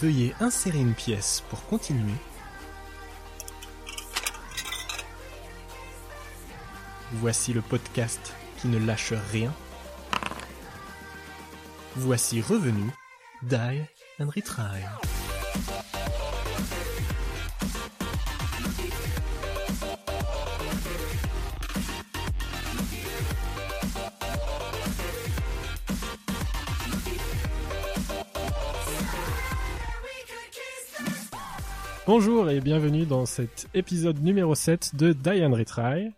Veuillez insérer une pièce pour continuer. Voici le podcast qui ne lâche rien. Voici revenu Die and Retry. Bonjour et bienvenue dans cet épisode numéro 7 de Die and Retry.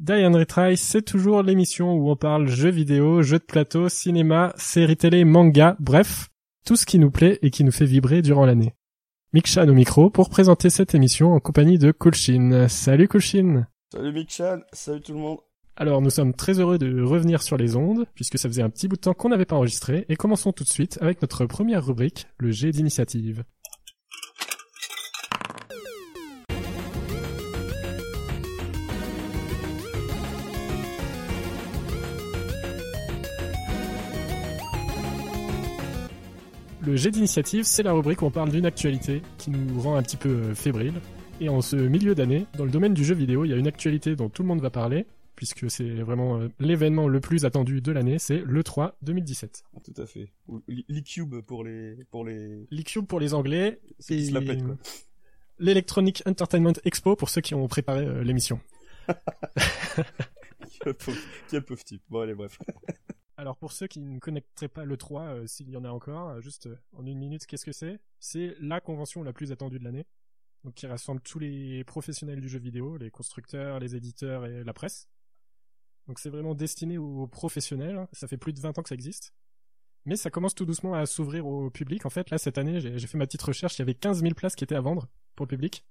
Die and Retry, c'est toujours l'émission où on parle jeux vidéo, jeux de plateau, cinéma, séries télé, manga, bref, tout ce qui nous plaît et qui nous fait vibrer durant l'année. Mikshan au micro pour présenter cette émission en compagnie de Kulshin. Salut Kulshin Salut Mikshan, salut tout le monde alors nous sommes très heureux de revenir sur les ondes, puisque ça faisait un petit bout de temps qu'on n'avait pas enregistré, et commençons tout de suite avec notre première rubrique, le jet d'initiative. Le jet d'initiative, c'est la rubrique où on parle d'une actualité qui nous rend un petit peu euh, fébrile. Et en ce milieu d'année, dans le domaine du jeu vidéo, il y a une actualité dont tout le monde va parler, puisque c'est vraiment euh, l'événement le plus attendu de l'année, c'est l'E3 2017. Tout à fait. L'E-Cube pour les... Pour les... L'E-Cube pour les Anglais. Et se la pète, quoi. L'Electronic Entertainment Expo pour ceux qui ont préparé euh, l'émission. Quel pauvre type. Bon allez, bref. Alors pour ceux qui ne connaîtraient pas le 3, euh, s'il y en a encore, euh, juste euh, en une minute, qu'est-ce que c'est? C'est la convention la plus attendue de l'année, qui rassemble tous les professionnels du jeu vidéo, les constructeurs, les éditeurs et la presse. Donc c'est vraiment destiné aux professionnels. Ça fait plus de 20 ans que ça existe. Mais ça commence tout doucement à s'ouvrir au public. En fait, là, cette année, j'ai fait ma petite recherche. Il y avait 15 000 places qui étaient à vendre pour le public.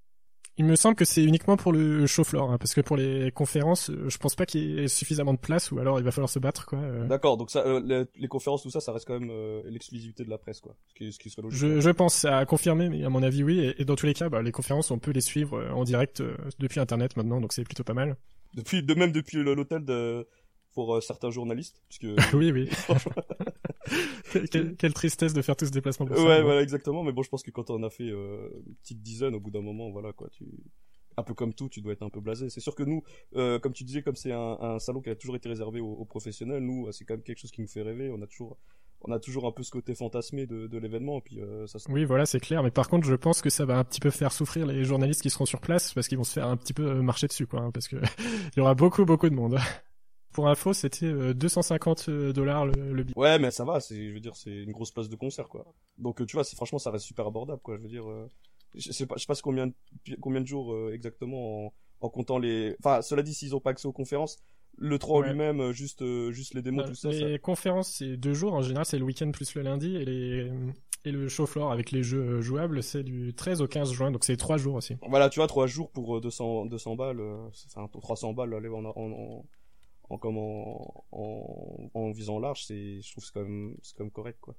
Il me semble que c'est uniquement pour le show floor, hein, parce que pour les conférences, euh, je pense pas qu'il y ait suffisamment de place, ou alors il va falloir se battre, quoi. euh. D'accord, donc ça, euh, les, les conférences, tout ça, ça reste quand même euh, l'exclusivité de la presse, quoi. Ce qui, ce qui serait logique. Je, je pense à confirmer, mais à mon avis, oui. Et, et dans tous les cas, bah, les conférences, on peut les suivre en direct depuis Internet maintenant, donc c'est plutôt pas mal. Depuis, de même depuis l'hôtel de pour certains journalistes, puisque oui, oui. quelle, quelle tristesse de faire tout ce déplacement pour ça. ouais, voilà, exactement. Mais bon, je pense que quand on a fait euh, une petite dizaine, au bout d'un moment, voilà, quoi, tu un peu comme tout, tu dois être un peu blasé. C'est sûr que nous, euh, comme tu disais, comme c'est un, un salon qui a toujours été réservé aux, aux professionnels, nous, c'est quand même quelque chose qui nous fait rêver. On a toujours, on a toujours un peu ce côté fantasmé de, de l'événement, puis euh, ça. se- Oui, voilà, c'est clair. Mais par contre, je pense que ça va un petit peu faire souffrir les journalistes qui seront sur place parce qu'ils vont se faire un petit peu marcher dessus, quoi. hein, parce que il y aura beaucoup, beaucoup de monde. Pour info, c'était euh, 250 dollars le, le billet. Ouais, mais ça va. C'est, je veux dire, c'est une grosse place de concert, quoi. Donc, euh, tu vois, c'est franchement, ça reste super abordable, quoi. Je veux dire, euh, je sais pas, je sais pas combien, de- combien de jours euh, exactement en, en comptant les. Enfin, cela dit, s'ils ont pas accès aux conférences, le 3 en Ouais. lui-même, euh, juste, euh, juste les démos, tout ça. les ça- conférences, c'est deux jours. En général, c'est le week-end plus le lundi. Et, les... et le show floor avec les jeux euh, jouables, c'est du 13 au 15 juin. Donc c'est trois jours aussi. Voilà, tu vois, 3 jours pour euh, 200, 200 balles, euh, enfin, pour 300 balles, allez, en, en, en, comme en, en, en visant large, c'est, je trouve que c'est quand même, c'est quand même correct, quoi.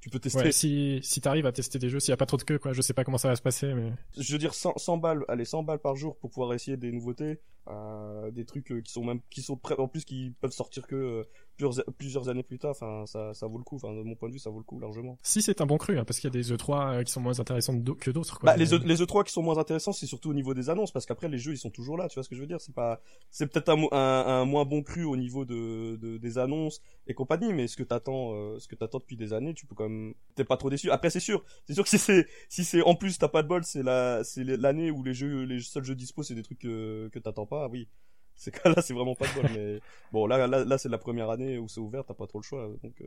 Tu peux tester. Ouais, si si t'arrives à tester des jeux, s'il y a pas trop de queue, quoi. Je sais pas comment ça va se passer, mais je veux dire 100, 100 balles allez 100 balles par jour pour pouvoir essayer des nouveautés euh, des trucs euh, qui sont même qui sont prêts en plus qui peuvent sortir que euh, plusieurs plusieurs années plus tard enfin ça ça vaut le coup enfin de mon point de vue ça vaut le coup largement. Si c'est un bon cru, hein, parce qu'il y a des E3 euh, qui sont moins intéressants que d'autres, quoi. bah, les, Mais- E- les E3 qui sont moins intéressants c'est surtout au niveau des annonces parce qu'après les jeux ils sont toujours là tu vois ce que je veux dire? C'est pas c'est peut-être un, un, un moins bon cru au niveau de, de des annonces et compagnie mais ce que t'attends ce que t'attends depuis des années tu peux quand même t'es pas trop déçu. Après c'est sûr c'est sûr que si c'est si c'est en plus t'as pas de bol c'est la c'est l'année où les jeux les seuls jeux dispo c'est des trucs que que t'attends pas oui. C'est là c'est vraiment pas de bol mais bon là là là c'est la première année où c'est ouvert t'as pas trop le choix donc euh,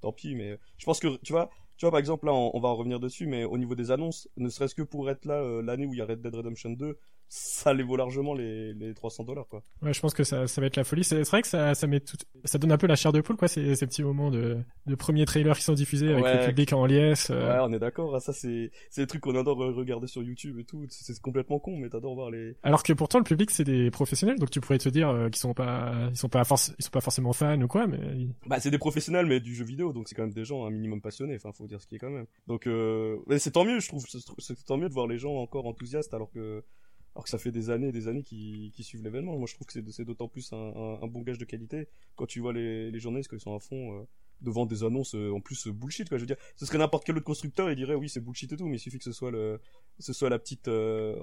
tant pis mais je pense que tu vois tu vois par exemple là on, on va en revenir dessus mais au niveau des annonces ne serait-ce que pour être là euh, l'année où il y a Red Dead Redemption 2 ça les vaut largement les les 300 dollars quoi Ouais, je pense que ça, ça va être la folie. C'est vrai que ça, ça met tout, ça donne un peu la chair de poule, quoi, ces, ces petits moments de, de premiers trailers qui sont diffusés avec Ouais. le public en liesse. euh. ouais on est d'accord hein, ça c'est c'est des trucs qu'on adore regarder sur YouTube et tout c'est complètement con mais t'adores voir les Alors que pourtant, le public, c'est des professionnels, donc tu pourrais te dire euh, qu'ils sont pas, ils sont pas forc- ils sont pas forcément fans ou quoi, mais Bah, c'est des professionnels, mais du jeu vidéo, donc c'est quand même des gens un minimum passionnés. Enfin, faut dire ce qui est quand même. Donc, euh, c'est tant mieux, je trouve. C'est tant mieux de voir les gens encore enthousiastes, alors que, alors que ça fait des années, et des années qui, qui suivent l'événement. Moi, je trouve que c'est d'autant plus un, bon gage de qualité quand tu vois les, les journalistes ils sont à fond. Euh, de vendre des annonces euh, en plus euh, bullshit quoi je veux dire ce serait n'importe quel autre constructeur il dirait oui c'est bullshit et tout mais il suffit que ce soit le ce soit la petite euh,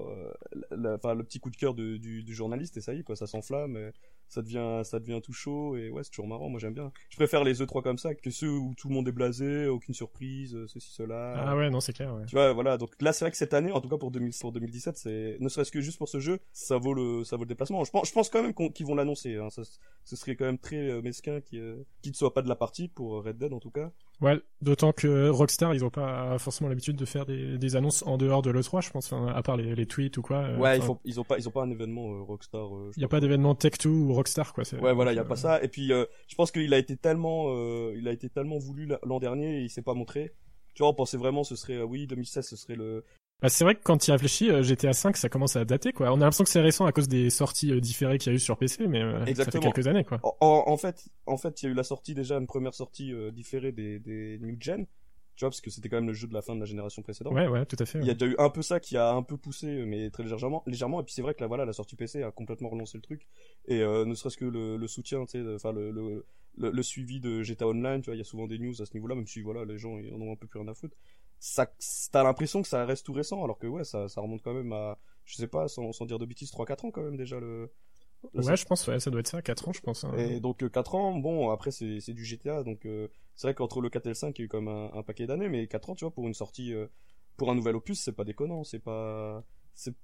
la- enfin le petit coup de cœur de- du, du journaliste et ça y est quoi ça s'enflamme et ça devient ça devient tout chaud et ouais c'est toujours marrant moi j'aime bien je préfère les E3 comme ça que ceux où tout le monde est blasé aucune surprise euh, ceci cela Ah ouais, non, c'est clair. Ouais. tu vois, voilà. Donc là, c'est vrai que cette année, en tout cas pour, 2000, pour 2017, c'est ne serait-ce que juste pour ce jeu, ça vaut le, ça vaut le déplacement. Je pense, je pense quand même qu'ils vont l'annoncer. Hein. Ça, ce serait quand même très euh, mesquin euh, qu'ils ne soient pas de la partie pour Red Dead en tout cas. Ouais, d'autant que Rockstar, ils ont pas forcément l'habitude de faire des, des annonces en dehors de l'E3, je pense, à part les, les tweets ou quoi. euh, ouais, ils, font, ils ont pas, ils ont pas un événement euh, Rockstar. euh, Il y a pas d'événement Tech2 ou Rockstar, quoi. Ouais, voilà, il y a euh, pas ça. Et puis, euh, je pense qu'il a été tellement, euh, il a été tellement voulu la- l'an dernier et il s'est pas montré. Tu vois, on pensait vraiment ce serait, euh, oui, 2016, ce serait le. Bah, c'est vrai que quand tu y réfléchis, euh, GTA 5, ça commence à dater, quoi. On a l'impression que c'est récent à cause des sorties euh, différées qu'il y a eu sur PC, mais euh, ça fait quelques années, quoi. En, en- fait, en fait, il y a eu la sortie déjà, une première sortie euh, différée des, des New Gen. Tu vois, parce que c'était quand même le jeu de la fin de la génération précédente. Ouais, ouais, tout à fait. Il y a déjà eu un peu ça qui a un peu poussé, mais très légèrement. légèrement. Et puis c'est vrai que là, voilà, la sortie PC a complètement relancé le truc. Et euh, ne serait-ce que le, le soutien, tu sais, enfin le, le, le, le suivi de GTA Online, tu vois, il y a souvent des news à ce niveau-là, même si voilà, les gens ils en ont un peu plus rien à foutre. Ça, t'as l'impression que ça reste tout récent, alors que ouais, ça, ça remonte quand même à, je sais pas, sans, sans dire de bêtises, 3-4 ans quand même déjà le. Ouais, je pense, ouais, ça doit être ça, 4 ans, je pense. hein. et donc euh, 4 ans, bon, après c'est c'est du GTA, donc euh, c'est vrai qu'entre le 4 et le 5, il y a eu comme un, un paquet d'années, mais 4 ans, tu vois, pour une sortie, euh, pour un nouvel opus, c'est pas déconnant, c'est pas... c'est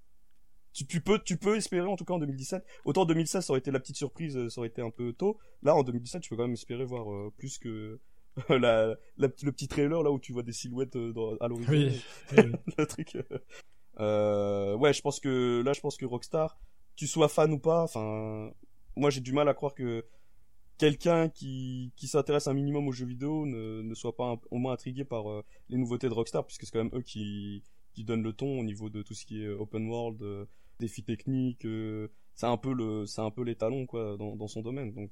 Tu, tu, peux, tu peux espérer, en tout cas en 2017, autant en 2016 ça aurait été la petite surprise, euh, ça aurait été un peu tôt, là en 2017 tu peux quand même espérer voir euh, plus que la, la, le petit trailer là où tu vois des silhouettes euh, dans- à l'horizon, Oui, le truc. euh. Euh, ouais, je pense que là, je pense que Rockstar, tu sois fan ou pas, enfin, moi j'ai du mal à croire que quelqu'un qui, qui s'intéresse un minimum aux jeux vidéo ne, ne soit pas un- au moins intrigué par euh, les nouveautés de Rockstar, puisque c'est quand même eux qui, qui donnent le ton au niveau de tout ce qui est open world, euh, défis techniques. c'est un peu le, c'est un peu les talons quoi dans, dans son domaine. Donc,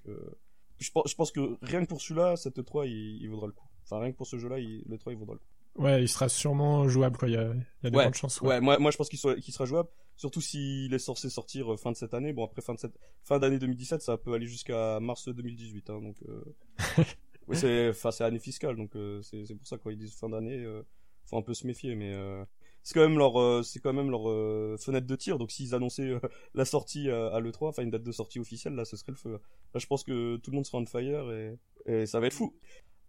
je, pense, je pense que rien que pour celui-là, cette E3, il, il vaudra le coup. Enfin, rien que pour ce jeu-là, le 3, il vaudra le coup. Ouais, il sera sûrement jouable, quoi. Il y a, il y a de Ouais, grandes chances. Ouais, moi, moi je pense qu'il soit- qu'il sera jouable, surtout s'il est censé sortir euh, fin de cette année. Bon, après fin de cette fin d'année 2017, ça peut aller jusqu'à mars 2018. Hein, donc, euh... ouais, c'est, enfin, c'est année fiscale, donc euh, c'est, c'est pour ça quand ils disent fin d'année, euh, faut un peu se méfier. Mais euh, c'est quand même leur, euh, c'est quand même leur euh, fenêtre de tir. Donc s'ils annonçaient euh, la sortie à l'E3, enfin une date de sortie officielle, là, ce serait le feu. Là, je pense que tout le monde sera on fire et, et ça va être fou.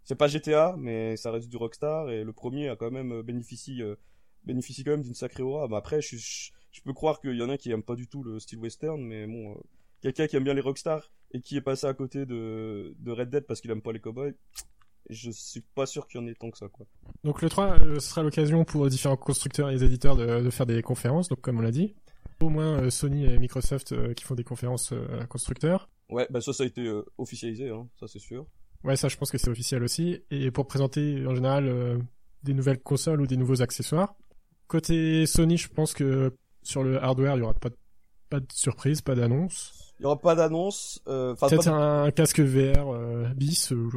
C'est pas GTA, mais ça reste du Rockstar et le premier a quand même bénéficié, euh, bénéficie quand même d'une sacrée aura. Mais après, je, je, peux croire qu'il y en a qui aiment pas du tout le style western, mais bon, quelqu'un qui aime bien les Rockstar et qui est passé à côté de, de Red Dead parce qu'il aime pas les cowboys, je suis pas sûr qu'il y en ait tant que ça, quoi. Donc le 3 euh, sera l'occasion pour différents constructeurs et les éditeurs de, de faire des conférences, donc comme on l'a dit. Au moins euh, Sony et Microsoft euh, qui font des conférences euh, constructeurs. Ouais, bah ça, ça a été officialisé, hein, ça c'est sûr. Ouais, ça je pense que c'est officiel aussi. Et pour présenter en général des nouvelles consoles ou des nouveaux accessoires. Côté Sony, je pense que sur le hardware, il y aura pas de, pas de surprise, pas d'annonce. Il y aura pas d'annonce, euh, Peut-être de- un casque VR euh, bis. euh,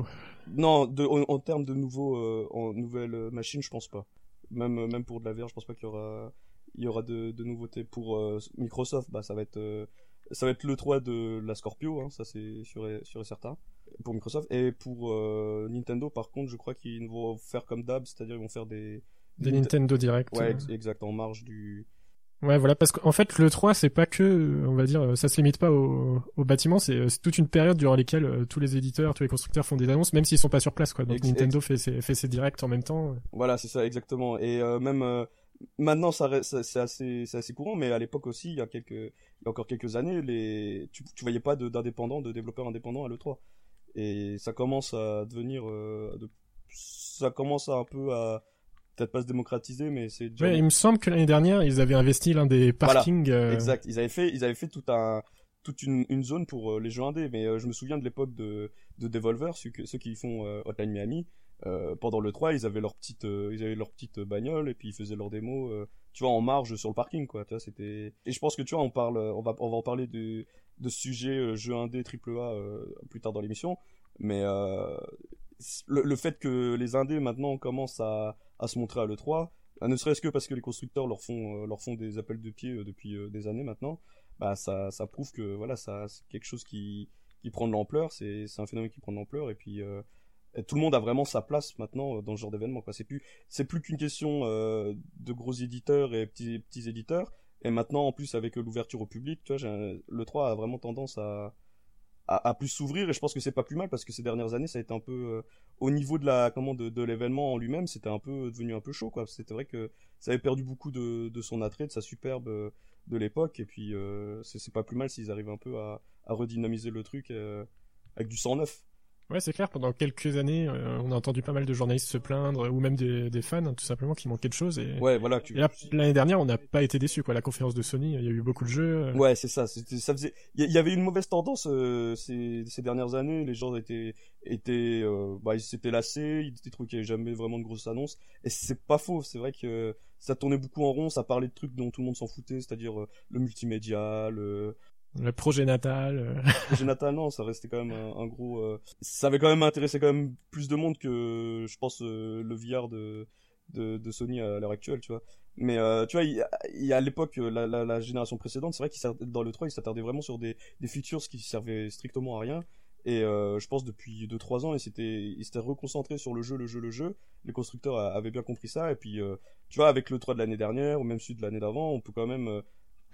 non, de, en, en termes de nouveaux, euh, en nouvelles machines, je pense pas. Même, euh, même pour de la VR, je pense pas qu'il y aura, il y aura de, de nouveautés pour euh, Microsoft. Bah, ça va être, euh, ça va être le 3 de la Scorpio, hein, ça c'est sûr et, sûr et certain pour Microsoft. Et pour euh, Nintendo, par contre, je crois qu'ils vont faire comme d'hab, c'est-à-dire ils vont faire des, des Nintendo Direct. Ouais, ex- exact, en marge du. Ouais, voilà, parce qu'en fait, le 3, c'est pas que, euh, on va dire, euh, ça se limite pas au, au bâtiment, c'est euh, c'est toute une période durant laquelle tous les éditeurs, tous les constructeurs font des annonces, même s'ils sont pas sur place, quoi. Donc Ex- Nintendo fait ses, fait ses directs en même temps. Voilà, c'est ça, exactement. Et euh, même euh, maintenant, ça, reste- ça- c'est assez, assez courant, mais à l'époque aussi, il y a quelques, il y a encore quelques années, les, tu, tu voyais pas de- d'indépendants, de, développeurs indépendants à l'E3. Et ça commence à devenir, euh, de- ça commence à un peu à, peut-être pas se démocratiser, mais c'est déjà- Ouais, il me semble que l'année dernière, ils avaient investi l'un des Voilà, parkings. euh, Exact. Ils avaient fait, ils avaient fait tout un, toute une, une zone pour euh, les jeux indés. Mais euh, je me souviens de l'époque de, de Devolver, ceux, ceux qui font euh, Hotline Miami. euh, pendant le 3, ils avaient leur petite, euh, ils avaient leur petite bagnole et puis ils faisaient leurs démos, euh, tu vois, en marge sur le parking, quoi. Tu vois, c'était. Et je pense que tu vois, on parle, on va, on va en parler de, de ce sujet euh, jeu indé triple A euh, plus tard dans l'émission. Mais euh, le, le fait que les indés maintenant commencent à, à se montrer à l'E3, bah, ne serait-ce que parce que les constructeurs leur font, euh, leur font des appels de pied euh, depuis euh, des années maintenant, bah ça, ça prouve que voilà, ça c'est quelque chose qui, qui prend de l'ampleur, c'est, un phénomène qui prend de l'ampleur et puis tout le monde a vraiment sa place maintenant dans ce genre d'événement. Quoi. C'est plus, plus qu'une question de gros éditeurs et petits, petits éditeurs. Et maintenant, en plus, avec l'ouverture au public, le 3 a vraiment tendance à, à, à plus s'ouvrir. Et je pense que c'est pas plus mal parce que ces dernières années, ça a été un peu euh, au niveau de la comment de, de l'événement en lui-même, c'était un peu devenu un peu chaud. quoi. C'était vrai que ça avait perdu beaucoup de, de son attrait, de sa superbe euh, de l'époque. Et puis, euh, c'est pas plus mal s'ils arrivent un peu à, à redynamiser le truc avec du sang neuf. Ouais, c'est clair. Pendant quelques années, euh, on a entendu pas mal de journalistes se plaindre, ou même des, des fans, tout simplement, qui manquaient de choses. Et, ouais, voilà. Tu... l'année dernière, on n'a pas été déçus. Quoi, la conférence de Sony, il y a eu beaucoup de jeux. Euh. Ouais, c'est ça. Ça faisait. Il y avait une mauvaise tendance euh, ces, ces dernières années. Les gens étaient étaient, bah, ils s'étaient lassés. Ils étaient trouvé qu'il n'y avait jamais vraiment de grosses annonces. Et c'est pas faux. C'est vrai que ça tournait beaucoup en rond. Ça parlait de trucs dont tout le monde s'en foutait, c'est-à-dire le multimédia, le le projet natal. Euh. Le projet natal, non, ça restait quand même un, gros. Euh, ça avait quand même intéressé quand même plus de monde que, je pense, euh, le VR de, de, de Sony à l'heure actuelle, tu vois. Mais tu vois, il a, à l'époque, la, la, la, génération précédente, c'est vrai qu'il dans le 3, il s'attardait vraiment sur des, des features qui servaient strictement à rien. Et je pense depuis 2-3 ans, il il s'était reconcentré sur le jeu, le jeu, le jeu. Les constructeurs avaient bien compris ça. Et puis, tu vois, avec le 3 de l'année dernière, ou même celui de l'année d'avant, on peut quand même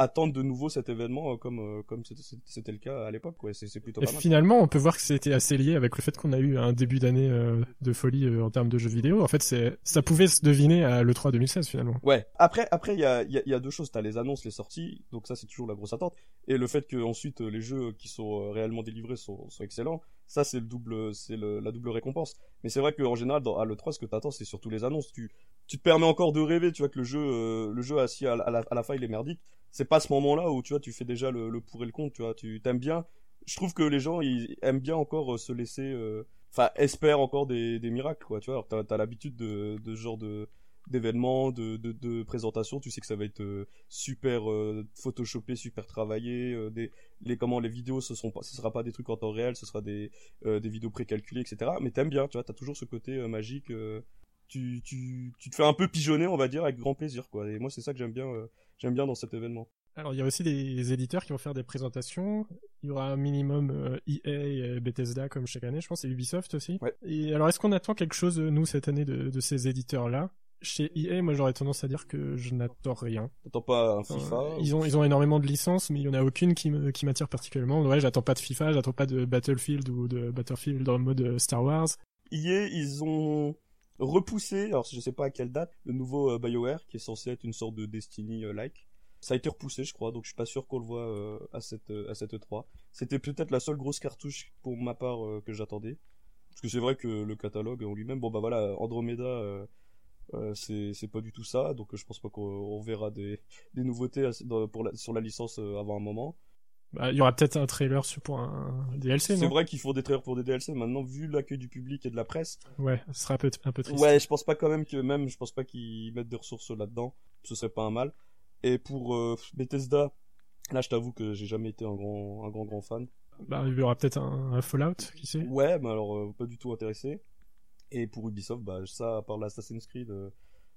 attendre de nouveau cet événement euh, comme euh, comme c'était le cas à l'époque quoi. C'est plutôt et finalement on peut voir que c'était assez lié avec le fait qu'on a eu un début d'année euh, de folie en termes de jeux vidéo. En fait c'est ça pouvait se deviner à le 3 2016 finalement. Ouais. Après après il y a il y, a deux choses. T'as les annonces les sorties. Donc ça c'est toujours la grosse attente. Et le fait que ensuite les jeux qui sont réellement délivrés sont, sont excellents. Ça c'est le double c'est la double récompense. Mais c'est vrai qu'en général dans à le 3 ce que t'attends c'est surtout les annonces. Tu tu te permets encore de rêver tu vois que le jeu le jeu assis à, la, à la fin il est merdique. C'est pas ce moment-là où tu vois tu fais déjà le, le pour et le contre tu vois tu t'aimes bien. Je trouve que les gens ils aiment bien encore euh, se laisser euh, enfin espèrent encore des, des miracles quoi tu vois. T'as as, l'habitude de, de ce genre de d'événements de, de, de présentations tu sais que ça va être euh, super euh, photoshopé super travaillé des les comment les vidéos ce sont pas ce sera pas des trucs en temps réel ce sera des des vidéos précalculées etc mais t'aimes bien tu vois t'as toujours ce côté magique tu, tu, tu te fais un peu pigeonner, on va dire, avec grand plaisir, quoi. Et moi, c'est ça que j'aime bien, euh, j'aime bien dans cet événement. Alors, il y a aussi des éditeurs qui vont faire des présentations. Il y aura un minimum euh, EA et Bethesda comme chaque année, je pense, et Ubisoft aussi. Ouais. Et alors, est-ce qu'on attend quelque chose, nous, cette année, de, de ces éditeurs-là? Chez EA, moi j'aurais tendance à dire que je n'attends rien. T'attends pas un FIFA Ils ont ils ont énormément de licences, mais il y en a aucune qui me qui m'attire particulièrement. Ouais, j'attends pas de FIFA, j'attends pas de Battlefield ou de Battlefield dans le mode Star Wars. EA, ils ont repoussé, alors je sais pas à quelle date, le nouveau euh, BioWare qui est censé être une sorte de Destiny-like. Euh, ça a été repoussé, je crois, donc je suis pas sûr qu'on le voit euh, à cette à cette E3. C'était peut-être la seule grosse cartouche pour ma part que j'attendais, parce que c'est vrai que le catalogue en lui-même, bon bah voilà, Andromeda. c'est pas du tout ça donc je pense pas qu'on verra des des nouveautés pour sur la licence avant un moment bah, il y aura peut-être un trailer pour un DLC, C'est vrai qu'ils font des trailers pour des DLC. Maintenant, vu l'accueil du public et de la presse. Ouais, ce sera un peu, un peu triste. Ouais, je pense pas quand même que même, je pense pas qu'ils mettent des ressources là-dedans. Ce serait pas un mal. Et pour euh, Bethesda, là, je t'avoue que j'ai jamais été un grand, un grand, grand fan. Bah, il y aura peut-être un, Fallout, qui sait? Ouais, mais alors, euh, pas du tout intéressé. Et pour Ubisoft, bah, ça, à part l'Assassin's Creed, euh,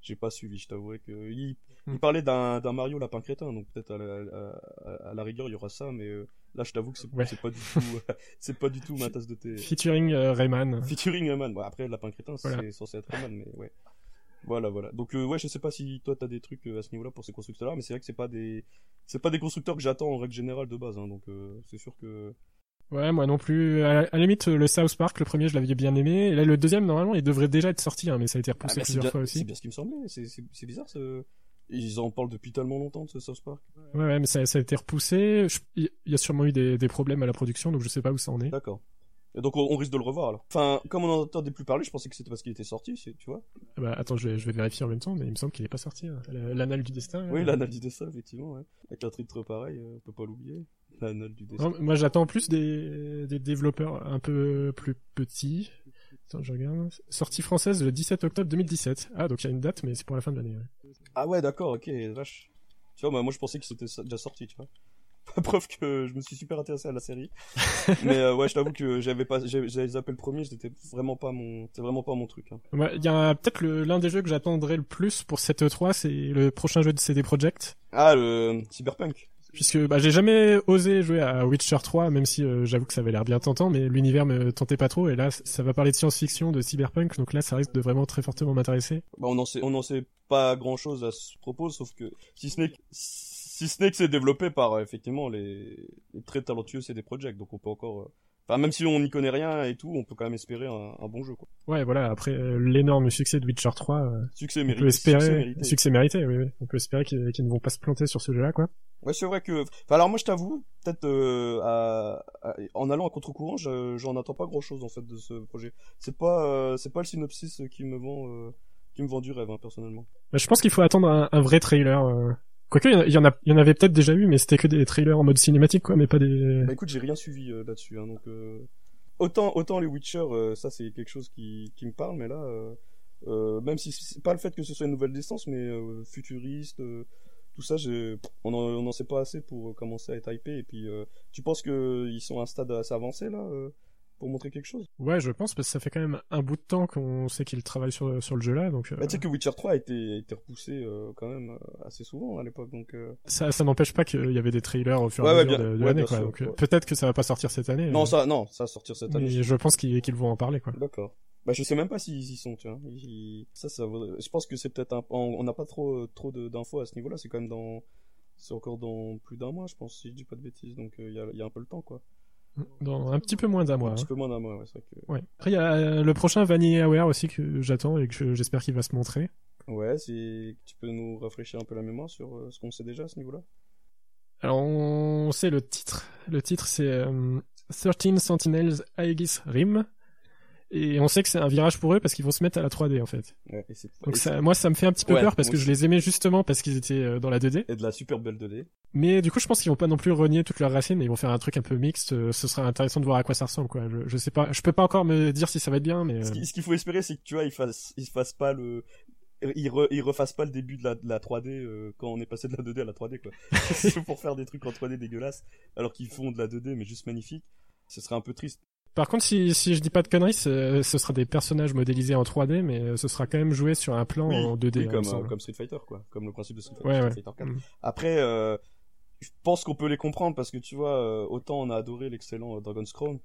j'ai pas suivi, je t'avouerai que il, il hmm. parlait d'un d'un Mario lapin crétin, donc peut-être à, la, à, la rigueur il y aura ça, mais euh, là je t'avoue que c'est c'est pas du tout c'est pas du tout ma tasse de thé. Featuring euh, Rayman. Featuring Rayman. Bon, après lapin crétin c'est censé être Rayman, mais ouais. Voilà, voilà. Donc euh, ouais, je sais pas si toi t'as des trucs à ce niveau-là pour ces constructeurs-là, mais c'est vrai que c'est pas des c'est pas des constructeurs que j'attends en règle générale de base, hein, donc c'est sûr que Ouais, moi non plus. À la, limite, le South Park, le premier, je l'avais bien aimé. Et là, le deuxième, normalement, il devrait déjà être sorti, hein, mais ça a été repoussé ah, bah, plusieurs fois aussi. C'est bien ce qui me semblait. C'est bizarre, ce... Ils en parlent depuis tellement longtemps de ce South Park. Ouais, ouais mais ça, ça a été repoussé. Il y a sûrement eu des, des, problèmes à la production, donc je sais pas où ça en est. D'accord. Et donc on, risque de le revoir alors. Enfin, comme on n'en entendait plus parler, je pensais que c'était parce qu'il était sorti, tu vois. Ah bah attends, je vais, je vais vérifier en même temps, mais il me semble qu'il est pas sorti. Hein. L'anal du destin. Oui, l'anal du destin, effectivement. Ouais. Avec un titre pareil, euh, on peut pas l'oublier moi, j'attends plus des, des développeurs un peu plus petits. Attends, je regarde. Sortie française le 17 octobre 2017. Ah, donc il y a une date, mais c'est pour la fin de l'année. Ah ouais, d'accord, ok, vache. Tu vois, moi je pensais que c'était déjà sorti, tu vois. Preuve que je me suis super intéressé à la série. mais euh, ouais, je t'avoue que j'avais pas, j'avais zappé le premier, c'était vraiment pas mon, c'est vraiment pas mon truc. Hein. Il y a peut-être l'un des jeux que j'attendrai le plus pour cette E3, c'est le prochain jeu de CD Projekt. Ah, le Cyberpunk. Puisque bah, j'ai jamais osé jouer à Witcher 3, même si euh, j'avoue que ça avait l'air bien tentant, mais l'univers me tentait pas trop. Et là, ça va parler de science-fiction, de cyberpunk, donc là, ça risque de vraiment très fortement m'intéresser. Bah, on n'en sait, on sait pas grand-chose à ce propos, sauf que si ce n'est que si ce n'est que c'est développé par effectivement les, très talentueux CD Projekt, donc on peut encore Enfin, même si on n'y connaît rien et tout, on peut quand même espérer un, un bon jeu, quoi. Ouais, voilà. Après euh, l'énorme succès de Witcher 3, euh, succès mérité. On peut espérer, succès mérité. Succès mérité oui, oui. On peut espérer qu'ils ne vont pas se planter sur ce jeu-là, quoi. Ouais, c'est vrai que. Enfin, alors moi, je t'avoue, peut-être euh, à... en allant à contre-courant, j'en attends pas grand-chose en fait de ce projet. C'est pas, euh, c'est pas le synopsis qui me vend, qui me vend du rêve, hein, personnellement. Bah, je pense qu'il faut attendre un, un vrai trailer. Quoique, il y en y en avait peut-être déjà eu, mais c'était que des trailers en mode cinématique, quoi, mais pas des. Bah écoute, j'ai rien suivi euh, là-dessus, hein, donc euh... autant, autant les Witcher, euh, ça c'est quelque chose qui, qui me parle, mais là, euh, euh, même si c'est pas le fait que ce soit une nouvelle distance, mais futuriste, tout ça, on n'en sait pas assez pour commencer à être hypé. Et puis, tu penses que ils sont à un stade assez avancé là pour montrer quelque chose. Ouais, je pense parce que ça fait quand même un bout de temps qu'on sait qu'il travaille sur sur le jeu là, donc. Euh... Bah, tu sais que Witcher 3 a été a été repoussé euh, quand même euh, assez souvent à l'époque, donc. Ça ça n'empêche pas qu'il y avait des trailers au fur et à mesure de, de l'année, quoi. Donc peut-être que ça va pas sortir cette année. Non, ça non, ça va sortir cette année. Mais je pense qu'ils qu'ils vont en parler, quoi. D'accord. Bah je sais même pas s'ils y sont, tu vois. Ça ça je pense que c'est peut-être un on n'a pas trop trop d'infos à ce niveau-là, c'est quand même dans c'est encore dans plus d'un mois, je pense, si je dis pas de bêtises, donc il y a, y a un peu le temps, quoi. Dans un petit peu moins d'un mois. Un petit hein. peu moins d'un mois, ouais, c'est vrai que... Ouais. Après, il y a euh, le prochain Vanilla Aware aussi que j'attends et que j'espère qu'il va se montrer. Ouais, si tu peux nous rafraîchir un peu la mémoire sur euh, ce qu'on sait déjà à ce niveau-là. Alors, on sait le titre. Le titre, c'est euh, 13 Sentinels Aegis Rim. Et on sait que c'est un virage pour eux parce qu'ils vont se mettre à la 3D en fait. Ouais, et Donc ça, moi ça me fait un petit peu Ouais, peur parce que je les aimais justement parce qu'ils étaient euh, dans la 2D. Et de la super belle 2D. Mais du coup je pense qu'ils vont pas non plus renier toute leur racine mais ils vont faire un truc un peu mixte. Euh, Ce sera intéressant de voir à quoi ça ressemble quoi. Je, je sais pas, je peux pas encore me dire si ça va être bien mais. Ce euh, qu'il faut espérer, c'est que tu vois, ils fassent, ils fassent pas le, ils, re, ils refassent pas le début de la, de la 3D euh, quand on est passé de la 2D à la 3D quoi. C'est pour faire des trucs en 3D dégueulasses, alors qu'ils font de la 2D mais juste magnifique. Ce serait un peu triste. Par contre si si je dis pas de conneries, ce ce sera des personnages modélisés en 3D mais euh, ce sera quand même joué sur un plan Oui, en 2D. oui, hein, comme, euh, comme Street Fighter quoi, comme le principe de Street Fighter, Ouais, ouais. Street Fighter 4. Mm. Après, euh, je pense qu'on peut les comprendre parce que tu vois, euh, autant on a adoré l'excellent euh, Dragon's Crown.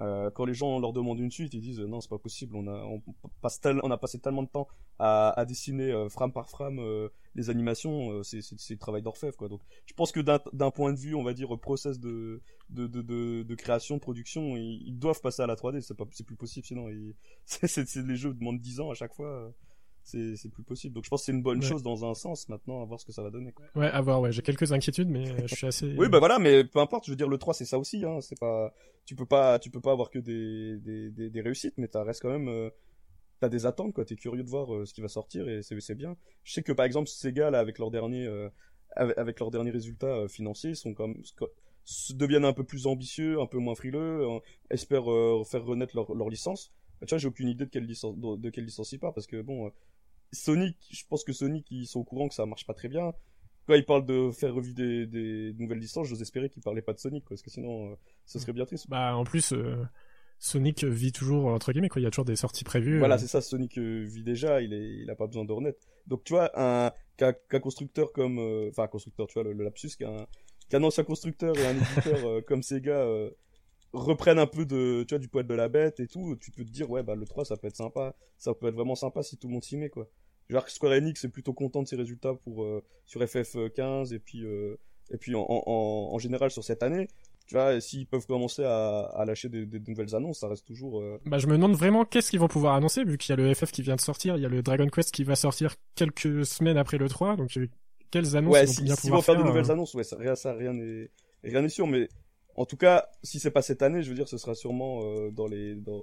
Euh, quand les gens leur demandent une suite, ils disent euh, non, c'est pas possible. On a, on passe tel- on a passé tellement de temps à, à dessiner euh, frame par frame euh, les animations, euh, c'est, c'est, travail d'orfèvre. Donc, je pense que d'un, point de vue, on va dire process de, de, de, de, de création, de production, ils, ils doivent passer à la 3D. C'est plus possible sinon. Ils, c'est, c'est, c'est- les jeux demandent 10 ans à chaque fois. C'est, plus possible. Donc, je pense que c'est une bonne Ouais. chose dans un sens. Maintenant, à voir ce que ça va donner. Quoi. Ouais, à voir. Ouais, j'ai quelques inquiétudes mais euh, je suis assez. Oui, bah voilà, mais peu importe. Je veux dire, le 3, c'est ça aussi. Hein. C'est pas, tu peux pas, tu peux pas avoir que des, des, des, des réussites, mais t'as reste quand même, euh, t'as des attentes, quoi. T'es curieux de voir euh, ce qui va sortir et c'est, bien. Je sais que par exemple, Sega, là, avec leurs derniers, euh, avec, leurs derniers résultats euh, financiers, sont comme, se deviennent un peu plus ambitieux, un peu moins frileux, espèrent faire renaître leur, leur licence. Bah, tu vois, j'ai aucune idée de quelle licence, de, quelle licence ils parlent parce que bon, Sonic, je pense que Sonic, ils sont au courant que ça marche pas très bien quand ils parlent de faire revivre des, des nouvelles licences, j'ose espérer qu'ils parlaient pas de Sonic, quoi, parce que sinon, euh, ce serait bien triste. Bah en plus euh, Sonic vit toujours entre guillemets quoi. Il y a toujours des sorties prévues. Voilà, euh, c'est ça, Sonic euh, vit déjà, il est, il a pas besoin de renaître. Donc, tu vois, un, qu'un, qu'un constructeur comme, enfin, constructeur, tu vois, le, le lapsus, qu'un, qu'un ancien constructeur et un éditeur comme Sega reprennent un peu de, tu vois, du poil de la bête et tout, tu peux te dire, ouais, bah, le 3, ça peut être sympa, ça peut être vraiment sympa si tout le monde s'y met, quoi. Genre, Square Enix est plutôt content de ses résultats pour, euh, sur FF15 et puis, euh, et puis en, en, en, général sur cette année. Tu vois, s'ils peuvent commencer à, à lâcher des, des nouvelles annonces, ça reste toujours, euh, Bah je me demande vraiment qu'est-ce qu'ils vont pouvoir annoncer vu qu'il y a le FF qui vient de sortir, il y a le Dragon Quest qui va sortir quelques semaines après le 3, donc euh, quelles annonces ouais, ils vont si- bien pouvoir vont faire, de euh, nouvelles annonces, ouais, ça, rien, ça, rien n'est, rien n'est sûr, mais en tout cas, si c'est pas cette année, je veux dire, ce sera sûrement euh, dans les, dans,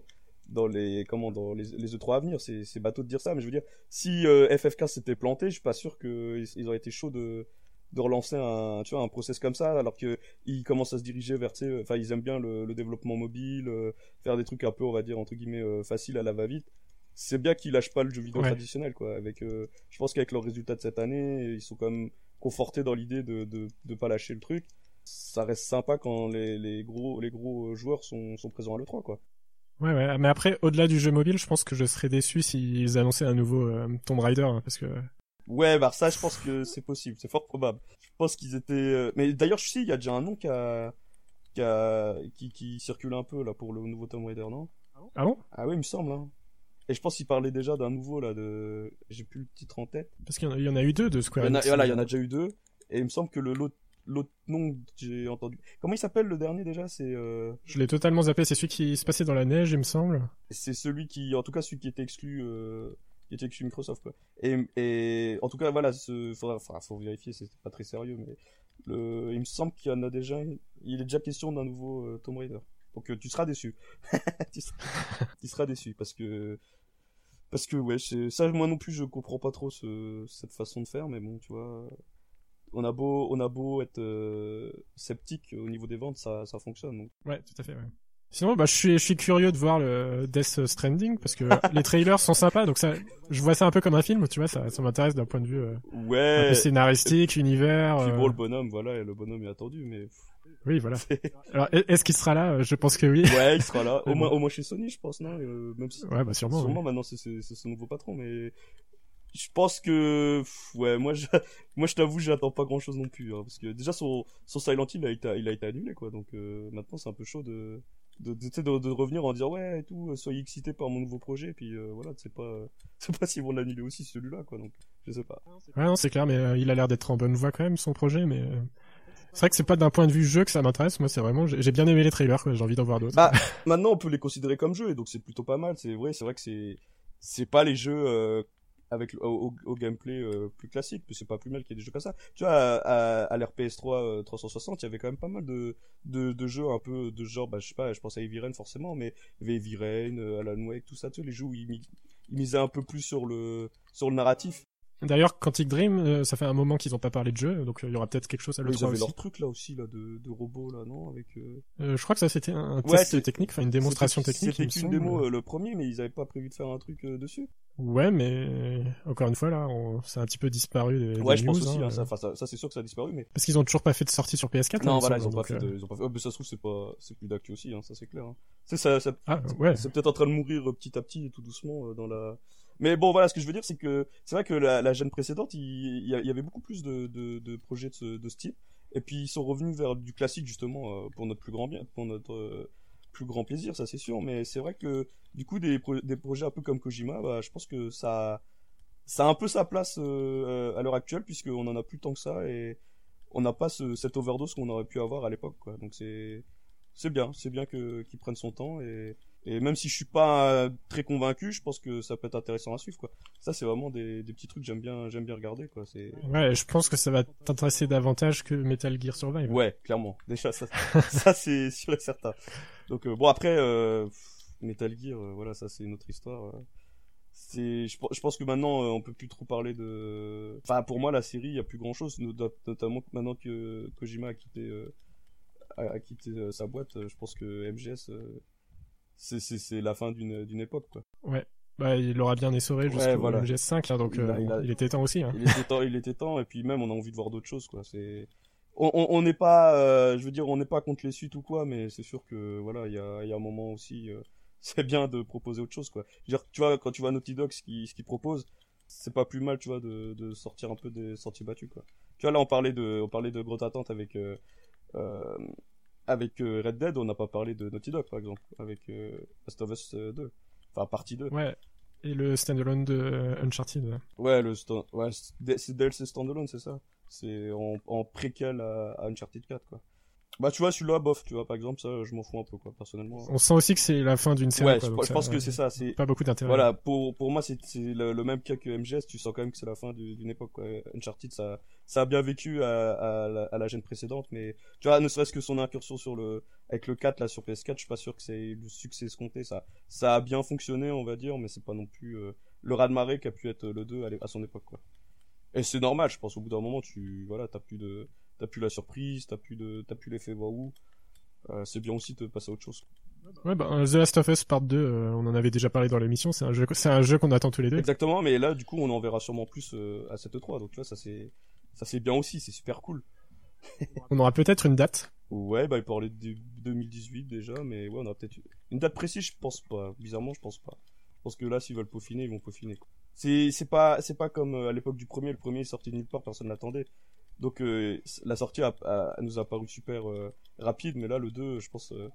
dans les, comment, dans les, les E3 à venir. C'est, bateau de dire ça, mais je veux dire, si euh, FF15 s'était planté, je suis pas sûr qu'ils ils auraient été chauds de, de relancer un, tu vois, un process comme ça, alors que ils commencent à se diriger vers, enfin, ils aiment bien le, le développement mobile, euh, faire des trucs un peu, on va dire entre guillemets, euh, faciles à la va-vite. C'est bien qu'ils lâchent pas le jeu vidéo Ouais. traditionnel, quoi. Avec, euh, je pense qu'avec leurs résultats de cette année, ils sont quand même confortés dans l'idée de, de, de pas lâcher le truc. Ça reste sympa quand les, les gros, les gros joueurs sont, sont présents à l'E3, quoi. Ouais ouais, mais après au-delà du jeu mobile, je pense que je serais déçu s'ils annonçaient un nouveau euh, Tomb Raider hein, parce que Ouais, bah ça, je pense que c'est possible, c'est fort probable. Je pense qu'ils étaient. euh, Mais d'ailleurs, je sais, il y a déjà un nom qui a... Qui, a... Qui, qui circule un peu là pour le nouveau Tomb Raider, non? Ah bon? Ah oui, il me semble. Hein. Et je pense qu'il parlait déjà d'un nouveau là de. J'ai plus le titre en tête. Parce qu'il y en a- il y en a eu deux de Square Enix. voilà, il y en a déjà eu deux. Et il me semble que le l'autre l'autre nom que j'ai entendu. Comment il s'appelle le dernier déjà? C'est euh... Je l'ai totalement zappé, c'est celui qui se passait dans la neige, il me semble. c'est celui qui, en tout cas, celui qui était exclu. Euh... Qui était exclu Microsoft quoi. Et, et en tout cas voilà, ce... faudra, enfin, faut vérifier, c'est pas très sérieux, mais le... il me semble qu'il y en a déjà. Il est déjà question d'un nouveau euh, Tomb Raider. Donc euh, tu seras déçu. tu, seras... tu seras déçu parce que parce que ouais, ça moi non plus je comprends pas trop ce... cette façon de faire, mais bon tu vois, on a beau on a beau être euh, sceptique au niveau des ventes, ça ça fonctionne. Donc. Ouais, tout à fait, ouais. Sinon, bah, je suis, je suis curieux de voir le Death Stranding, parce que les trailers sont sympas, donc ça, je vois ça un peu comme un film, tu vois, ça, ça m'intéresse d'un point de vue euh, un Ouais. peu scénaristique, univers. Puis euh, bon le bonhomme voilà, et le bonhomme est attendu, mais Oui, voilà. Alors, est- est-ce qu'il sera là? Euh, Je pense que oui. ouais il sera là, au moins au moins chez Sony je pense non, Euh, même si Ouais, bah sûrement. oui. Sûrement maintenant c'est c'est c'est son nouveau patron, mais je pense que ouais moi je moi je t'avoue j'attends pas grand chose non plus hein, parce que déjà son son Silent Hill a été il a été annulé quoi donc euh, maintenant c'est un peu chaud de de, de, de, de revenir en disant ouais et tout euh, soyez excités par mon nouveau projet et puis euh, voilà c'est pas c'est pas s'ils vont l'annuler aussi celui-là quoi donc je sais pas Ouais, non, c'est clair, mais euh, il a l'air d'être en bonne voie quand même, son projet, mais... euh, C'est vrai que c'est pas d'un point de vue jeu que ça m'intéresse, moi c'est vraiment... J'ai bien aimé les trailers, quoi, j'ai envie d'en voir d'autres. Bah, maintenant on peut les considérer comme jeux et donc c'est plutôt pas mal c'est vrai c'est vrai que c'est c'est pas les jeux euh, avec au, au- au gameplay euh, plus classique mais c'est pas plus mal qu'il y ait des jeux comme ça. Tu vois à, à, à l'ère PS3 euh, 360 il y avait quand même pas mal de, de de jeux un peu de genre. Bah je sais pas je pense à Heavy Rain forcément mais il y avait Heavy Rain euh, Alan Wake tout ça tu sais les jeux où ils, ils misaient un peu plus sur le sur le narratif D'ailleurs, Quantic Dream, euh, ça fait un moment qu'ils ont pas parlé de jeu, donc euh, il y aura peut-être quelque chose à ils l'E3 avaient aussi. leur truc là aussi là de, de robots là non avec euh, je crois que ça c'était un Ouais, test technique, enfin une démonstration technique. c'était qu'une démo le premier mais ils avaient pas prévu de faire un truc dessus Ouais, mais encore une fois là, on... c'est un petit peu disparu des, ouais des je pense aussi hein, hein, ça, enfin, ça, ça c'est sûr que ça a disparu mais parce qu'ils ont toujours pas fait de sortie sur PS4. Non, hein, il voilà, ils ont semble, pas fait donc, de, ils ont pas fait. Oh, mais ça se trouve, c'est pas, c'est plus d'actu aussi, hein, ça c'est clair. C'est ça, ça- Ah ouais. c'est peut-être en train de mourir petit à petit et tout doucement dans la. Mais bon, voilà, ce que je veux dire, c'est que c'est vrai que la, la gêne précédente, il, y avait beaucoup plus de, projets de ce, de type, et puis ils sont revenus vers du classique justement euh, pour notre plus grand bien, pour notre euh, plus grand plaisir, ça c'est sûr. Mais c'est vrai que du coup, des, pro- des projets un peu comme Kojima, bah, je pense que ça, a un peu sa place euh, à l'heure actuelle puisqu'on en a plus tant que ça et on n'a pas ce, cette overdose qu'on aurait pu avoir à l'époque. Donc c'est, c'est bien, c'est bien que qu'il prenne son temps et et même si je suis pas euh, très convaincu, je pense que ça peut être intéressant à suivre, quoi. Ça, c'est vraiment des, des petits trucs que j'aime bien, j'aime bien regarder, quoi. C'est, Ouais, je pense que ça va t'intéresser davantage que Metal Gear Survive. ouais, clairement. Déjà, ça, ça c'est sûr et certain. Donc, euh, bon, après, euh, Metal Gear, euh, voilà, ça, c'est une autre histoire. C'est, je, je pense que maintenant, on peut plus trop parler de, enfin, pour moi, la série, il y a plus grand chose, notamment maintenant que Kojima a quitté, a, quitté sa boîte, je pense que MGS, c'est, c'est, c'est la fin d'une, d'une époque, quoi. Bah, il l'aura bien essoré Ouais, jusqu'au voilà. MGS5, hein, donc Il a- euh, il a- il était temps aussi. Hein. il était temps, il était temps, et puis même on a envie de voir d'autres choses, quoi. C'est, on on- on n'est pas, euh, je veux dire, on n'est pas contre les suites ou quoi, mais c'est sûr que voilà, il y a, il y a un moment aussi, euh, c'est bien de proposer autre chose, quoi. Je veux dire, tu vois, quand tu vois Naughty Dog, ce qu'ils ce qu'ils proposent, c'est pas plus mal, tu vois, de, de sortir un peu des sentiers battus, quoi. Tu vois, là, on parlait de, on parlait de grotte attente avec, euh, euh, avec euh, Red Dead, on n'a pas parlé de Naughty Dog, par exemple, avec euh, Last of Us euh, 2, enfin partie 2. Ouais. Et le standalone de euh, Uncharted. ouais. Ouais, le sta- ouais, c'est c'est DLC standalone, c'est ça. C'est en, en préquel à, à Uncharted 4, quoi. Bah, tu vois, celui-là, bof, tu vois, par exemple, ça, je m'en fous un peu, quoi, personnellement. On sent aussi que c'est la fin d'une série. Ouais, quoi, je, donc je pense que c'est ça, c'est, Pas beaucoup d'intérêt. voilà, pour, pour moi, c'est c'est le, le même cas que MGS, tu sens quand même que c'est la fin du- d'une époque, quoi. Uncharted, ça, ça a bien vécu à, à, la, à la gêne précédente, mais, tu vois, ne serait-ce que son incursion sur le, avec le 4, là, sur PS4, je suis pas sûr que c'est le succès escompté, ça, ça a bien fonctionné, on va dire, mais c'est pas non plus, euh, le raz-de-marée qu'a pu être le 2 à, à son époque, quoi. Et c'est normal, je pense, au bout d'un moment, tu, voilà, t'as plus de, t'as plus la surprise, t'as plus de, t'as plus l'effet waouh. Euh, c'est bien aussi de passer à autre chose. Ouais, bah, euh, The Last of Us Part 2, euh, on en avait déjà parlé dans l'émission. C'est un jeu, c'est un jeu qu'on attend tous les deux. Exactement, mais là, du coup, on en verra sûrement plus euh, à cette 3 donc tu vois, ça c'est, ça c'est bien aussi, c'est super cool. On aura peut-être une date. Ouais, bah, il parlait de 2018 déjà, mais ouais, on a peut-être une date précise, je pense pas. Bizarrement, je pense pas. Je pense que là, s'ils veulent peaufiner, ils vont peaufiner. c'est c'est pas c'est pas comme à l'époque du premier. Le premier est sorti de nulle part, personne l'attendait. Donc euh, la sortie a, a- nous a paru super euh, rapide, mais là le 2, je pense, euh,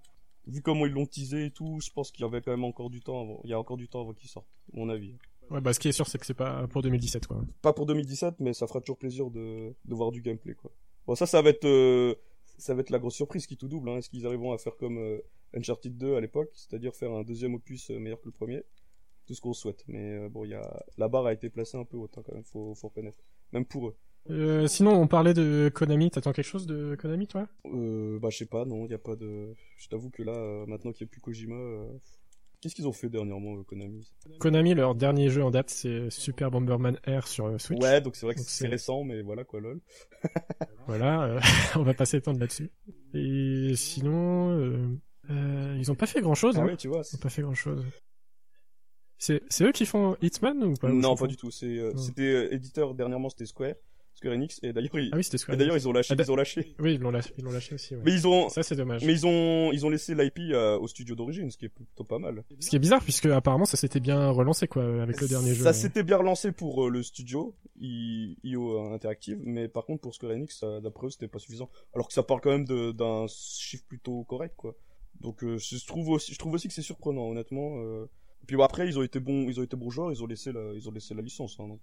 vu comment ils l'ont teasé et tout, je pense qu'il y avait quand même encore du temps. Avant, il y a encore du temps avant qu'il sorte, à mon avis. Ouais, bah ce qui est sûr, c'est que c'est pas pour 2017, quoi. Pas pour 2017, mais ça fera toujours plaisir de, de voir du gameplay, quoi. Bon, ça, ça va être, euh, ça va être la grosse surprise qui tout double. Hein. Est-ce qu'ils arriveront à faire comme euh, Uncharted 2 à l'époque, c'est-à-dire faire un deuxième opus meilleur que le premier? Tout ce qu'on souhaite. Mais euh, bon, il y a la barre a été placée un peu haute, hein, quand même. Faut, faut reconnaître. Même pour eux. Euh, sinon, on parlait de Konami. T'attends quelque chose de Konami, toi? Euh, bah, je sais pas, non, il y a pas de. Je t'avoue que là, euh, maintenant qu'il y a plus Kojima, euh, qu'est-ce qu'ils ont fait dernièrement, euh, Konami? Konami, leur dernier jeu en date, c'est Super Bomberman Air sur Switch. Ouais, donc c'est vrai que c'est récent, mais voilà quoi, lol. Voilà, on va passer le temps là-dessus. Et sinon, ils ont pas fait grand-chose. Ah hein. ouais, tu vois. Ils ont pas fait grand-chose. C'est eux qui font Hitman ou pas? Non, pas du tout. C'était éditeur dernièrement, c'était Square, Square Enix, et d'ailleurs ils, Ah oui, c'était et Square. d'ailleurs ils ont lâché, Ah, ils ont lâché. Oui, ils l'ont lâché, ils l'ont lâché aussi. ouais. Mais ils ont, Ça, c'est dommage. mais ils ont, ils ont laissé l'IP euh, au studio d'origine, ce qui est plutôt pas mal. Ce qui est bizarre, puisque apparemment ça s'était bien relancé quoi avec le dernier jeu. Ça s'était bien relancé pour euh, le studio IO Interactive, mais par contre pour Square Enix, d'après eux, c'était pas suffisant. Alors que ça parle quand même d'un chiffre plutôt correct, quoi. Donc euh, je trouve aussi, je trouve aussi que c'est surprenant, honnêtement. euh. Puis bon, après, ils ont été bons, ils ont été bourgeois, ils ont laissé la, ils ont laissé la licence, hein, donc.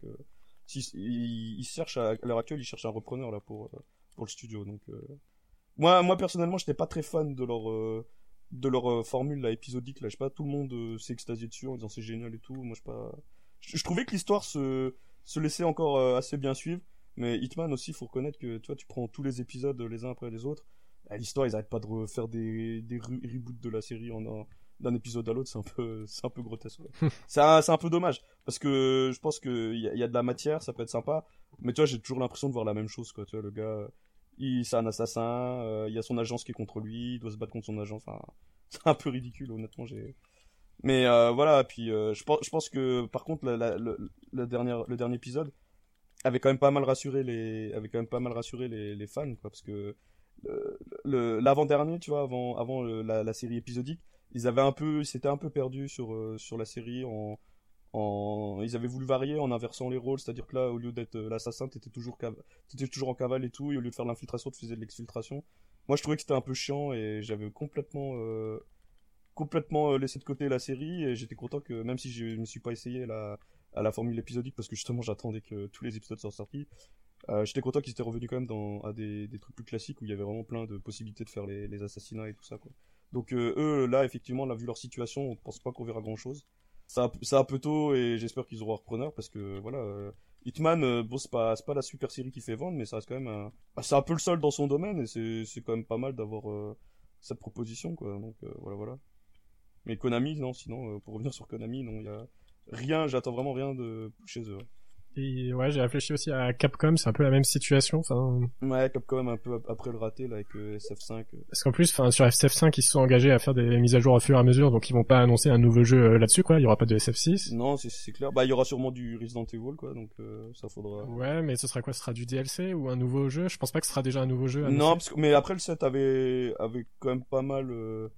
Si, ils, ils cherchent à, à l'heure actuelle, ils cherchent un repreneur là pour euh, pour le studio, donc. euh. Moi, moi personnellement, j'étais pas très fan de leur euh, de leur formule là épisodique là. Je sais pas, tout le monde s'est extasié dessus en disant c'est génial et tout. Moi, je pas. Je, trouvais que l'histoire se se laissait encore assez bien suivre, mais Hitman aussi, faut reconnaître que tu tu prends tous les épisodes les uns après les autres. à L'histoire, ils arrêtent pas de refaire des des re- reboots de la série en un- d'un épisode à l'autre, c'est un peu c'est un peu grotesque. quoi. c'est un, un peu dommage parce que je pense que il y, a- y a de la matière, ça peut être sympa, mais tu vois, j'ai toujours l'impression de voir la même chose quoi. Tu vois, le gars, il c'est un assassin, euh, il y a son agence qui est contre lui, il doit se battre contre son agent. Enfin, c'est un peu ridicule honnêtement. J'ai mais euh, voilà, puis euh, je pense je pense que par contre la, la- le, le dernier le dernier épisode avait quand même pas mal rassuré les avait quand même pas mal rassuré les, les fans quoi parce que le- le l'avant dernier tu vois avant avant la série épisodique ils avaient un peu ils s'étaient un peu perdus sur euh, sur la série en en ils avaient voulu varier en inversant les rôles c'est-à-dire que là au lieu d'être euh, l'assassin t'étais toujours cav- t'étais toujours en cavale et tout et au lieu de faire l'infiltration tu faisais de l'exfiltration. Moi je trouvais que c'était un peu chiant et j'avais complètement euh, complètement laissé de côté la série et j'étais content que même si je me suis pas essayé la à la formule épisodique parce que justement j'attendais que tous les épisodes soient sortis j'étais content qu'ils étaient revenus quand même à des, des trucs plus classiques où il y avait vraiment plein de possibilités de faire les, les assassinats et tout ça quoi donc euh, eux là effectivement là vu leur situation on pense pas qu'on verra grand chose ça a- ça un peu tôt et j'espère qu'ils auront un repreneur parce que voilà euh, Hitman euh, bon c'est pas pas la super série qui fait vendre mais ça reste quand même un bah, c'est un peu le seul dans son domaine et c'est quand même pas mal d'avoir euh, cette proposition quoi. Donc euh, voilà voilà. Mais Konami non sinon pour revenir sur Konami non il y a rien j'attends vraiment rien de chez eux Et ouais, j'ai réfléchi aussi à Capcom, c'est un peu la même situation. Enfin, ouais même un peu ap- après le raté là avec euh, SF5 euh. parce qu'en plus, enfin, sur SF5, ils se sont engagés à faire des mises à jour au fur et à mesure, donc ils vont pas annoncer un nouveau jeu euh, là-dessus, quoi. Il y aura pas de SF6. non c'est c'est clair bah il y aura sûrement du Resident Evil quoi donc euh, ça faudra Ouais, mais ce sera quoi? Ce sera du DLC ou un nouveau jeu? Je pense pas que ce sera déjà un nouveau jeu. annoncé. Non, parce que, mais après le set avait, avait quand même pas mal. euh,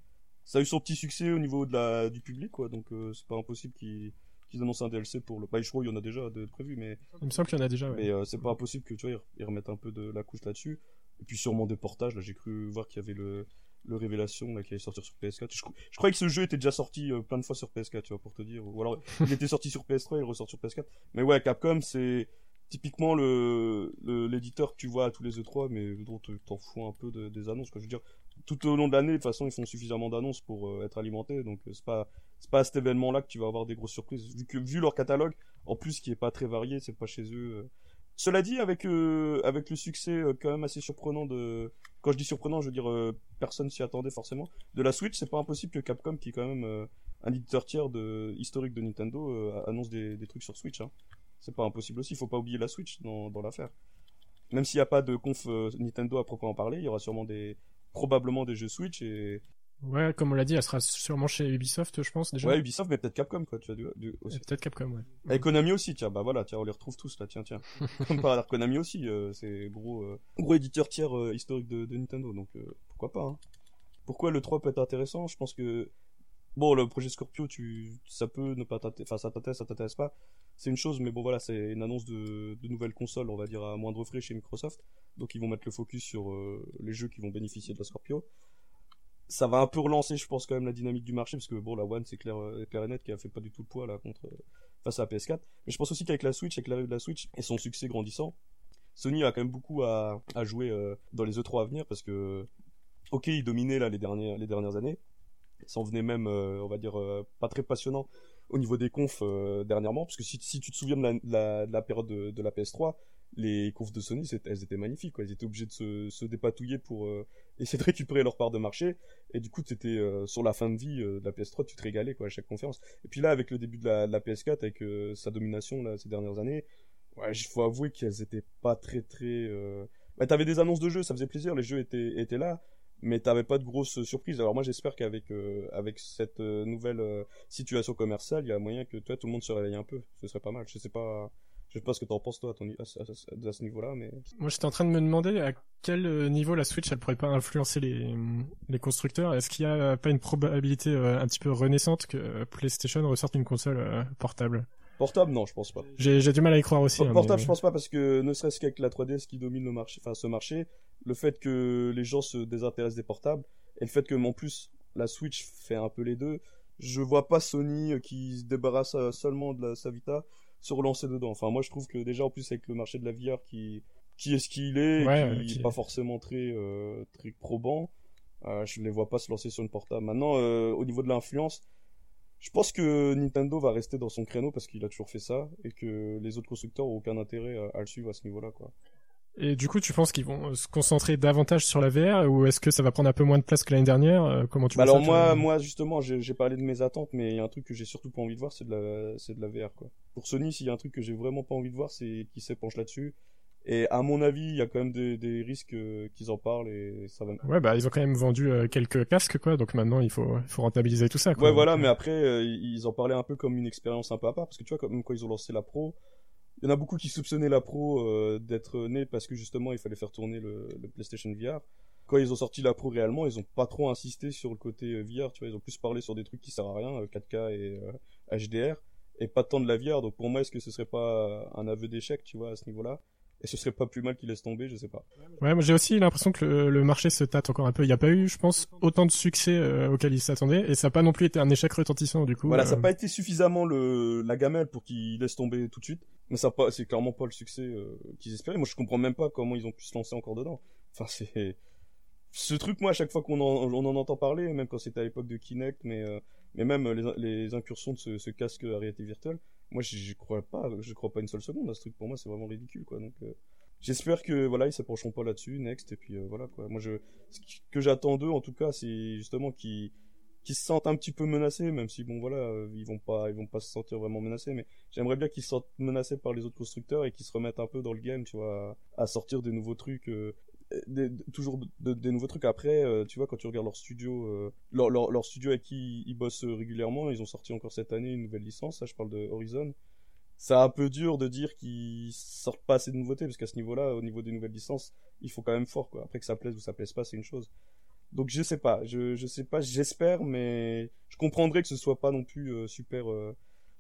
ça a eu son petit succès au niveau de la, du public, quoi. Donc euh, c'est pas impossible qu'ils qu'ils annoncent un DLC pour le. Bah, je crois qu'il y en a déjà de prévu, mais, Il me semble qu'il y en a déjà. Ouais. mais euh, c'est pas impossible que tu vois, ils, ils remettent un peu de la couche là-dessus. Et puis sûrement des portages. Là, j'ai cru voir qu'il y avait le, le Révélation là, qui allait sortir sur PS4. Je, je croyais que ce jeu était déjà sorti euh, plein de fois sur PS4, tu vois, pour te dire. Ou alors il était sorti sur PS3, il ressort sur PS4. Mais ouais, Capcom, c'est typiquement le l'éditeur que tu vois à tous les E3, mais dont te- t'en fous un peu de- des annonces. Quoi. Je veux dire, tout au long de l'année, de toute façon, ils font suffisamment d'annonces pour euh, être alimentés, donc euh, c'est pas c'est pas à cet événement-là que tu vas avoir des grosses surprises. Vu leur catalogue, en plus qui est pas très varié, c'est pas chez eux. euh. Cela dit, avec euh, avec le succès euh, quand même assez surprenant de quand je dis surprenant, je veux dire personne s'y attendait forcément. De la Switch, c'est pas impossible que Capcom, qui est quand même un éditeur tiers de historique de Nintendo, annonce des, trucs sur Switch. Hein. C'est pas impossible aussi. Faut pas oublier la Switch dans, dans l'affaire. Même s'il n'y a pas de conf Nintendo à proprement parler, il y aura sûrement des probablement des jeux Switch et Ouais, comme on l'a dit, elle sera sûrement chez Ubisoft, je pense déjà. ouais Ubisoft, mais peut-être Capcom quoi. Tu vois du, du- aussi. Peut-être Capcom, ouais. Et Konami aussi, tiens, bah voilà, tiens, on les retrouve tous là, tiens, tiens. Comme par hasard, Konami aussi, euh, c'est gros, euh, gros éditeur tiers euh, historique de, de Nintendo, donc pourquoi pas. Hein. Pourquoi le 3 peut être intéressant Je pense que bon, le projet Scorpio, tu, ça peut ne pas t'intéresser, enfin ça t'intéresse, ça t'intéresse pas. c'est une chose, mais bon voilà, c'est une annonce de, de nouvelles consoles, on va dire à moindre frais chez Microsoft. Donc ils vont mettre le focus sur les jeux qui vont bénéficier de la Scorpio. Ça va un peu relancer, je pense quand même la dynamique du marché parce que bon, la One c'est clair, euh, clair et net qui a fait pas du tout le poids là contre euh, face à la PS4. Mais je pense aussi qu'avec la Switch, avec l'arrivée de la Switch et son succès grandissant, Sony a quand même beaucoup à, à jouer dans les E3 à venir parce que ok, il dominait là les dernières les dernières années, ça en venait même, on va dire, pas très passionnant au niveau des confs dernièrement, parce que si, si, tu te souviens de la, de la, de la période de, de, la PS3, les confs de Sony, elles étaient magnifiques. Quoi. Ils étaient obligés de se, se dépatouiller pour euh, essayer de récupérer leur part de marché. Et du coup, c'était euh, sur la fin de vie euh, de la PS3, tu te régalais quoi, à chaque conférence. Et puis là, avec le début de la, de la PS4, avec sa domination là, ces dernières années, ouais, il faut avouer qu'elles étaient pas très très... Bah, t'avais des annonces de jeux, ça faisait plaisir, les jeux étaient, étaient là, mais t'avais pas de grosses surprises. Alors moi j'espère qu'avec avec cette nouvelle situation commerciale, il y a moyen que toi tout le monde se réveille un peu. Ce serait pas mal. Je sais pas je sais pas ce que t'en penses toi à, ton, à, ce niveau-là, mais. Moi, j'étais en train de me demander à quel euh, niveau la Switch, elle pourrait pas influencer les, les constructeurs. Est-ce qu'il y a pas une probabilité euh, un petit peu renaissante que PlayStation ressorte une console euh, portable? Portable, non, je pense pas. J'ai du mal à y croire aussi. Hein, portable, je pense pas parce que ne serait-ce qu'avec la 3DS qui domine le marché, enfin ce marché, le fait que les gens se désintéressent des portables et le fait que en plus la Switch fait un peu les deux, je vois pas Sony qui se débarrasse seulement de la, sa Vita se relancer dedans. Enfin, moi, je trouve que déjà, en plus, avec le marché de la VR qui, qui est ce qu'il est, qui n'est pas forcément très, euh, très probant, euh, je ne les vois pas se lancer sur une portable. Maintenant, euh, au niveau de l'influence, je pense que Nintendo va rester dans son créneau parce qu'il a toujours fait ça et que les autres constructeurs ont aucun intérêt à, à le suivre à ce niveau-là, quoi. Et du coup, tu penses qu'ils vont euh, se concentrer davantage sur la VR ou est-ce que ça va prendre un peu moins de place que l'année dernière euh, Comment tu bah Alors moi, moi justement, j'ai parlé de mes attentes, mais il y a un truc que j'ai surtout pas envie de voir, c'est de la, c'est de la VR quoi. Pour Sony, s'il y a un truc que j'ai vraiment pas envie de voir, c'est qu'ils s'épanchent là-dessus. Et à mon avis, il y a quand même des, des risques euh, qu'ils en parlent et ça va. Ouais, bah ils ont quand même vendu quelques casques quoi, donc maintenant il faut, il faut rentabiliser tout ça. Quoi, ouais, voilà, mais après ils en parlaient un peu comme une expérience un peu à part, parce que tu vois, comme quand ils ont lancé la Pro, il y en a beaucoup qui soupçonnaient la Pro euh, d'être née parce que justement il fallait faire tourner le, PlayStation VR. Quand ils ont sorti la Pro réellement, ils ont pas trop insisté sur le côté euh, VR, tu vois, ils ont plus parlé sur des trucs qui servent à rien, 4K euh, et HDR, et pas tant de la VR. Donc pour moi, est-ce que ce serait pas un aveu d'échec, tu vois, à ce niveau-là? Et ce serait pas plus mal qu'il laisse tomber, je sais pas. Ouais, moi j'ai aussi l'impression que le, marché se tâte encore un peu. Il n'y a pas eu, je pense, autant de succès euh, auquel il s'attendait, et ça n'a pas non plus été un échec retentissant du coup. Voilà, ça n'a pas été suffisamment le la gamelle pour qu'il laisse tomber tout de suite, mais ça c'est clairement pas le succès euh, qu'ils espéraient. Moi je comprends même pas comment ils ont pu se lancer encore dedans. Enfin c'est ce truc, moi à chaque fois qu'on en, on en entend parler, même quand c'était à l'époque de Kinect, mais euh, mais même les, les incursions de ce, casque à réalité virtuelle moi je crois pas je crois pas une seule seconde à ce truc pour moi c'est vraiment ridicule quoi donc euh, j'espère que voilà ils s'approcheront pas là-dessus next et puis euh, voilà quoi moi je ce que j'attends d'eux en tout cas c'est justement qu'ils qui se sentent un petit peu menacés même si bon voilà euh, ils vont pas ils vont pas se sentir vraiment menacés mais j'aimerais bien qu'ils se sentent menacés par les autres constructeurs et qu'ils se remettent un peu dans le game tu vois à, sortir des nouveaux trucs des, toujours des nouveaux trucs. Après, euh, tu vois, quand tu regardes leur studio, euh, leur, leur, studio avec qui ils bossent régulièrement, ils ont sorti encore cette année une nouvelle licence. Ça, je parle de Horizon. C'est un peu dur de dire qu'ils sortent pas assez de nouveautés parce qu'à ce niveau-là, au niveau des nouvelles licences, il faut quand même fort. Quoi. Après que ça plaise ou ça plaise pas, c'est une chose. Donc je sais pas, je sais pas, j'espère, mais je comprendrais que ce soit pas non plus euh, super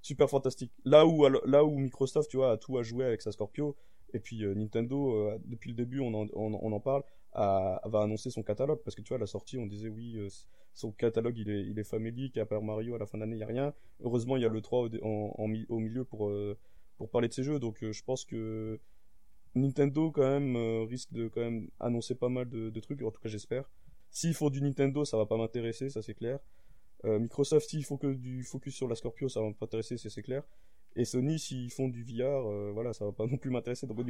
super fantastique. Là où là où Microsoft, tu vois, a tout à jouer avec sa Scorpio, et puis euh, Nintendo, euh, depuis le début, on en, on, en parle, va annoncer son catalogue parce que tu vois, à la sortie, on disait oui, euh, son catalogue il est, il est famélique, à part Mario, à la fin de l'année, il n'y a rien. Heureusement, il y a le 3 au, milieu pour, pour parler de ces jeux, donc je pense que Nintendo quand même risque de quand même annoncer pas mal de trucs, en tout cas j'espère. S'il faut du Nintendo, ça va pas m'intéresser, ça c'est clair. Microsoft, s'il faut que du focus sur la Scorpio, ça va m'intéresser, c'est clair. Et Sony, s'ils font du VR, euh, voilà, ça va pas non plus m'intéresser. Donc au,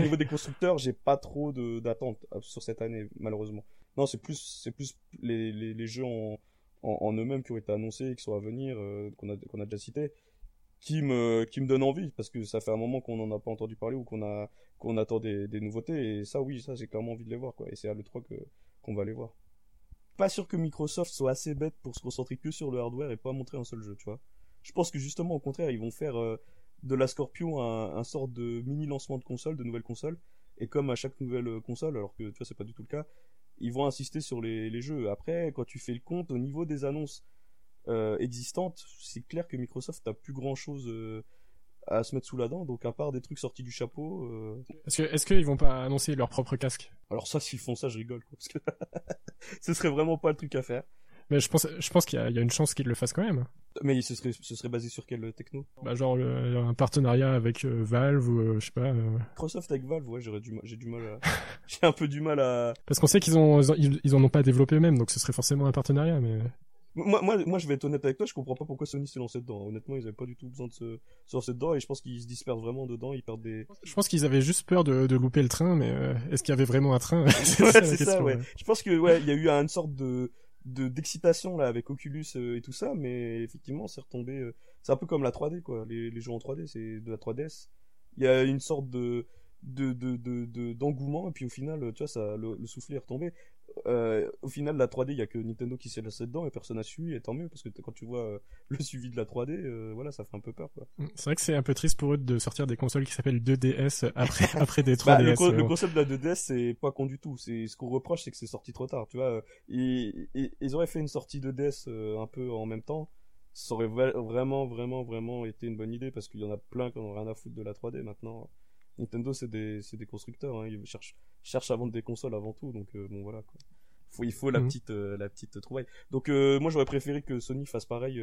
niveau des constructeurs, j'ai pas trop d'attentes euh, sur cette année, malheureusement. Non, c'est plus, c'est plus les, les, jeux en, en, eux-mêmes qui ont été annoncés, qui sont à venir, euh, qu'on a, a déjà cité, qui me, qui me donnent envie, parce que ça fait un moment qu'on en a pas entendu parler ou qu'on a, qu'on attend des, nouveautés. Et ça, oui, ça, j'ai clairement envie de les voir, quoi. Et c'est à l'E3 que, qu'on va les voir. Pas sûr que Microsoft soit assez bête pour se concentrer que sur le hardware et pas montrer un seul jeu, tu vois. Je pense que justement, au contraire, ils vont faire euh, de la Scorpio un, un sort de mini lancement de console, de nouvelles consoles. Et comme à chaque nouvelle euh, console, alors que tu vois, c'est pas du tout le cas, ils vont insister sur les, les jeux. Après, quand tu fais le compte au niveau des annonces euh, existantes, c'est clair que Microsoft n'a plus grand chose à se mettre sous la dent. Donc à part des trucs sortis du chapeau. Euh... Est-ce que est-ce qu'ils vont pas annoncer leur propre casque? Alors ça, s'ils font ça, je rigole, quoi, parce que ce serait vraiment pas le truc à faire. Mais je pense, je pense qu'il y, y, a une chance qu'ils le fassent quand même. Mais ce serait, ce serait basé sur quel techno? Bah genre le, un partenariat avec euh, Valve ou euh, je sais pas. Euh... Microsoft avec Valve, ouais, j'aurais du, j'ai du mal à, j'ai un peu du mal à. Parce qu'on sait qu'ils ont, ils, ils en ont pas développé eux-mêmes, donc ce serait forcément un partenariat, mais. Moi, moi, moi, je vais être honnête avec toi, je comprends pas pourquoi Sony s'est lancé dedans. Honnêtement, ils avaient pas du tout besoin de se, se lancer dedans et je pense qu'ils se dispersent vraiment dedans, ils perdent des. Je pense qu'ils avaient juste peur de, de louper le train, mais euh, est-ce qu'il y avait vraiment un train? C'est ouais, ça, ça, ouais. Je pense que ouais, il y a eu une sorte de de d'excitation là avec Oculus euh, et tout ça, mais effectivement, c'est retombé. Euh, c'est un peu comme la 3D quoi. Les, les jeux en 3D, c'est de la 3DS. Il y a une sorte de de de de d'engouement et puis au final, tu vois, ça le, le soufflet est retombé euh, au final, la 3D, il y a que Nintendo qui s'est lancé dedans et personne n'a suivi, et tant mieux, parce que quand tu vois euh, le suivi de la 3D, euh, voilà, ça fait un peu peur, quoi. C'est vrai que c'est un peu triste pour eux de sortir des consoles qui s'appellent 2DS après, après des 3DS. Bah, le, co le, concept de la 2DS, c'est pas con du tout. C'est, ce qu'on reproche, c'est que c'est sorti trop tard, tu vois. Et, et, ils auraient fait une sortie 2DS un peu en même temps. Ça aurait vraiment, vraiment, vraiment été une bonne idée, parce qu'il y en a plein qui n'ont rien à foutre de la 3D maintenant. Nintendo, c'est des, des constructeurs, hein. ils cherchent, cherchent à vendre des consoles avant tout, donc euh, bon voilà. Quoi. Faut, il faut la mmh. petite, euh, la petite trouvaille. Donc euh, moi j'aurais préféré que Sony fasse pareil,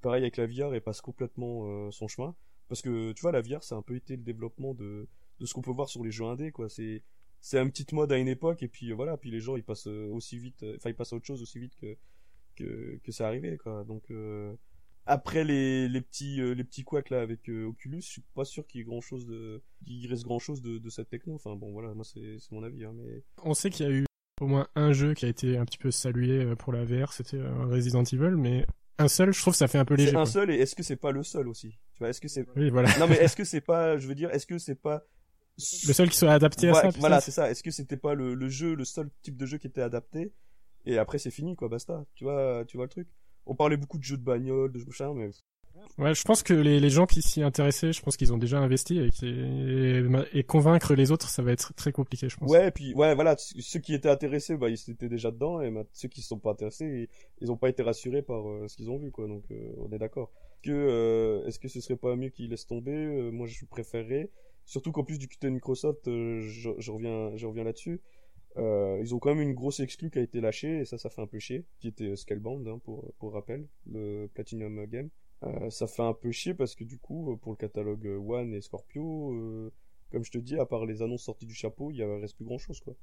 pareil avec la VR et passe complètement son chemin, parce que tu vois la VR c'est un peu été le développement de, de ce qu'on peut voir sur les jeux indés, quoi. C'est, c'est un petit mode à une époque et puis voilà, puis les gens ils passent aussi vite, enfin ils passent à autre chose aussi vite que que, que c'est arrivé, quoi. Donc après les, les petits euh, les petits couacs là avec euh, Oculus, je suis pas sûr qu'il y ait grand chose de qu'il reste grand chose de, de cette techno. Enfin bon voilà, moi c'est mon avis hein, mais on sait qu'il y a eu au moins un jeu qui a été un petit peu salué euh, pour la VR, c'était Resident Evil mais un seul, je trouve ça fait un peu léger. Un seul et est-ce que c'est pas le seul aussi? Tu vois, est-ce que c'est Oui, voilà. Non mais est-ce que c'est pas je veux dire, est-ce que c'est pas le seul qui soit adapté à ça Voilà, c'est ça. Est-ce que c'était pas le, le jeu, le seul type de jeu qui était adapté et après c'est fini quoi, basta. Tu vois, tu vois le truc. On parlait beaucoup de jeux de bagnole, de machin, mais Ouais, je pense que les, les gens qui s'y intéressaient, je pense qu'ils ont déjà investi et, et, et, convaincre les autres, ça va être très compliqué, je pense. Ouais, et puis ouais, voilà, ceux qui étaient intéressés, bah ils étaient déjà dedans, et ceux qui ne sont pas intéressés, ils n'ont pas été rassurés par euh, ce qu'ils ont vu, quoi. Donc euh, on est d'accord. Que euh, est-ce que ce serait pas mieux qu'ils laissent tomber? Moi, je préférerais. Surtout qu'en plus du de Microsoft, je, je, reviens, je reviens là-dessus. Ils ont quand même une grosse exclue qui a été lâchée et ça, ça fait un peu chier. Qui était Scalebound, hein, pour pour rappel, le Platinum Game. Euh, ça fait un peu chier parce que du coup, euh, pour le catalogue euh, One et Scorpio, comme je te dis, à part les annonces sorties du chapeau, il ne reste plus grand chose quoi.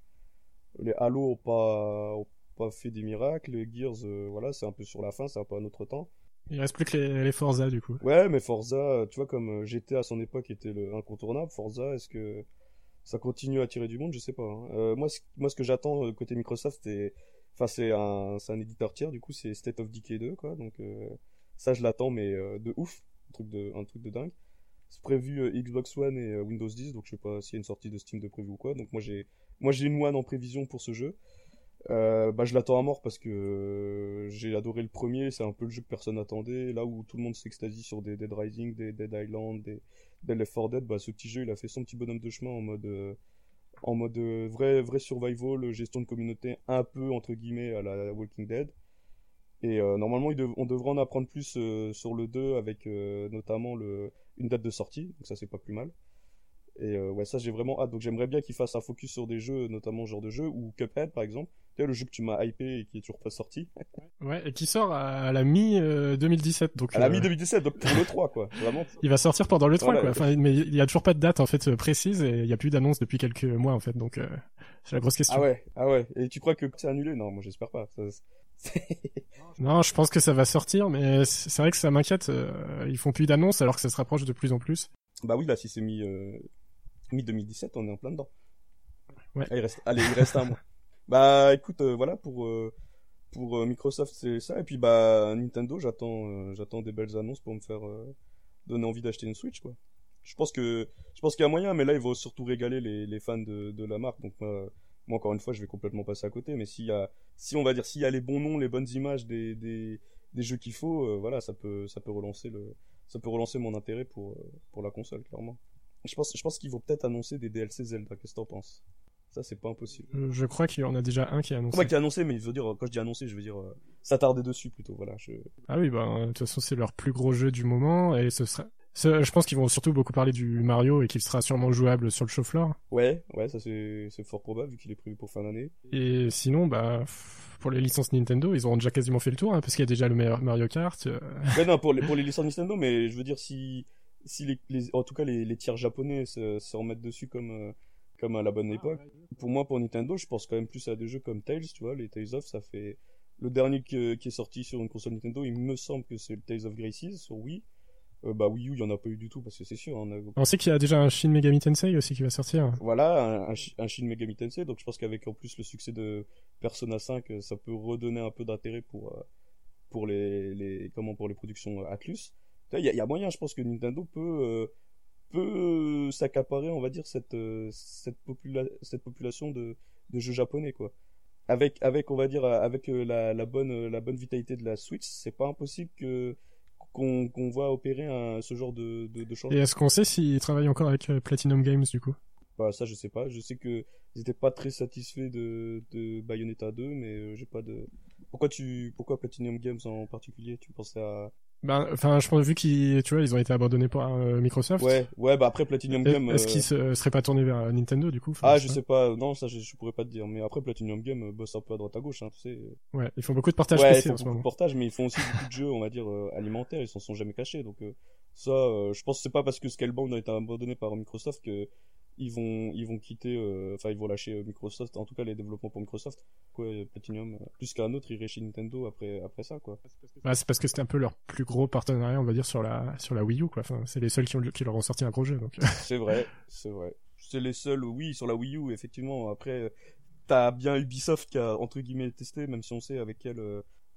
Les Halo ont pas, ont pas fait des miracles, les Gears, voilà, c'est un peu sur la fin, c'est un peu à notre temps. Il reste plus que les, Forza du coup. Ouais, mais Forza, tu vois, comme GTA à son époque était le incontournable, Forza, est-ce que ça continue à tirer du monde Je sais pas. Hein. moi, moi, ce que j'attends côté Microsoft, c'est, enfin, c'est un, un éditeur tiers, du coup, c'est State of Decay 2, quoi. Donc, ça, je l'attends, mais euh, de ouf. Un truc de, dingue. C'est prévu euh, Xbox One et euh, Windows 10, donc je sais pas s'il y a une sortie de Steam de prévu ou quoi. Donc moi, j'ai, moi, j'ai une One en prévision pour ce jeu. Euh, bah, je l'attends à mort parce que j'ai adoré le premier, c'est un peu le jeu que personne n'attendait. Là où tout le monde s'extasie sur des Dead Rising, des Dead Island, des, des Left 4 Dead, bah, ce petit jeu il a fait son petit bonhomme de chemin en mode, en mode vrai, vrai survival, gestion de communauté un peu entre guillemets à la Walking Dead. Et euh, normalement, on devrait en apprendre plus euh, sur le 2 avec euh, notamment une date de sortie, donc ça c'est pas plus mal. Et ouais, ça j'ai vraiment hâte. Donc j'aimerais bien qu'ils fassent un focus sur des jeux, notamment ce genre de jeu, ou Cuphead par exemple. Tu sais, le jeu que tu m'as hypé et qui est toujours pas sorti. Ouais, et qui sort à la mi-2017. donc à la mi-2017, donc pour le 3, quoi. Vraiment. Il va sortir pendant le 3, quoi. Enfin, mais il y a toujours pas de date, en fait, précise, et il y a plus d'annonce depuis quelques mois, en fait, donc c'est la grosse question. Ah ouais, ah ouais. Et tu crois que c'est annulé? Non, moi j'espère pas. Ça, non, je pense que ça va sortir, mais c'est vrai que ça m'inquiète. Euh, ils font plus d'annonces alors que ça se rapproche de plus en plus. Bah oui, là, si c'est mi, euh, mi 2017, on est en plein dedans. Ouais. Allez, il reste, allez, il reste un mois. Bah écoute, euh, voilà pour pour Microsoft c'est ça et puis bah Nintendo, j'attends j'attends des belles annonces pour me faire donner envie d'acheter une Switch quoi. Je pense que je pense qu'il y a moyen, mais là ils vont surtout régaler les, les fans de, de la marque. Donc moi encore une fois je vais complètement passer à côté mais s'il y a si on va dire s'il y a les bons noms les bonnes images des des, des jeux qu'il faut euh, voilà ça peut ça peut relancer le ça peut relancer mon intérêt pour euh, pour la console clairement je pense je pense qu'ils vont peut-être annoncer des DLC Zelda qu'est-ce que t'en penses? Ça c'est pas impossible euh, je crois qu'il y en a déjà un qui est annoncé ouais qui est annoncé mais je veux dire quand je dis annoncé je veux dire s'attarder dessus plutôt voilà je... ah oui bah de toute façon c'est leur plus gros jeu du moment et ce sera Je pense qu'ils vont surtout beaucoup parler du Mario et qu'il sera sûrement jouable sur le show floor. Ouais, ouais, ça c'est fort probable vu qu'il est prévu pour fin d'année. Et sinon, bah, pour les licences Nintendo, ils auront déjà quasiment fait le tour, hein, parce qu'il y a déjà le Mario Kart. Euh. Ouais, non, pour les, pour les licences Nintendo, mais je veux dire, si, si les, en tout cas les, les tiers japonais se, se remettent dessus comme, euh, comme à la bonne ah, époque. Pour moi, pour Nintendo, je pense quand même plus à des jeux comme Tales, tu vois, les Tales of, ça fait, le dernier qui, qui est sorti sur une console Nintendo, il me semble que c'est le Tales of Graces sur Wii. Euh, bah Wii U, il y en a pas eu du tout parce que c'est sûr. On, on sait qu'il y a déjà un Shin Megami Tensei aussi qui va sortir. Voilà, un, un, Shin Megami Tensei. Donc je pense qu'avec en plus le succès de Persona 5, ça peut redonner un peu d'intérêt pour euh, pour les, les comment pour les productions Atlus. Il y a, y a, moyen, je pense que Nintendo peut euh, peut s'accaparer, on va dire cette cette, popula cette population de de jeux japonais quoi. Avec avec on va dire avec la, la bonne la bonne vitalité de la Switch, c'est pas impossible que qu'on voit opérer un, ce genre de, de, de changement. Et est-ce qu'on sait s'ils travaillent encore avec euh, Platinum Games du coup? Bah ça je sais pas. Je sais que ils étaient pas très satisfaits de, de Bayonetta 2, mais euh, j'ai pas de. Pourquoi tu pourquoi Platinum Games en particulier? Tu pensais à bah, enfin, je pense vu qu'ils, tu vois, ils ont été abandonnés par euh, Microsoft. Ouais, ouais, bah après Platinum Game. Est-ce qu'ils se, seraient pas tournés vers Nintendo du coup? Ah, je sais pas. Non, ça, je, pourrais pas te dire. Mais après Platinum Game bosse un peu à droite à gauche, hein, tu sais. Ouais, ils font beaucoup de partage ouais, PC ils font beaucoup de portage, mais ils font aussi beaucoup de jeux, on va dire alimentaires. Ils s'en sont jamais cachés, donc ça, je pense que c'est pas parce que Scalebound a été abandonné par Microsoft que ils vont ils vont quitter euh, enfin ils vont lâcher euh, Microsoft en tout cas les développements pour Microsoft. Quoi Platinum euh, plus qu'un autre irait chez Nintendo après après ça quoi. Bah, c'est parce que c'était un peu leur plus gros partenariat on va dire sur la sur la Wii U quoi. Enfin c'est les seuls qui ont qui leur ont sorti un gros jeu donc. C'est vrai c'est vrai. C'est les seuls oui sur la Wii U effectivement. Après t'as bien Ubisoft qui a entre guillemets testé même si on sait avec quel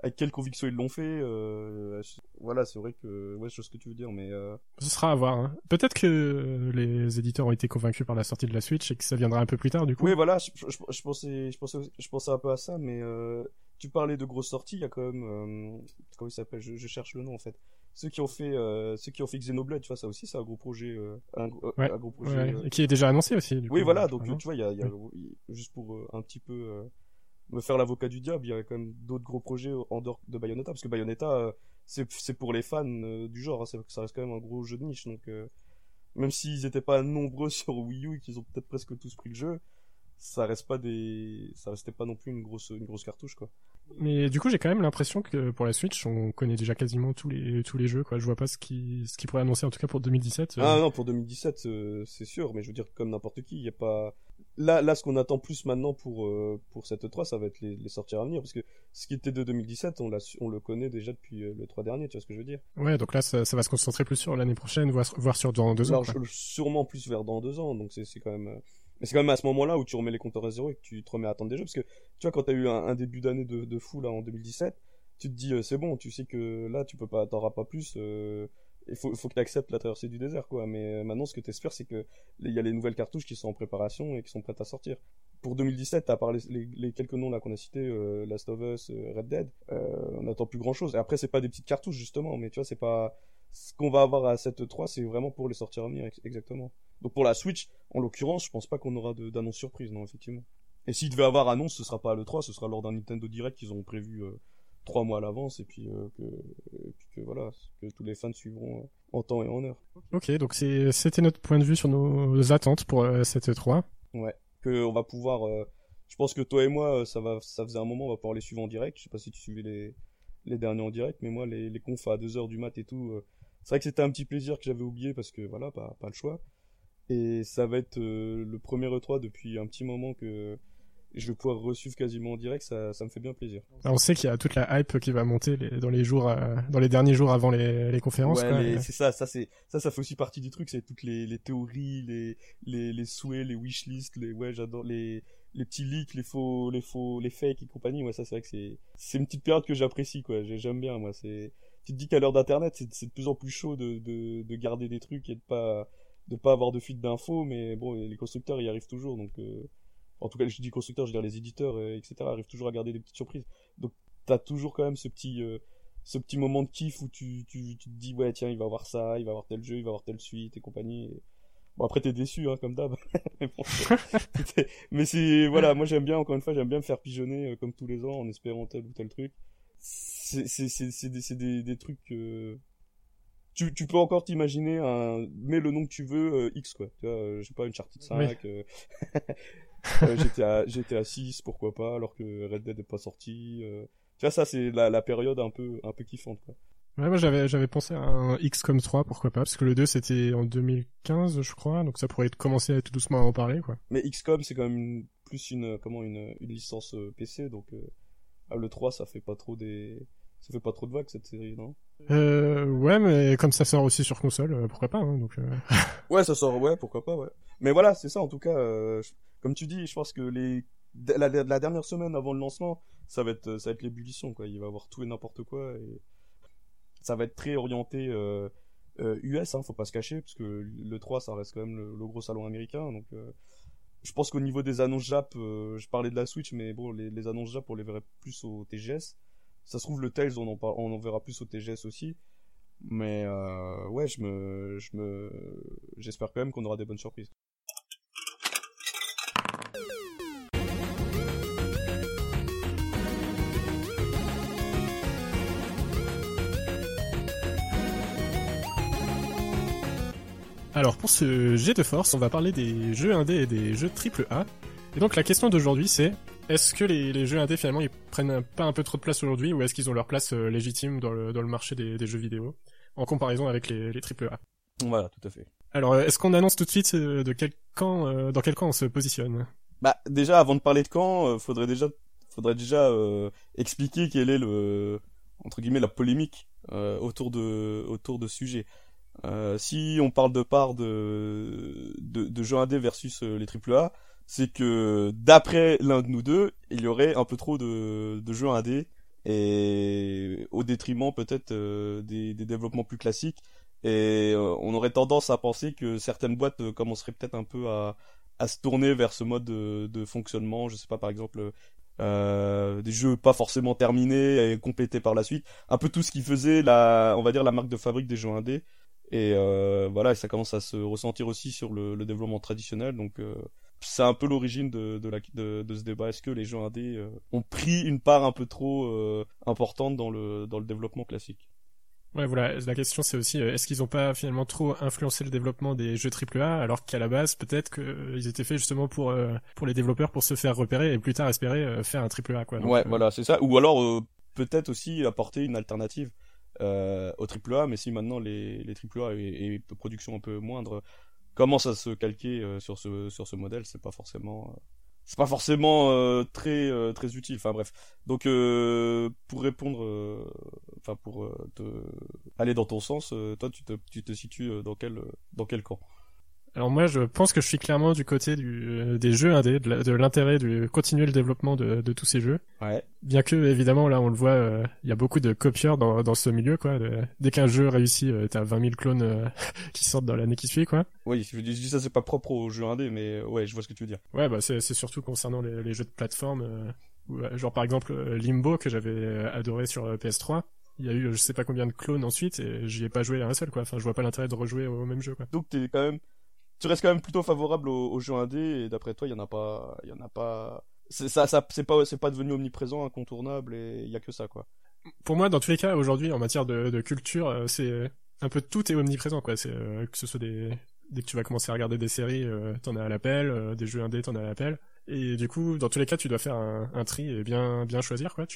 avec quelle conviction ils l'ont fait. Euh, voilà, c'est vrai que ouais, je sais ce que tu veux dire, mais euh... ce sera à voir. Hein. Peut-être que les éditeurs ont été convaincus par la sortie de la Switch et que ça viendra un peu plus tard, du coup. Oui, voilà, je, je, je pensais, je pensais, je pensais un peu à ça, mais euh, tu parlais de grosses sorties, il y a quand même, euh, comment il s'appelle je, je, cherche le nom en fait. Ceux qui ont fait, euh, ceux qui ont fait Xenoblade, tu vois, ça aussi, c'est un gros projet, euh, un, ouais, un, gros projet, ouais. qui est déjà annoncé aussi. Du oui, coup, voilà, donc tu vois, il y a, y a juste pour un petit peu me faire l'avocat du diable, il y a quand même d'autres gros projets en dehors de Bayonetta, parce que Bayonetta, euh, c'est pour les fans euh, du genre, hein, ça reste quand même un gros jeu de niche, donc euh, même s'ils étaient pas nombreux sur Wii U et qu'ils ont peut-être presque tous pris le jeu, ça reste pas des, ça restait pas non plus une grosse, une grosse cartouche quoi. Mais du coup, j'ai quand même l'impression que pour la Switch, on connaît déjà quasiment tous les tous les jeux. Quoi. Je vois pas ce qui ce qui pourrait annoncer en tout cas pour 2017. Euh. Ah non, pour 2017, euh, c'est sûr. Mais je veux dire, comme n'importe qui, il y a pas. Là, là, ce qu'on attend plus maintenant pour euh, pour cette 3 ça va être les, les sorties à venir, parce que ce qui était de 2017, on l'a on le connaît déjà depuis le 3 dernier. Tu vois ce que je veux dire Ouais, donc là, ça, ça va se concentrer plus sur l'année prochaine, voire, voire sur dans deux ans. sûrement plus vers dans deux ans. Donc c'est c'est quand même mais c'est quand même à ce moment-là où tu remets les compteurs à zéro et que tu te remets à attendre des jeux. Parce que, tu vois, quand t'as eu un, début d'année de, de, fou, là, en 2017, tu te dis, euh, c'est bon, tu sais que là, tu peux pas, t'auras pas plus, euh, il faut, faut que tu acceptes la traversée du désert, quoi. Mais euh, maintenant, ce que tu espères, c'est que il y a les nouvelles cartouches qui sont en préparation et qui sont prêtes à sortir. Pour 2017, à part les, quelques noms là qu'on a cités, Last of Us, Red Dead, on n'attend plus grand chose. Et après, c'est pas des petites cartouches justement, mais tu vois, c'est pas ce qu'on va avoir à cette 3, c'est vraiment pour les sortir à venir, exactement. Donc pour la Switch, en l'occurrence, je pense pas qu'on aura d'annonce surprise, non, effectivement. Et s'il devait avoir annonce, ce sera pas à l'E3, ce sera lors d'un Nintendo Direct qu'ils ont prévu euh, trois mois à l'avance, et puis, euh, que, que, voilà, que tous les fans suivront euh, en temps et en heure. Ok, donc c'était notre point de vue sur nos attentes pour cette E3. Ouais, que on va pouvoir... je pense que toi et moi, ça va, ça faisait un moment, on va pouvoir les suivre en direct. Je sais pas si tu suivais les, les derniers en direct, mais moi, les, les confs à 2h du mat et tout, c'est vrai que c'était un petit plaisir que j'avais oublié parce que voilà, pas, pas le choix. Et ça va être euh, le premier E3 depuis un petit moment que je vais pouvoir reçuivre quasiment en direct, ça, ça me fait bien plaisir. on sait qu'il y a toute la hype qui va monter les, dans les jours, euh, dans les derniers jours avant les, les conférences. Ouais, c'est ça, ça c'est ça, ça fait aussi partie du truc, c'est toutes les, les théories, les, les, les souhaits, les wishlists, les ouais, j'adore les les petits leaks, les faux, les faux, les fakes et compagnie. Ouais, ça c'est vrai que c'est c'est une petite période que j'apprécie quoi. J'aime bien moi. C'est tu te dis qu'à l'heure d'internet, c'est de plus en plus chaud de, de de garder des trucs et de pas de pas avoir de fuite d'infos, mais bon, les constructeurs y arrivent toujours, donc euh, en tout cas, je dis constructeurs, je veux dire les éditeurs, euh, etc. arrivent toujours à garder des petites surprises. Donc t'as toujours quand même ce petit euh, ce petit moment de kiff où tu, tu, tu te dis ouais tiens il va avoir ça, il va avoir tel jeu, il va avoir telle suite et compagnie. Bon après t'es déçu hein, comme d'hab. mais, c'est voilà moi j'aime bien encore une fois j'aime bien me faire pigeonner comme tous les ans en espérant tel ou tel truc. C'est des, des, des trucs tu, tu peux encore t'imaginer un, mets le nom que tu veux, euh, X, quoi. Tu vois, euh, je sais pas, une Uncharted 5, euh, euh, GTA, GTA 6, pourquoi pas, alors que Red Dead est pas sorti. euh. Tu vois, ça, c'est la, la période un peu, un peu kiffante, quoi. Ouais, moi j'avais j'avais pensé à un XCOM 3, pourquoi pas, parce que le 2 c'était en 2015, je crois, donc ça pourrait commencer à tout doucement à en parler, quoi. Mais XCOM, c'est quand même une- plus une, comment, une, une licence euh, PC, donc, euh, ah, le 3, ça fait pas trop des, ça fait pas trop de vagues, cette série, non? Euh, ouais, mais comme ça sort aussi sur console, pourquoi pas, hein, donc... euh, Ouais, ça sort, ouais, pourquoi pas, ouais. Mais voilà, c'est ça, en tout cas, je- comme tu dis, je pense que les, la, dernière semaine avant le lancement, ça va être, ça va être l'ébullition, quoi. Il va y avoir tout et n'importe quoi, et ça va être très orienté, euh, euh, US, hein, faut pas se cacher, parce que le 3, ça reste quand même le, gros salon américain, donc, euh, je pense qu'au niveau des annonces Jap, euh, je parlais de la Switch, mais bon, les, annonces Jap, on les verrait plus au TGS. Ça se trouve, le Tales, on en, on en verra plus au TGS aussi. Mais euh, ouais, je me, je me, j'espère quand même qu'on aura des bonnes surprises. Alors pour ce jet de force, on va parler des jeux indés et des jeux triple A. Et donc la question d'aujourd'hui c'est est-ce que les, les jeux indés finalement ils prennent pas un peu trop de place aujourd'hui ou est-ce qu'ils ont leur place euh, légitime dans le, dans le marché des, des jeux vidéo en comparaison avec les, les triple A? Voilà, tout à fait. Alors est-ce qu'on annonce tout de suite euh, de quel camp, euh, dans quel camp on se positionne? Bah déjà, avant de parler de euh, faudrait déjà, faudrait déjà euh, expliquer quelle est le, entre guillemets, la polémique euh, autour de, autour de sujet. Euh, si on parle de part de, de, de jeux indés versus euh, les AAA, c'est que d'après l'un de nous deux, il y aurait un peu trop de, de jeux indés et au détriment peut-être euh, des, développements plus classiques. Et on aurait tendance à penser que certaines boîtes commenceraient peut-être un peu à, à se tourner vers ce mode de, de fonctionnement. Je sais pas, par exemple, des jeux pas forcément terminés et complétés par la suite. Un peu tout ce qui faisait la, on va dire, la marque de fabrique des jeux indés. Et euh, voilà, ça commence à se ressentir aussi sur le, le développement traditionnel. Donc euh, c'est un peu l'origine de, de, la, de, de ce débat. Est-ce que les jeux indés euh, ont pris une part un peu trop euh, importante dans le, dans le développement classique? Ouais, voilà. La question, c'est aussi, euh, est-ce qu'ils ont pas finalement trop influencé le développement des jeux AAA, alors qu'à la base, peut-être qu'ils étaient faits justement pour euh, pour les développeurs pour se faire repérer et plus tard espérer euh, faire un AAA, quoi. Donc, Ouais, voilà, c'est ça. Ou alors peut-être aussi apporter une alternative euh, au AAA, mais si maintenant les, les AAA et, et production un peu moindre commencent à se calquer euh, sur ce sur ce modèle, c'est pas forcément euh, euh, très utile. Enfin bref. Donc pour répondre, enfin pour te aller dans ton sens, toi tu te tu te situes dans quel camp? Alors moi, je pense que je suis clairement du côté du, euh, des jeux indés, de l'intérêt de continuer le développement de, de tous ces jeux. Ouais. Bien que, évidemment, là, on le voit, euh, il y a beaucoup de copieurs dans, dans ce milieu, quoi. De- dès qu'un jeu réussit, euh, t'as 20 000 clones euh, qui sortent dans l'année qui suit, quoi. Oui, je dis, je dis ça, c'est pas propre aux jeux indés, mais euh, ouais, je vois ce que tu veux dire. Ouais, bah c'est surtout concernant les, les jeux de plateforme, genre par exemple Limbo que j'avais adoré sur euh, PS3. Il y a eu je sais pas combien de clones ensuite et j'y ai pas joué à un seul quoi. Enfin, je vois pas l'intérêt de rejouer au même jeu quoi. Donc t'es quand même, tu restes quand même plutôt favorable aux, aux jeux indés et d'après toi, il y en a pas, il y en a pas, c'est ça, ça, c'est pas, devenu omniprésent, incontournable et il y a que ça quoi. Pour moi, dans tous les cas, aujourd'hui, en matière de, culture, euh, c'est un peu tout est omniprésent quoi. C'est euh, que ce soit dès que tu vas commencer à regarder des séries, euh, t'en as à l'appel, des jeux indés, t'en as à l'appel. Et du coup, dans tous les cas, tu dois faire un, tri et bien bien choisir quoi.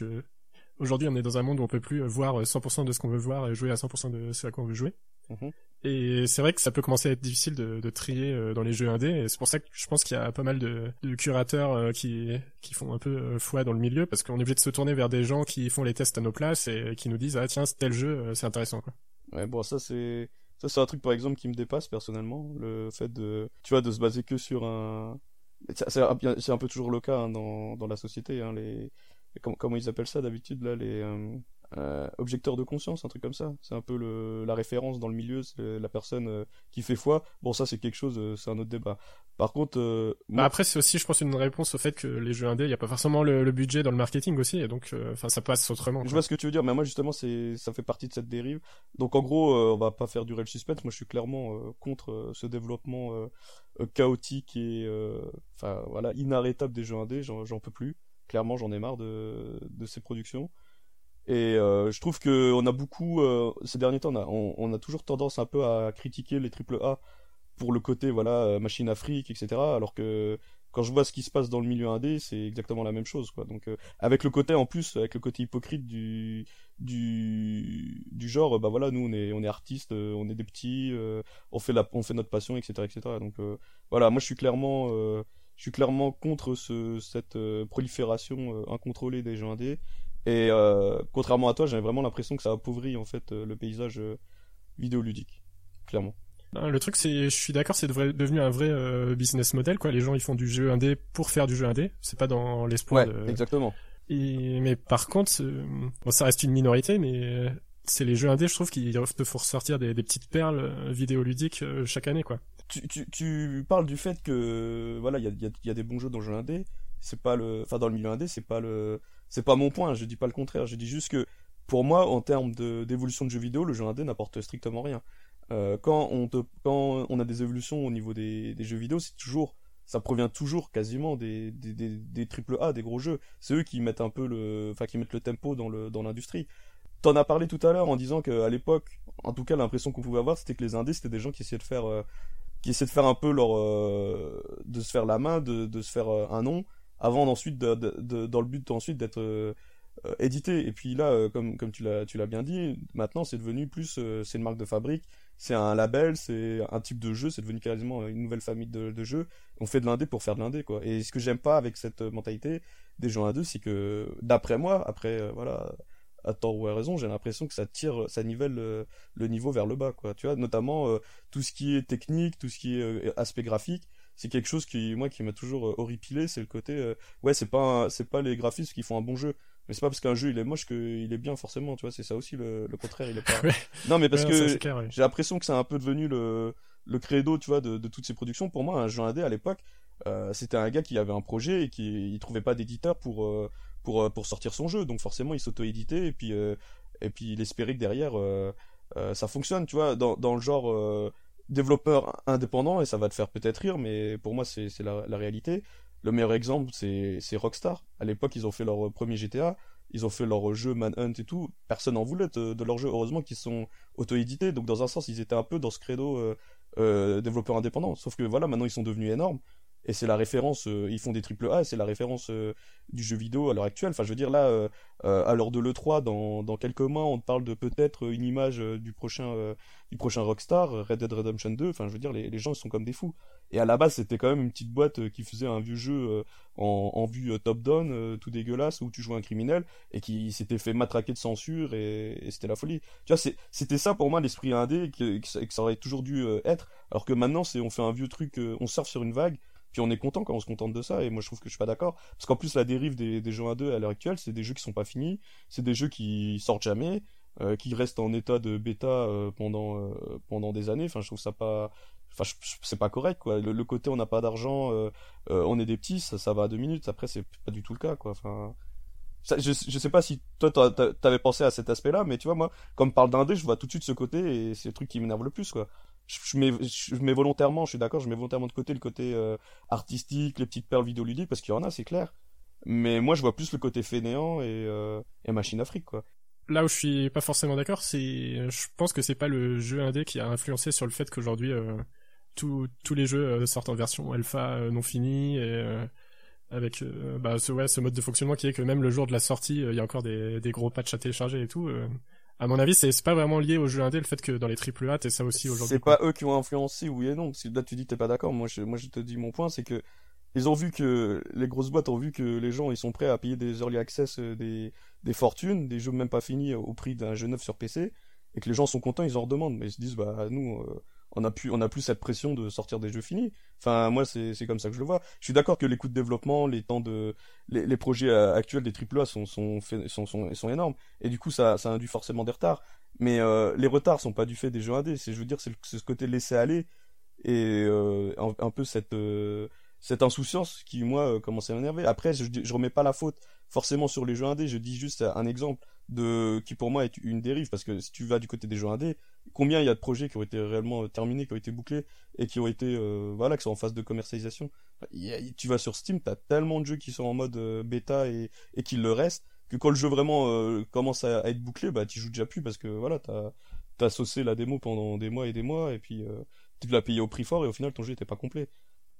Aujourd'hui, on est dans un monde où on peut plus voir 100% de ce qu'on veut voir et jouer à 100% de ce à quoi on veut jouer. Mhm. Et c'est vrai que ça peut commencer à être difficile de, de trier euh, dans les jeux indés. Et c'est pour ça que je pense qu'il y a pas mal de, de curateurs euh, qui, qui font un peu euh, foi dans le milieu parce qu'on est obligé de se tourner vers des gens qui font les tests à nos places et qui nous disent ah tiens tel jeu c'est intéressant quoi. Ouais, bon, ça c'est, ça c'est un truc par exemple qui me dépasse personnellement, le fait de, tu vois, de se baser que sur un, c'est un, peu toujours le cas hein, dans, dans la société, hein, les, comment, comment ils appellent ça d'habitude là, les euh, euh, objecteurs de conscience, un truc comme ça. C'est un peu le, la référence dans le milieu, c'est la personne euh, qui fait foi. Bon, ça c'est quelque chose, euh, c'est un autre débat. Par contre, euh, Bah moi- après c'est aussi je pense une réponse au fait que les jeux indés il y a pas forcément le, le budget dans le marketing aussi et donc enfin ça passe autrement. Je vois ce que tu veux dire, mais moi justement, c'est ça fait partie de cette dérive. Donc en gros, on va pas faire durer le suspense. Moi, je suis clairement contre ce développement chaotique et enfin voilà inarrêtable des jeux indés. J'en j'en peux plus. Clairement, j'en ai marre de de ces productions. Et euh, je trouve que on a beaucoup euh, ces derniers temps, on a, on, on a toujours tendance un peu à critiquer les triple A pour le côté voilà euh, machine Afrique, etc. Alors que quand je vois ce qui se passe dans le milieu indé, c'est exactement la même chose, quoi. Donc euh, avec le côté en plus, avec le côté hypocrite du du du genre, bah voilà, nous on est on est artistes, euh, on est des petits, euh, on fait la on fait notre passion, etc., etc. Donc voilà, moi je suis clairement je suis clairement contre ce cette prolifération incontrôlée des jeux indés. Et euh, contrairement à toi, j'ai vraiment l'impression que ça appauvrit en fait euh, le paysage euh, vidéoludique, clairement. Non, Le truc, c'est, je suis d'accord, c'est devenu un vrai euh, business model, quoi. Les gens, ils font du jeu indé pour faire du jeu indé. C'est pas dans l'espoir de... exactement. Et, mais par contre, bon, ça reste une minorité, mais c'est les jeux indés, je trouve, qui te font ressortir des, des petites perles vidéoludiques chaque année, quoi. Tu, tu, tu parles du fait que voilà, il y a, y a des bons jeux dans le jeu indé. C'est pas le, enfin dans le milieu indé, c'est pas le, c'est pas mon point. Je dis pas le contraire. Je dis juste que pour moi, en termes de d'évolution de jeux vidéo, le jeu indé n'apporte strictement rien. Euh, quand on a des évolutions au niveau des, jeux vidéo, c'est toujours, ça provient toujours quasiment des triple A, des gros jeux. C'est eux qui mettent un peu le, enfin qui mettent le tempo dans l'industrie. T'en as parlé tout à l'heure en disant qu'à l'époque, en tout cas l'impression qu'on pouvait avoir, c'était que les indés c'était des gens qui essayaient de faire euh, qui essaient de faire un peu leur euh, de se faire la main de, de se faire un nom avant d'ensuite de, de, de- dans le but ensuite d'être euh, euh, édité. Et puis là euh, comme comme tu l'as tu l'as bien dit maintenant c'est devenu plus euh, c'est une marque de fabrique c'est un label c'est un type de jeu c'est devenu quasiment une nouvelle famille de, de jeux. On fait de l'indé pour faire de l'indé quoi. Et ce que j'aime pas avec cette mentalité des gens indés c'est que d'après moi après voilà à tort ou à raison j'ai l'impression que ça tire ça nivelle euh, le niveau vers le bas quoi. Tu vois notamment euh, tout ce qui est technique tout ce qui est euh, aspect graphique c'est quelque chose qui moi qui m'a toujours euh, horripilé c'est le côté euh, ouais c'est pas c'est pas les graphismes qui font un bon jeu. Mais c'est pas parce qu'un jeu il est moche qu'il est bien forcément tu vois c'est ça aussi le, le contraire il est pas non mais parce non, que j'ai l'impression que c'est un peu devenu le le credo tu vois de, de toutes ces productions. Pour moi un jeu indé à l'époque euh, c'était un gars qui avait un projet et qui il trouvait pas d'éditeur pour euh, pour pour sortir son jeu. Donc forcément il s'auto-éditait et puis euh, et puis il espérait que derrière ça fonctionne tu vois. Dans dans le genre euh, développeur indépendant et ça va te faire peut-être rire mais pour moi c'est la, la réalité. Le meilleur exemple c'est Rockstar. À l'époque ils ont fait leur premier GTA ils ont fait leur jeu Manhunt et tout. Personne en voulait de, de leur jeu heureusement qu'ils sont auto-édités. Donc dans un sens ils étaient un peu dans ce credo euh, euh, développeur indépendant sauf que voilà maintenant ils sont devenus énormes et c'est la référence euh, ils font des triple A c'est la référence euh, du jeu vidéo à l'heure actuelle. Enfin je veux dire là euh, à l'heure de l'E3 dans, dans quelques mois on te parle de peut-être une image du prochain du prochain Rockstar Red Dead Redemption 2 enfin je veux dire les, les gens ils sont comme des fous. Et à la base c'était quand même une petite boîte qui faisait un vieux jeu en, en vue top down euh, tout dégueulasse où tu jouais un criminel et qui s'était fait matraquer de censure et, c'était la folie. Tu vois c'était ça pour moi l'esprit indé et que, que ça, aurait toujours dû être. Alors que maintenant c'est on fait un vieux truc on surfe sur une vague puis on est content quand on se contente de ça et moi je trouve que je suis pas d'accord. Parce qu'en plus la dérive des, jeux 1-2 à l'heure actuelle c'est des jeux qui sont pas finis c'est des jeux qui sortent jamais euh, qui restent en état de bêta euh, pendant euh, pendant des années. Enfin je trouve ça pas enfin c'est pas correct quoi. Le, côté on n'a pas d'argent on est des petits ça, ça va à deux minutes. Après c'est pas du tout le cas quoi. Enfin ça, je, je sais pas si toi t'avais pensé à cet aspect là mais tu vois moi comme parle d'indé je vois tout de suite ce côté et c'est le truc qui m'énerve le plus quoi je, mets volontairement je suis d'accord je mets volontairement de côté le côté euh, artistique les petites perles vidéoludiques parce qu'il y en a c'est clair mais moi je vois plus le côté fainéant et, euh, et machine afrique quoi Là où je suis pas forcément d'accord, c'est, je pense que c'est pas le jeu indé qui a influencé sur le fait qu'aujourd'hui euh, tous les jeux sortent en version alpha non finie et avec bah, ce mode de fonctionnement qui est que même le jour de la sortie, il y a encore des des gros patchs à télécharger et tout. À mon avis, c'est pas vraiment lié au jeu indé le fait que dans les triple A, t'es ça aussi aujourd'hui. c'est pas eux qui ont influencé oui et non si là tu dis que t'es pas d'accord. Moi je moi je te dis mon point c'est que ils ont vu que les grosses boîtes ont vu que les gens ils sont prêts à payer des early access euh, des des fortunes des jeux même pas finis euh, au prix d'un jeu neuf sur PC et que les gens sont contents ils en redemandent. Mais ils se disent bah nous euh, on a plus on a plus cette pression de sortir des jeux finis enfin moi c'est comme ça que je le vois. Je suis d'accord que les coûts de développement les temps de les, projets euh, actuels des AAA sont sont sont sont, sont énormes. Et du coup ça ça induit forcément des retards. Mais euh, les retards sont pas du fait des jeux indés. C'est je veux dire c'est ce côté laisser aller et euh, un, peu cette cette insouciance qui moi commence à m'énerver. Après je, je remets pas la faute forcément sur les jeux indés. Je dis juste un exemple de qui pour moi est une dérive parce que si tu vas du côté des jeux indés combien il y a de projets qui ont été réellement euh, terminés qui ont été bouclés et qui ont été euh, voilà qui sont en phase de commercialisation tu vas sur Steam t'as tellement de jeux qui sont en mode euh, bêta et et qui le restent que quand le jeu vraiment euh, commence à, être bouclé, bah tu joues déjà plus parce que voilà, t'as t'as saucé la démo pendant des mois et des mois et puis euh, tu l'as payé au prix fort et au final ton jeu était pas complet.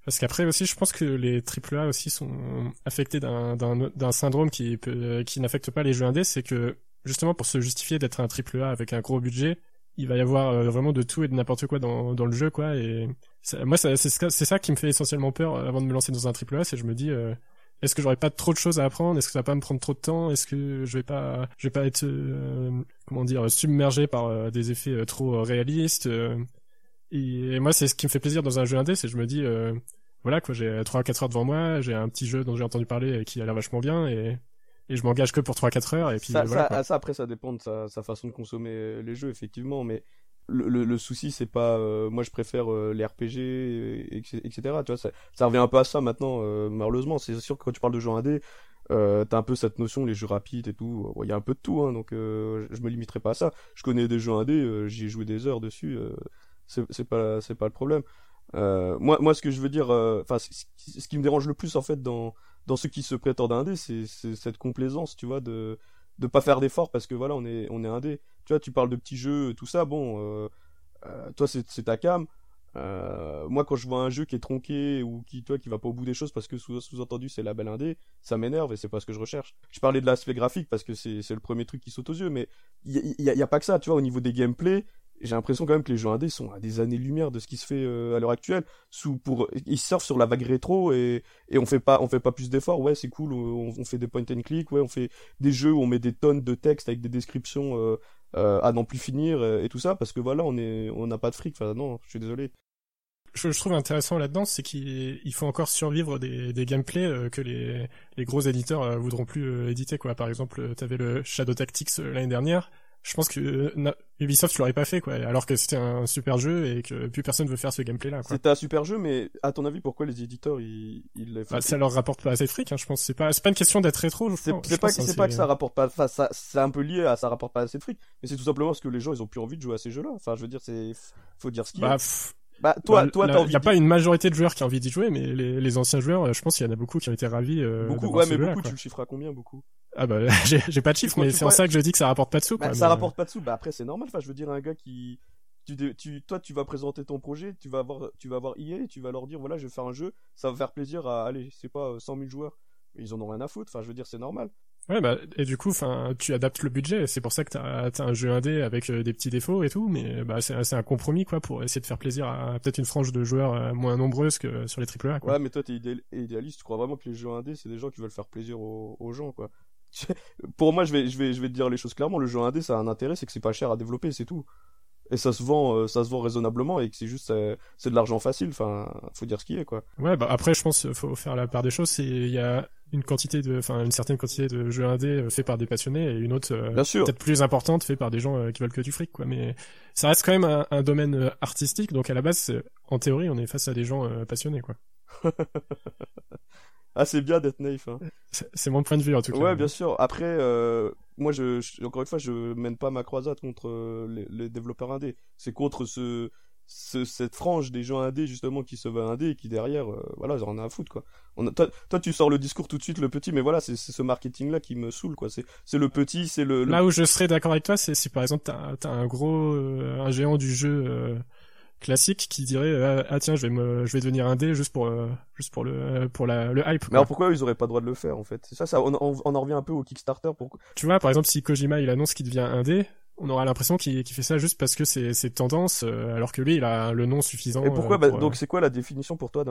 Parce qu'après aussi, je pense que les AAA aussi sont affectés d'un syndrome qui n'affecte pas les jeux indés, c'est que justement pour se justifier d'être un AAA avec un gros budget, il va y avoir euh, vraiment de tout et de n'importe quoi dans, le jeu quoi et moi c'est ça qui me fait essentiellement peur avant de me lancer dans un AAA, c'est je me dis est-ce que j'aurais pas trop de choses à apprendre? Est-ce que ça va pas me prendre trop de temps? Est-ce que je vais pas, vais pas être, euh, comment dire, submergé par euh, des effets euh, trop réalistes et, moi, c'est ce qui me fait plaisir dans un jeu indé, c'est je me dis, voilà quoi, j'ai 3 4 heures devant moi, j'ai un petit jeu dont j'ai entendu parler et qui a l'air vachement bien et et je m'engage que pour 3 4 heures et puis ça, voilà, ça, après ça dépend de sa, sa façon de consommer les jeux effectivement mais le, le, souci c'est pas euh, moi je préfère euh, les RPG etc tu vois ça, ça revient un peu à ça maintenant euh, malheureusement. C'est sûr que quand tu parles de jeux indés euh, t'as un peu cette notion les jeux rapides et tout il y a un peu de tout hein, donc je me limiterai pas à ça. Je connais des jeux indés j'y ai joué des heures dessus c'est pas c'est pas le problème moi moi ce que je veux dire enfin ce qui me dérange le plus en fait dans dans ce qui se prétendent indé c'est cette complaisance tu vois de de pas faire d'efforts parce que voilà on est on est indé tu vois tu parles de petits jeux tout ça bon euh, euh, toi c'est ta cam. Euh, moi quand je vois un jeu qui est tronqué ou qui toi qui va pas au bout des choses parce que sous-entendu c'est la belle indé ça m'énerve et c'est pas ce que je recherche. Je parlais de l'aspect graphique parce que c'est le premier truc qui saute aux yeux mais il y, y a, pas que ça tu vois au niveau des gameplay j'ai l'impression quand même que les jeux indés sont à des années-lumière de ce qui se fait euh, à l'heure actuelle. Sous pour ils surfent sur la vague rétro et, et on fait pas on fait pas plus d'efforts. Ouais, c'est cool, on, fait des point and click, ouais, on fait des jeux où on met des tonnes de texte avec des descriptions euh, euh, à n'en plus finir et tout ça parce que voilà, on est on n'a pas de fric. Enfin non, je suis désolé. Je, je trouve intéressant là-dedans, c'est qu'il faut encore survivre des, des gameplays que les, les gros éditeurs voudront plus éditer quoi. Par exemple, tu avais le Shadow Tactics l'année dernière je pense que euh, Ubisoft tu l'aurait pas fait quoi alors que c'était un super jeu et que plus personne veut faire ce gameplay là c'était un super jeu mais à ton avis pourquoi les éditeurs ils ils bah, ça leur rapporte pas assez de fric hein, je pense. C'est pas c'est pas une question d'être rétro c'est pas c'est pas que ça rapporte pas enfin ça c'est un peu lié à ça rapporte pas assez de fric mais c'est tout simplement parce que les gens ils ont plus envie de jouer à ces jeux là enfin je veux dire c'est faut dire ce qu'il y a. Bah, bah, toi, bah, toi, t'as envie. Il y a pas une majorité de joueurs qui ont envie d'y jouer, mais les, les anciens joueurs, euh, je pense qu'il y en a beaucoup qui ont été ravis. Euh, beaucoup, ouais, mais beaucoup, tu le chiffres à combien, beaucoup? Ah bah, j'ai pas de chiffres, mais c'est en ça que je dis que ça rapporte pas de sous. Bah, ça rapporte pas de sous. Bah après, c'est normal. Enfin, je veux dire, un gars qui, tu, tu, toi, tu vas présenter ton projet, tu vas avoir, tu vas avoir EA, tu vas leur dire, voilà, je vais faire un jeu, ça va faire plaisir à, allez, c'est pas 100 000 joueurs. Ils en ont rien à foutre. Enfin, je veux dire, c'est normal. Ouais, bah, et du coup, enfin, tu adaptes le budget. C'est pour ça que t'as as un jeu indé avec euh, des petits défauts et tout, mais bah, c'est un compromis, quoi, pour essayer de faire plaisir à peut-être une frange de joueurs euh, moins nombreuse que sur les AAA, quoi. Ouais, mais toi, t'es idéaliste. Tu crois vraiment que les jeux indés, c'est des gens qui veulent faire plaisir aux, aux gens, quoi. pour moi, je vais, je vais, je vais te dire les choses clairement. Le jeu indé, ça a un intérêt, c'est que c'est pas cher à développer, c'est tout et ça se vend euh, ça se vend raisonnablement et que c'est juste c'est de l'argent facile enfin faut dire ce qui est quoi ouais bah après je pense faut faire la part des choses c'est il y a une quantité de enfin une certaine quantité de jeux indés euh, faits par des passionnés et une autre peut-être plus importante faite par des gens qui veulent que du fric quoi. Mais ça reste quand même un, un domaine artistique. Donc à la base en théorie on est face à des gens passionnés quoi. Ah c'est bien d'être naïf hein. c'est mon point de vue en tout cas. Ouais bien sûr. Après euh, moi je, encore une fois je mène pas ma croisade contre euh, les, développeurs indés. C'est contre ce, ce, cette frange des gens indés justement qui se veulent indés et qui derrière euh, voilà ils en ont à foutre quoi. On toi, toi, tu sors le discours tout de suite le petit mais voilà c'est ce marketing là qui me saoule quoi. C'est le petit c'est le, là où je serais d'accord avec toi c'est si par exemple t'as as un gros un géant du jeu classique qui dirait euh, ah tiens je vais me je vais devenir indé juste pour euh, juste pour le pour la le hype. Mais alors pourquoi ils auraient pas le droit de le faire en fait? C'est ça ça on, on, en revient un peu au Kickstarter pour Tu vois par exemple si Kojima il annonce qu'il devient indé, on aura l'impression qu'il fait ça juste parce que c'est tendance euh, alors que lui il a le nom suffisant. Et pourquoi bah, donc c'est quoi la définition pour toi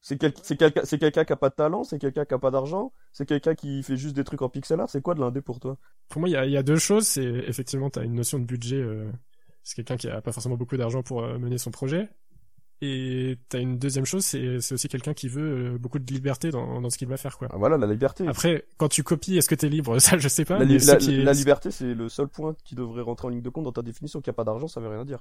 C'est quel, c'est quelqu'un qui a pas de talent, c'est quelqu'un qui a pas d'argent, c'est quelqu'un qui fait juste des trucs en pixel art, c'est quoi de l'indé pour toi? Pour moi il y a il y a deux choses, c'est effectivement tu as une notion de budget c'est quelqu'un qui a pas forcément beaucoup d'argent pour mener son projet et t'as une deuxième chose, c'est, c'est aussi quelqu'un qui veut euh, beaucoup de liberté dans, dans ce qu'il va faire, quoi. Ah, voilà, la liberté. Après, quand tu copies, est-ce que t'es libre? Ça, je sais pas. La, la, liberté, c'est le seul point qui devrait rentrer en ligne de compte dans ta définition. Qu'il n'y a pas d'argent, ça veut rien dire.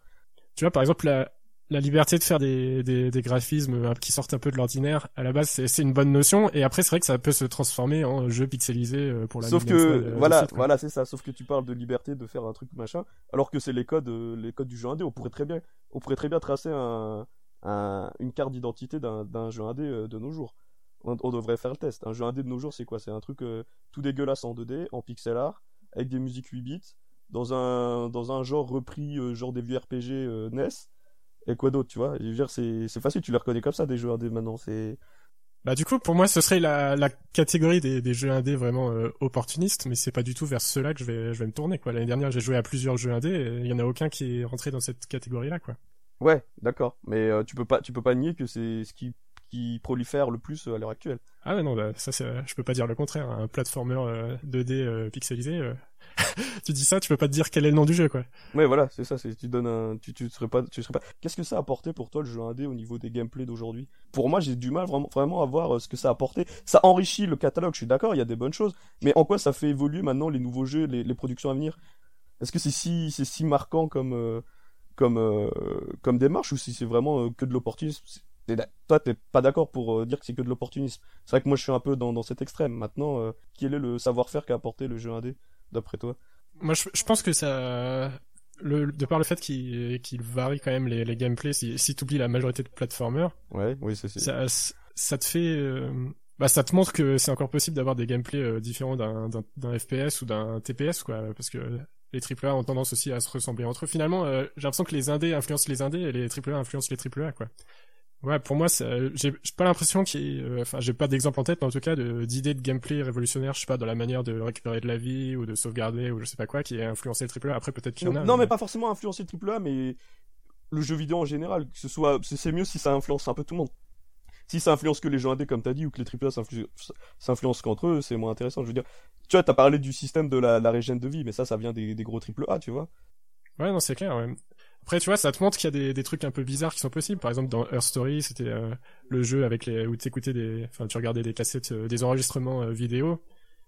Tu vois, par exemple, la, la liberté de faire des, des, des graphismes euh, qui sortent un peu de l'ordinaire, à la base, c'est, c'est une bonne notion. Et après, c'est vrai que ça peut se transformer en jeu pixelisé euh, pour la Sauf que, voilà, voilà, c'est ça. Sauf que tu parles de liberté de faire un truc machin, alors que c'est les codes, les codes du jeu indé. On pourrait très bien, on pourrait très bien tracer un, une carte d'identité d'un jeu indé euh, de nos jours. on, devrait faire le test. Un jeu indé de nos jours, c'est quoi? C'est un truc euh, tout dégueulasse en 2D, en pixel art, avec des musiques 8 bits, dans un, dans un genre repris, euh, genre des vieux RPG NES. Et quoi d'autre, tu vois? C'est facile, tu les reconnais comme ça, des jeux indés maintenant. Bah du coup, pour moi, ce serait la, la catégorie des, des jeux indés vraiment opportunistes, mais c'est pas du tout vers ceux-là que je vais, je vais me tourner. quoi. L'année dernière, j'ai joué à plusieurs jeux indés, il y en a aucun qui est rentré dans cette catégorie-là, quoi. Ouais, d'accord, mais tu peux pas, tu peux pas nier que c'est ce qui qui prolifère le plus euh, à l'heure actuelle. Ah ouais, non, bah, ça, je peux pas dire le contraire. Un platformer 2D euh, euh, pixelisé, tu dis ça, tu peux pas te dire quel est le nom du jeu, quoi. Ouais, voilà, c'est ça. C'est tu donnes un, tu, tu serais pas, tu serais pas. Qu'est-ce que ça a apporté pour toi le jeu indé au niveau des gameplays d'aujourd'hui? Pour moi, j'ai du mal vraiment, vraiment à voir ce que ça a apporté. Ça enrichit le catalogue. Je suis d'accord, il y a des bonnes choses, mais en quoi ça fait évoluer maintenant les nouveaux jeux, les, les productions à venir? Est-ce que c'est si, c'est si marquant comme, comme, comme démarche ou si c'est vraiment que de l'opportunisme toi, t'es pas d'accord pour euh, dire que c'est que de l'opportunisme. C'est vrai que moi, je suis un peu dans, dans cet extrême. Maintenant, euh, quel est le savoir-faire qu'a apporté le jeu indé, d'après toi? Moi, je, je, pense que ça, le, de par le fait qu'il qu'il varie quand même les, les gameplays, si, si oublies la majorité de platformers, ouais, oui, c'est ça, ça te fait, euh, bah, ça te montre que c'est encore possible d'avoir des gameplays différents d'un d'un FPS ou d'un TPS, quoi, parce que les AAA ont tendance aussi à se ressembler entre eux. Finalement, j'ai l'impression que les indés influencent les indés et les AAA influencent les AAA, quoi. Ouais, pour moi, j'ai pas l'impression qu'il, euh, enfin, j'ai pas d'exemple en tête, mais en tout cas, d'idées de, gameplay révolutionnaire, je sais pas, dans la manière de récupérer de la vie ou de sauvegarder ou je sais pas quoi, qui a influencé le triple A. Après, peut-être qu'il y en a. Non, mais... pas forcément influencé le triple A, mais le jeu vidéo en général, que ce soit, c'est mieux si ça influence un peu tout le monde. Si ça influence que les jeux indés, comme t'as dit, ou que les triple A s'influencent qu'entre eux, c'est moins intéressant. Je veux dire, tu vois, t'as parlé du système de la, la régène de vie, mais ça, ça vient des, des gros A, tu vois. Ouais, non, c'est clair, ouais. Après, tu vois, ça te montre qu'il y a des, trucs un peu bizarres qui sont possibles. Par exemple, dans Earth Story, c'était euh, le jeu avec les où tu écoutais des, enfin, tu regardais des cassettes, euh, des enregistrements euh, vidéo.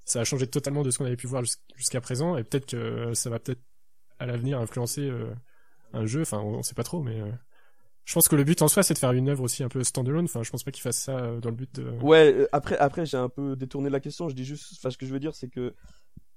Ça a changé totalement de ce qu'on avait pu voir jusqu'à présent, et peut-être que ça va peut-être à l'avenir influencer un jeu. Enfin, on, sait pas trop, mais je pense que le but en soi, c'est de faire une œuvre aussi un peu standalone. Enfin, je pense pas qu'il fasse ça dans le but de. Ouais. Après, après, j'ai un peu détourné la question. Je dis juste, ce que je veux dire, c'est que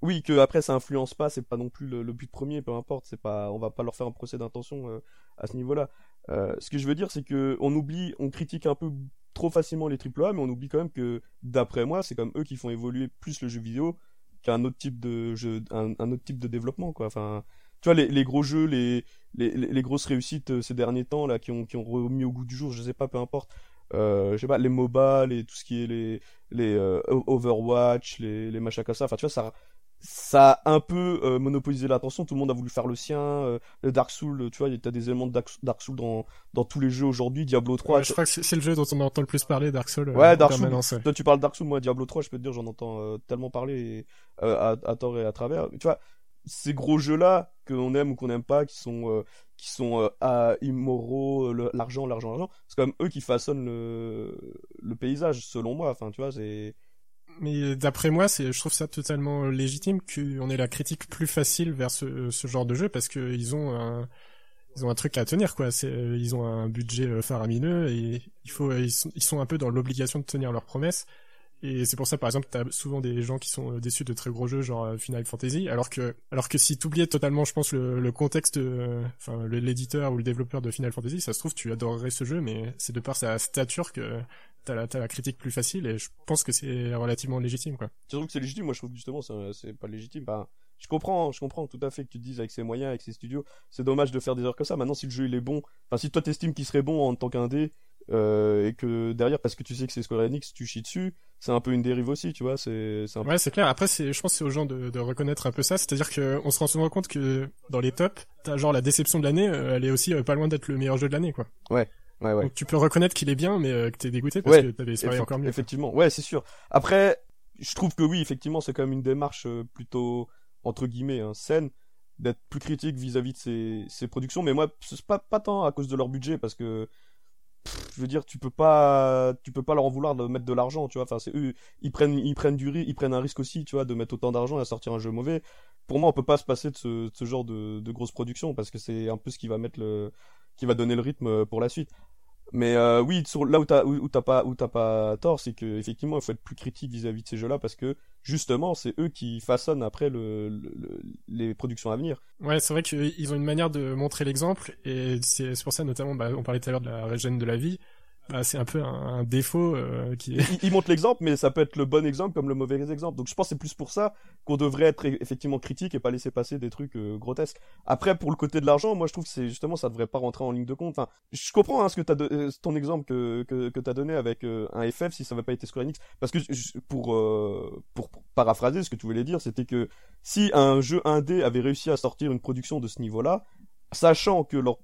oui, que après ça influence pas, c'est pas non plus le, but premier, peu importe, c'est pas, on va pas leur faire un procès d'intention euh, à ce niveau-là. Euh, ce que je veux dire, c'est que on oublie, on critique un peu trop facilement les AAA, mais on oublie quand même que, d'après moi, c'est comme eux qui font évoluer plus le jeu vidéo qu'un autre type de jeu, un, autre type de développement, quoi. Enfin, tu vois, les, gros jeux, les, les, grosses réussites euh, ces derniers temps là, qui ont, qui ont remis au goût du jour, je sais pas, peu importe. je sais pas, les MOBA, les, tout ce qui est les, les Overwatch, les, les machins comme ça. Enfin, tu vois, ça, ça a un peu euh, monopolisé l'attention, tout le monde a voulu faire le sien, euh, le Dark Souls, tu vois, il y a des éléments de Dark, Souls dans, dans tous les jeux aujourd'hui, Diablo 3. je crois que c'est le jeu dont on entend le plus parler, Dark Souls. Ouais, euh, Dark Souls. Toi tu parles Dark Souls, moi Diablo 3, je peux te dire, j'en entends tellement parler à, à, tort et à travers. Tu vois, ces gros jeux-là, qu'on aime ou qu'on n'aime pas, qui sont, qui sont à immoraux, l'argent, l'argent, l'argent, c'est quand même eux qui façonnent le, paysage, selon moi, enfin, tu vois, c'est mais d'après moi, c'est, je trouve ça totalement légitime qu'on ait la critique plus facile vers ce, genre de jeu parce qu'ils ont un, ils ont un truc à tenir quoi. C'est, ils ont un budget euh, faramineux et il faut, ils ils sont un peu dans l'obligation de tenir leurs promesses. Et c'est pour ça, par exemple, t'as souvent des gens qui sont euh, déçus de très gros jeux, genre euh, Final Fantasy, alors que, alors que si t'oubliais totalement, je pense, le, contexte, enfin, l'éditeur ou le développeur de Final Fantasy, ça se trouve, tu adorerais ce jeu, mais c'est de par sa stature que t'as la, la critique plus facile et je pense que c'est relativement légitime quoi. Tu trouves que c'est légitime Moi je trouve que justement c'est pas légitime. Bah, je comprends, je comprends tout à fait que tu te dises avec ses moyens, avec ses studios, c'est dommage de faire des heures comme ça. Maintenant si le jeu il est bon, enfin si toi t'estimes qu'il serait bon en tant qu'indé euh, et que derrière parce que tu sais que c'est Square Enix, tu chies dessus, c'est un peu une dérive aussi, tu vois. C'est un... ouais c'est clair. Après c'est, je pense c'est aux gens de, de reconnaître un peu ça, c'est-à-dire que on se rend souvent compte que dans les tops, t'as genre la déception de l'année, euh, elle est aussi euh, pas loin d'être le meilleur jeu de l'année quoi. Ouais. Donc tu peux reconnaître qu'il est bien, mais euh, que t'es dégoûté parce que t'avais espéré encore mieux. Effectivement, ouais, c'est sûr. Après, je trouve que oui, effectivement, c'est quand même une démarche plutôt entre guillemets hein, saine d'être plus critique vis-à-vis de ces, ces productions. Mais moi, c'est pas pas tant à cause de leur budget, parce que je veux dire, tu peux pas, tu peux pas leur en vouloir de mettre de l'argent, tu vois. Enfin, c'est eux, ils prennent, ils prennent du prennent un risque aussi, tu vois, de mettre autant d'argent et à sortir un jeu mauvais. Pour moi, on peut pas se passer de ce, genre de, de grosse production parce que c'est un peu ce qui va mettre le, qui va donner le rythme pour la suite. Mais euh, oui, sur, là où t'as où, t'as pas où t'as pas tort, c'est que effectivement il faut être plus critique vis-à-vis de ces jeux-là parce que justement c'est eux qui façonnent après le, les productions à venir. Ouais, c'est vrai qu'ils ont une manière de montrer l'exemple et c'est pour ça notamment, bah, on parlait tout à l'heure de la régène de la vie. Bah, c'est un peu un, défaut euh, qui est... il, montre l'exemple mais ça peut être le bon exemple comme le mauvais exemple. Donc je pense c'est plus pour ça qu'on devrait être effectivement critique et pas laisser passer des trucs euh, grotesques. Après pour le côté de l'argent moi je trouve que c'est justement ça devrait pas rentrer en ligne de compte. Enfin je comprends hein, ce que euh, ton exemple que que, que t'as donné avec un FF si ça n'avait pas été Square Enix. Parce que pour pour paraphraser ce que tu voulais dire c'était que si un jeu indé avait réussi à sortir une production de ce niveau là sachant que leur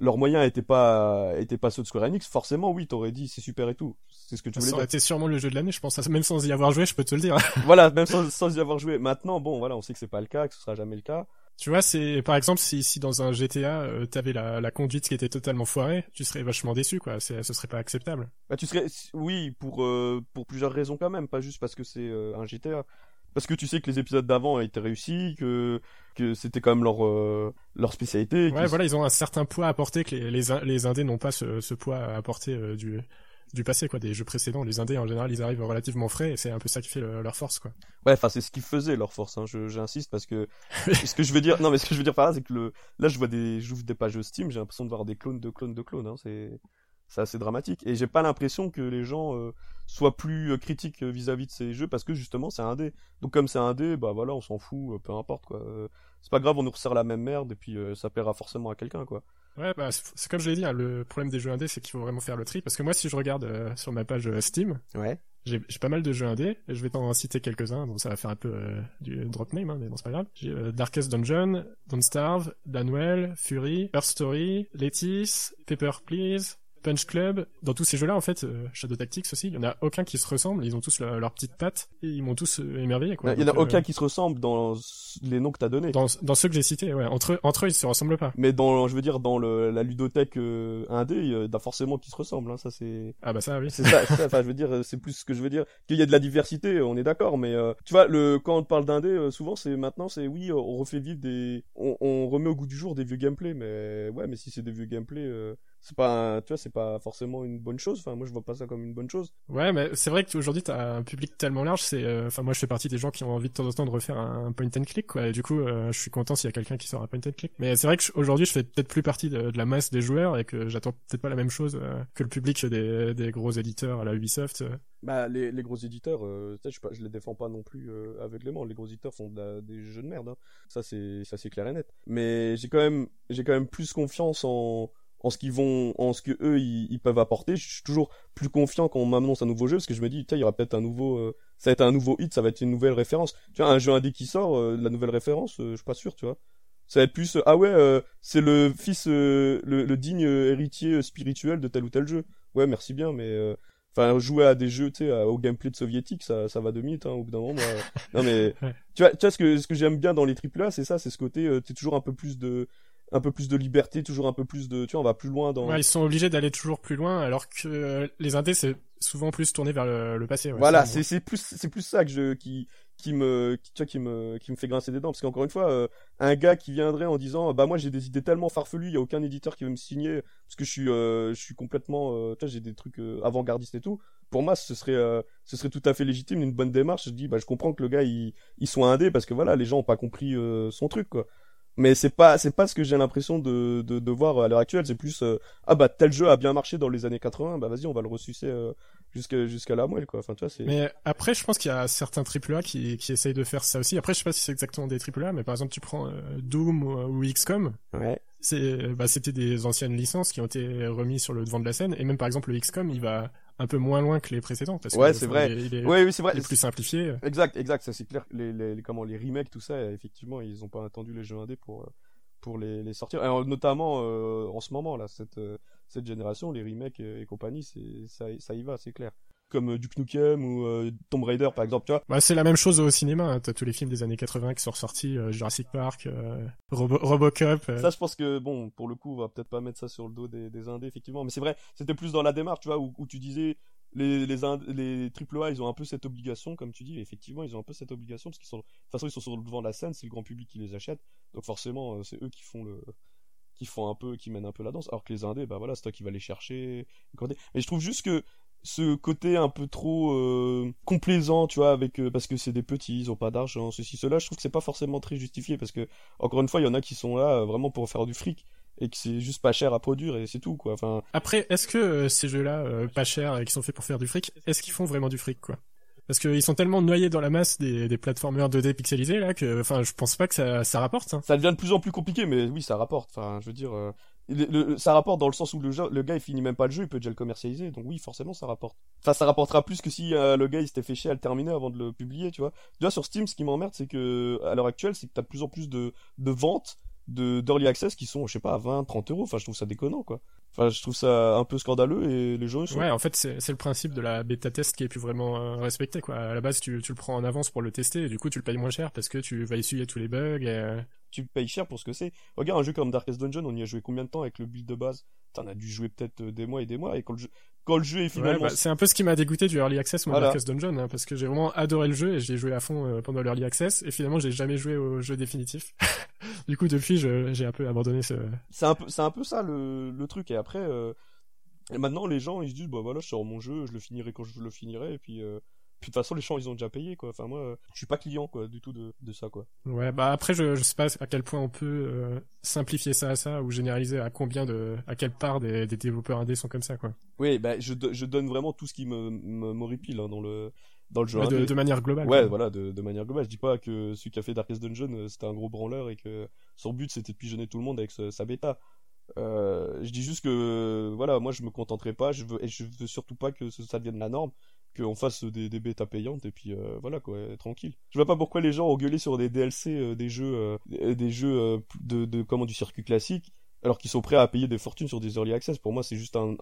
leurs moyens étaient pas étaient pas ceux de Square Enix, forcément oui, t'aurais dit c'est super et tout. C'est ce que tu voulais ça aurait été sûrement le jeu de l'année, je pense. Même sans y avoir joué, je peux te le dire. voilà, même sans, sans, y avoir joué. Maintenant, bon, voilà, on sait que c'est pas le cas, que ce sera jamais le cas. Tu vois, c'est par exemple si, si dans un GTA euh, t'avais la, la conduite qui était totalement foirée, tu serais vachement déçu, quoi. C'est, ce serait pas acceptable. Bah tu serais, oui, pour euh, pour plusieurs raisons quand même, pas juste parce que c'est euh, un GTA parce que tu sais que les épisodes d'avant étaient réussis, que que c'était quand même leur euh, leur spécialité. Ouais, voilà, ils ont un certain poids à apporter que les les, les indés n'ont pas ce, ce poids à apporter euh, du du passé quoi, des jeux précédents. Les indés en général, ils arrivent relativement frais et c'est un peu ça qui fait leur force quoi. Ouais, enfin c'est ce qui faisait leur force. Hein. J'insiste parce que ce que je veux dire, non mais ce que je veux dire par là, c'est que le là je vois des j'ouvre des pages Steam, j'ai l'impression de voir des clones de clones de clones. Hein. C'est c'est assez dramatique. Et j'ai pas l'impression que les gens euh, soient plus euh, critiques euh, vis-à-vis de ces jeux parce que justement c'est un dé. Donc comme c'est un dé, bah voilà, on s'en fout, peu importe quoi. c'est pas grave, on nous resserre la même merde et puis ça plaira forcément à quelqu'un quoi. Ouais, bah c'est comme je l'ai dit, hein, le problème des jeux indés, c'est qu'il faut vraiment faire le tri parce que moi, si je regarde sur ma page Steam, ouais. j'ai pas mal de jeux indés et je vais t'en citer quelques-uns. Bon, ça va faire un peu du drop name, hein, mais bon, c'est pas grave. J'ai Darkest Dungeon, Don't Starve, Danwell, Fury, Earth Story, Lettice, Paper Please, Punch Club, dans tous ces jeux-là, en fait, euh, Shadow Tactics aussi, il y en a aucun qui se ressemble, ils ont tous leurs leur petites pattes, et ils m'ont tous euh, émerveillé, quoi. Il y en a aucun euh, qui se ressemble dans les noms que t'as donnés. Dans, dans ceux que j'ai cités, ouais. Entre eux, entre eux, ils se ressemblent pas. Mais dans, je veux dire, dans le, la ludothèque indé, il y a forcément qui se ressemblent, hein, ça c'est... Ah bah ça, oui. C'est ça, enfin, je veux dire, c'est plus ce que je veux dire. Qu'il y a de la diversité, on est d'accord, mais tu vois, le, quand on parle d'indé, souvent c'est maintenant, c'est oui, on refait vivre des... On, on, remet au goût du jour des vieux gameplays, mais ouais, mais si c'est des vieux gameplays c'est pas tu vois c'est pas forcément une bonne chose. Enfin moi je vois pas ça comme une bonne chose. Ouais mais c'est vrai qu'aujourd'hui t'as un public tellement large c'est euh, enfin moi je fais partie des gens qui ont envie de temps en temps de refaire un, point and click quoi. Et du coup euh, je suis content s'il y a quelqu'un qui sort un point and click. Mais c'est vrai que aujourd'hui je fais peut-être plus partie de, la masse des joueurs et que j'attends peut-être pas la même chose euh, que le public des, des gros éditeurs à la Ubisoft. Bah les, les gros éditeurs je, pas, je les défends pas non plus aveuglément les gros éditeurs font des jeux de merde hein. ça c'est ça c'est clair et net. Mais j'ai quand même j'ai quand même plus confiance en en ce qu'ils vont, en ce que eux ils, peuvent apporter. Je suis toujours plus confiant quand on m'annonce un nouveau jeu parce que je me dis, il y aura peut-être un nouveau, euh, ça va être un nouveau hit, ça va être une nouvelle référence. Tu vois, un jeu indé qui sort, euh, la nouvelle référence, euh, je suis pas sûr, tu vois. Ça va être plus, ah ouais, c'est le fils, le, le, digne héritier spirituel de tel ou tel jeu. Ouais, merci bien, mais enfin jouer à des jeux tu sais au gameplay de soviétique ça ça va de mythe hein, au bout d'un moment non mais tu vois tu vois ce que ce que j'aime bien dans les triple A c'est ça c'est ce côté euh, tu toujours un peu plus de un peu plus de liberté, toujours un peu plus de, tu vois, on va plus loin dans. Ouais, ils sont obligés d'aller toujours plus loin, alors que euh, les indés c'est souvent plus tourné vers le, passé. voilà, c'est c'est plus c'est plus ça que je qui qui me qui, tu vois, qui me qui me fait grincer des dents parce qu'encore une fois, euh, un gars qui viendrait en disant bah moi j'ai des idées tellement farfelues, il y a aucun éditeur qui veut me signer parce que je suis euh, je suis complètement, tu vois, j'ai des trucs avant-gardistes et tout. Pour moi, ce serait ce serait tout à fait légitime, une bonne démarche. Je dis bah je comprends que le gars il il soit indé parce que voilà les gens ont pas compris son truc quoi mais c'est pas c'est pas ce que j'ai l'impression de, de, de voir à l'heure actuelle. C'est plus euh, ah bah tel jeu a bien marché dans les années 80 bah vas-y on va le ressucer euh, jusqu'à jusqu'à la moelle quoi. Enfin tu vois c'est mais après je pense qu'il y a certains AAA qui qui essayent de faire ça aussi. Après je sais pas si c'est exactement des AAA mais par exemple tu prends euh, Doom ou, XCOM ouais. C'est bah c'était des anciennes licences qui ont été remises sur le devant de la scène. Et même par exemple le XCOM il va un peu moins loin que les précédents parce ouais c'est vrai. il est, ouais oui c'est vrai. il est plus simplifié. Exact exact ça c'est clair. Les, les, comment les remakes tout ça effectivement ils ont pas attendu les jeux indés pour euh, pour les, les sortir. Alors, notamment euh, en ce moment là cette euh, cette génération les remakes et compagnie c'est ça ça y va c'est clair comme Duke Nukem ou Tomb Raider par exemple tu vois. Bah, c'est la même chose au cinéma hein. t'as tous les films des années 80 qui sont ressortis Jurassic Park Robocop ça je pense que bon pour le coup on va peut-être pas mettre ça sur le dos des, des indés effectivement mais c'est vrai c'était plus dans la démarche tu vois où, où tu disais les les les AAA ils ont un peu cette obligation comme tu dis effectivement ils ont un peu cette obligation parce qu'ils sont de toute façon ils sont sur le devant de la scène c'est le grand public qui les achète donc forcément euh, c'est eux qui font le qui font un peu qui mènent un peu la danse alors que les indés bah voilà c'est toi qui vas les chercher mais je trouve juste que ce côté un peu trop euh, complaisant tu vois avec euh, parce que c'est des petits ils ont pas d'argent ceci cela je trouve que c'est pas forcément très justifié parce que encore une fois il y en a qui sont là vraiment pour faire du fric et que c'est juste pas cher à produire et c'est tout quoi. Enfin. Après, est-ce que euh, ces jeux-là, euh, pas chers et qui sont faits pour faire du fric, est-ce qu'ils font vraiment du fric quoi? Parce qu'ils sont tellement noyés dans la masse des, des plateformeurs 2D pixelisés là que, enfin, je pense pas que ça, ça rapporte. Hein. Ça devient de plus en plus compliqué, mais oui, ça rapporte. Enfin, je veux dire, euh, le- ça rapporte dans le sens où le, gars il finit même pas le jeu, il peut déjà le commercialiser. Donc oui, forcément, ça rapporte. Enfin, ça rapportera plus que si euh, le gars il s'était fait chier à le terminer avant de le publier, tu vois. Déjà sur Steam, ce qui m'emmerde, c'est que à l'heure actuelle, c'est que t'as de plus en plus de, ventes de d'early access qui sont, je sais pas, à 20, 30 euros. Enfin, je trouve ça déconnant, quoi. Enfin, je trouve ça un peu scandaleux et les gens sont. Ouais, en fait, c'est c'est le principe de la bêta test qui est plus vraiment euh, respecté quoi. À la base, tu, tu le prends en avance pour le tester et du coup, tu le payes moins cher parce que tu vas essuyer tous les bugs. Et, euh, tu payes cher pour ce que c'est. Regarde un jeu comme Darkest Dungeon, on y a joué combien de temps avec le build de base? T'en as dû jouer peut-être euh, des mois et des mois et quand le jeu, quand le jeu est Ouais, finalement bah, c'est un peu ce qui m'a dégoûté du Early Access, moi, Voilà. Darkest Dungeon, hein, parce que j'ai vraiment adoré le jeu et j'ai joué à fond euh, pendant l'Early Access, et finalement, j'ai jamais joué au jeu définitif. du coup, depuis, j'ai un peu abandonné ce... c'est un peu c'est un peu ça le, le truc et après euh, et maintenant les gens ils se disent bah voilà je sors mon jeu je le finirai quand je le finirai et puis euh, puis de toute façon les gens ils ont déjà payé quoi enfin moi je suis pas client quoi du tout de, de ça quoi Ouais, bah après, je, je sais pas à quel point on peut euh, simplifier ça à ça, ou généraliser à combien de... à quelle part des, des développeurs indés sont comme ça, quoi. oui bah je, je donne vraiment tout ce qui me m'horripile hein, dans le dans le jeu Ouais, de, manière globale. Ouais, quoi. voilà, de, de manière globale. Je dis pas que celui qui a fait Darkest Dungeon, euh, c'était un gros branleur et que son but c'était de pigeonner tout le monde avec ce- sa bêta. Euh, je dis juste que, voilà, moi je me contenterai pas, je veux, et je veux surtout pas que ce- ça devienne la norme, qu'on fasse des, des bêtas payantes et puis euh, voilà quoi, tranquille. Je vois pas pourquoi les gens ont gueulé sur des DLC, euh, des jeux, euh, des- jeux de, comment du circuit classique, alors qu'ils sont prêts à payer des fortunes sur des early access. Pour moi, c'est juste un,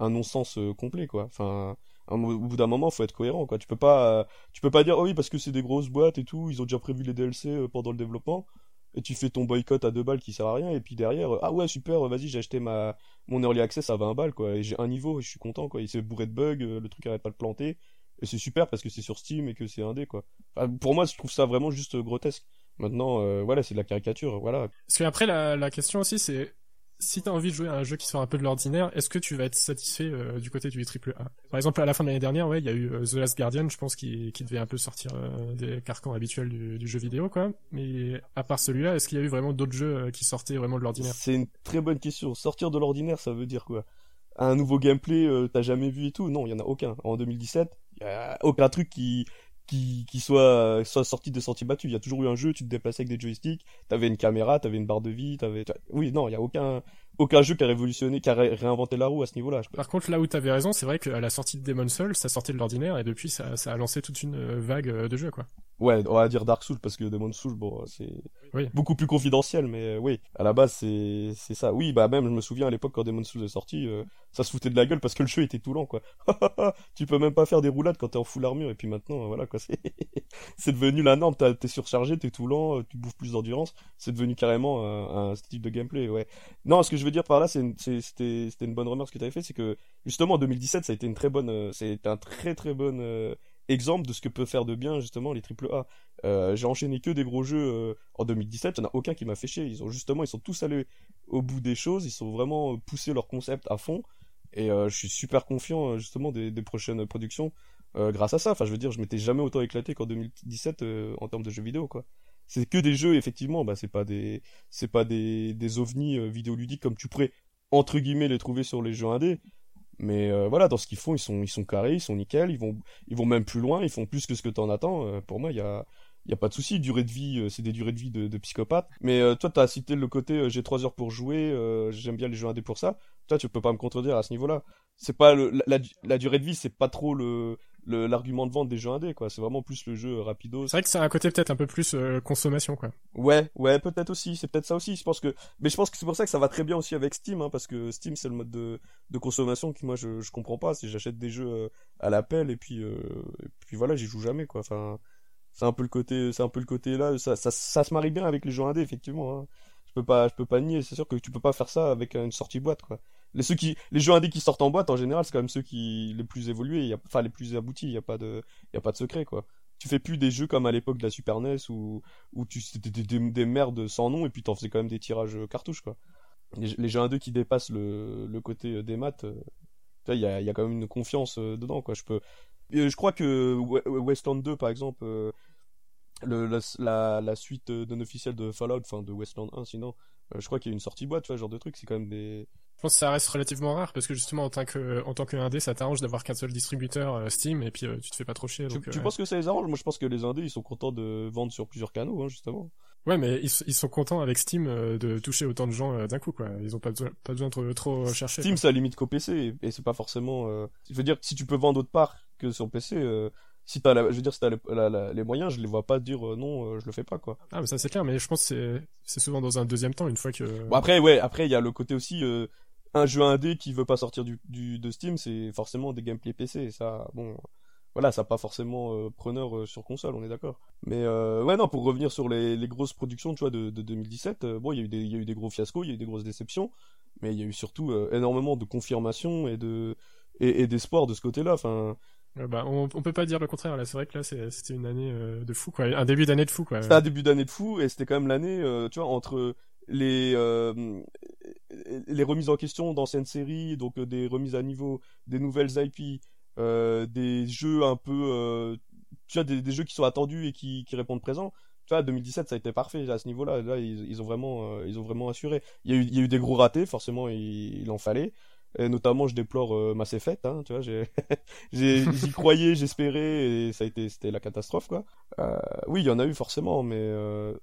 un, non-sens complet quoi. Enfin, au bout d'un moment, faut être cohérent quoi. Tu peux pas, tu peux pas dire oh oui parce que c'est des grosses boîtes et tout, ils ont déjà prévu les DLC pendant le développement et tu fais ton boycott à deux balles qui sert à rien et puis derrière euh, ah ouais super euh, vas-y j'ai acheté ma mon early access à 20 balles quoi et j'ai un niveau et je suis content quoi il s'est bourré de bugs euh, le truc arrête pas de planter et c'est super parce que c'est sur Steam et que c'est indé quoi. Pour moi je trouve ça vraiment juste grotesque. Maintenant voilà c'est de la caricature voilà. Parce que après, la, la question aussi, c'est si t'as envie de jouer à un jeu qui sort un peu de l'ordinaire, est-ce que tu vas être satisfait euh, du côté du triple A? Par exemple, à la fin de l'année dernière, ouais, il y a eu euh, The Last Guardian, je pense, qui, devait un peu sortir euh, des carcans habituels du, jeu vidéo, quoi. Mais à part celui-là, est-ce qu'il y a eu vraiment d'autres jeux qui sortaient vraiment de l'ordinaire? C'est une très bonne question. Sortir de l'ordinaire ça veut dire quoi? Un nouveau gameplay t'as jamais vu et tout? Non il y en a aucun. En 2017 il y a aucun truc qui qui, qui soit, soit sorti des sentiers battus. Il y a toujours eu un jeu, tu te déplaçais avec des joysticks, t'avais une caméra, t'avais une barre de vie, t'avais... Oui, non, il y a aucun, aucun jeu qui a révolutionné, qui a ré- réinventé la roue à ce niveau-là. Par contre, là où t'avais raison, c'est vrai qu'à la sortie de Demon's Souls, ça sortait de l'ordinaire et depuis, ça, ça a lancé toute une euh, vague euh, de jeux, quoi. Ouais, on va dire Dark Souls parce que Demon's Souls, bon, c'est Oui. beaucoup plus confidentiel, mais euh, oui, à la base, c'est c'est ça. Oui, bah même, je me souviens à l'époque quand Demon's Souls est sorti, euh, ça se foutait de la gueule parce que le jeu était tout lent, quoi. tu peux même pas faire des roulades quand t'es en full armure, et puis maintenant, voilà, quoi, c'est c'est devenu la norme. T'es surchargé, t'es tout lent, tu bouffes plus d'endurance, c'est devenu carrément un, un style de gameplay, ouais. Non, ce que je veux dire par là, c'est c'est- c'était une bonne remarque que t'avais fait, c'est que justement en 2017, ça a été une très bonne, euh, c'était un très très bon euh, exemple de ce que peut faire de bien justement les triple A. Euh, j'ai enchaîné que des gros jeux en 2017, il n'y en a aucun qui m'a fait chier. Ils ont justement, ils sont tous allés au bout des choses, ils sont vraiment poussé leur concept à fond. Et je suis super confiant justement des, des prochaines productions grâce à ça. Enfin, je veux dire, je m'étais jamais autant éclaté qu'en 2017 euh, en termes de jeux vidéo, quoi. C'est que des jeux, effectivement, bah c'est pas des, c'est pas des, des ovnis euh, vidéoludiques comme tu pourrais entre guillemets les trouver sur les jeux indés. Mais euh, voilà, dans ce qu'ils font, ils sont, ils sont carrés, ils sont nickel, ils vont, ils vont même plus loin, ils font plus que ce que t'en attends. Euh, pour moi, il y a, il y a pas de souci. Durée de vie, euh, c'est des durées de vie de, de psychopathe. Mais euh, toi, t'as cité le côté, j'ai trois heures pour jouer, j'aime bien les jeux indés pour ça. Toi, tu peux pas me contredire à ce niveau-là. C'est pas le, la, la, la durée de vie, c'est pas trop le- l'argument de vente des jeux indés, quoi. C'est vraiment plus le jeu rapido. C'est vrai que ça a un côté peut-être un peu plus euh, consommation, quoi. Ouais, ouais, peut-être aussi. C'est peut-être ça aussi. Je pense que, mais je pense que c'est pour ça que ça va très bien aussi avec Steam, hein, parce que Steam c'est le mode de, de consommation qui moi je, je comprends pas. C'est j'achète des jeux euh, à l'appel et puis euh, et puis voilà, j'y joue jamais quoi. Enfin, c'est un peu le côté, c'est un peu le côté là. Ça, ça, ça se marie bien avec les jeux indés effectivement. Hein. Je peux pas, je peux pas nier. C'est sûr que tu peux pas faire ça avec une sortie boîte quoi. Les ceux qui, les jeux indés qui sortent en boîte en général, c'est quand même ceux qui les plus évolués. Enfin les plus aboutis. Il y a pas de, y a pas de secret quoi. Tu fais plus des jeux comme à l'époque de la Super NES où où tu c'était des, des, des merdes sans nom et puis t'en faisais quand même des tirages euh, cartouches quoi. Les, jeux 1-2 qui dépassent le, le côté euh, des maths, euh, il y a, y a quand même une confiance dedans quoi. Je peux, je crois que We- Westland 2 par exemple, le, la, suite non officielle de Fallout, enfin de Westland 1 sinon, je crois qu'il y a une sortie boîte, tu vois, genre de truc, c'est quand même des je pense que ça reste relativement rare parce que justement en tant que en tant que indé ça t'arrange d'avoir qu'un seul distributeur euh, Steam et puis euh, tu te fais pas trop chier. Tu, donc, tu euh, penses que ça les arrange? Moi je pense que les indés ils sont contents de vendre sur plusieurs canaux hein, justement. Ouais mais ils, ils sont contents avec Steam de toucher autant de gens d'un coup quoi. Ils ont pas besoin pas besoin de trop chercher. Steam ça limite qu'au PC et, et c'est pas forcément. Je veux dire si tu peux vendre autre part que sur PC. Si t'as, je veux dire, si t'as les, la- la- les moyens, je les vois pas dire euh, non, euh, je le fais pas quoi. Ah mais ça c'est clair mais je pense que c'est c'est souvent dans un deuxième temps une fois que. Bon après ouais, après il y a le côté aussi euh, un jeu indé qui veut pas sortir du, du de Steam, c'est forcément des gameplay PC et ça bon voilà, ça pas forcément euh, preneur euh, sur console, on est d'accord. Mais euh, ouais non, pour revenir sur les, les grosses productions, tu vois de, de 2017, euh, bon, il y a eu des il y a eu des gros fiascos, il y a eu des grosses déceptions, mais il y a eu surtout énormément de confirmations et de et, et d'espoir de ce côté-là, enfin bah, on, on peut pas dire le contraire là. C'est vrai que là c'était une année euh, de fou quoi, un début d'année de fou quoi. C'était un début d'année de fou et c'était quand même l'année, euh, tu vois, entre les euh, les remises en question d'anciennes séries, donc euh, des remises à niveau, des nouvelles IP, euh, des jeux un peu, euh, tu vois, des, jeux qui sont attendus et qui, qui répondent présent. Tu vois, 2017 ça a été parfait à ce niveau-là. Là, ils, ont vraiment, euh, ils ont vraiment assuré. Il y a eu, il y a eu des gros ratés, forcément, il, en fallait. Et notamment, je déplore euh, Mass Effect, hein, tu vois, j'ai, j'y croyais, j'espérais, et ça a été, c'était la catastrophe, quoi. Euh, oui, il y en a eu forcément, mais euh,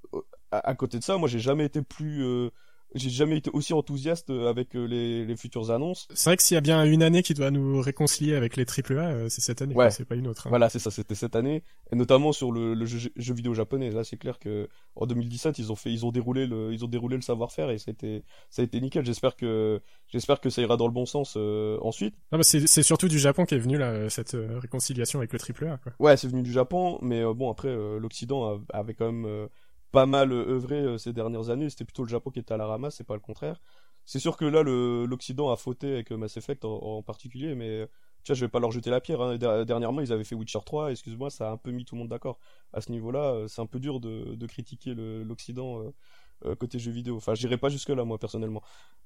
à, à côté de ça, moi, j'ai jamais été plus, euh, j'ai jamais été aussi enthousiaste avec euh, les, les futures annonces. C'est vrai que s'il y a bien une année qui doit nous réconcilier avec les AAA, euh, c'est cette année, Ouais. c'est pas une autre. hein. Voilà, c'est ça, c'était cette année, et notamment sur le, le jeu, jeu vidéo japonais. Là, c'est clair que en 2017, ils ont fait, ils ont déroulé le, ils ont déroulé le savoir-faire et ça a été, ça a été nickel. J'espère que, j'espère que ça ira dans le bon sens euh, ensuite. Non, bah, c'est surtout du Japon qui est venu là, euh, cette euh, réconciliation avec le AAA. Quoi. Ouais, c'est venu du Japon, mais euh, bon, après, euh, l'Occident avait quand même euh, pas mal euh, œuvré euh, ces dernières années. C'était plutôt le Japon qui était à la ramasse, c'est pas le contraire. C'est sûr que là, l'Occident a fauté avec euh, Mass Effect en, en particulier, mais tu vois, je vais pas leur jeter la pierre. Hein. Der- Dernièrement, ils avaient fait Witcher 3, excuse-moi, ça a un peu mis tout le monde d'accord. À ce niveau-là, c'est un peu dur de, de critiquer l'Occident côté jeux vidéo. Enfin, j'irai pas jusque-là, moi, personnellement.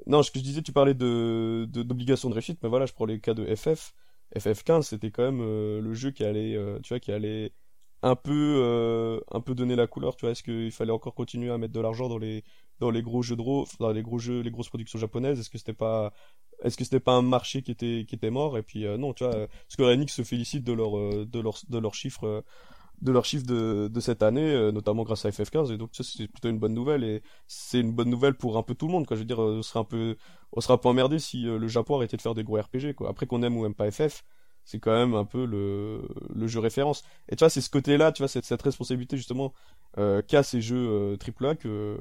Non, ce que je disais, tu parlais de de- d'obligation de, réussite, mais voilà, je prends les cas de FF. FF15, c'était quand même le jeu qui allait, tu vois, qui allait un peu, euh, un peu donner la couleur. Tu vois, est-ce qu'il fallait encore continuer à mettre de l'argent dans les, dans les gros jeux de rôle, dans les gros jeux, les grosses productions japonaises? Est-ce que c'était pas, est-ce que c'était pas un marché qui était, qui était mort? Et puis euh, non, tu vois, Square Enix se félicite de leur, euh, de leur, de leurs chiffres. euh, de de, de cette année, notamment grâce à FF15, et donc ça c'est plutôt une bonne nouvelle, et c'est une bonne nouvelle pour un peu tout le monde, quoi. Je veux dire, on serait un peu, on serait un peu emmerdé si le Japon arrêtait de faire des gros RPG, quoi. Après qu'on aime ou aime pas FF, c'est quand même un peu le, le jeu référence. Et tu vois, c'est ce côté-là, tu vois, cette, cette responsabilité justement euh, qu'a ces jeux euh, AAA que,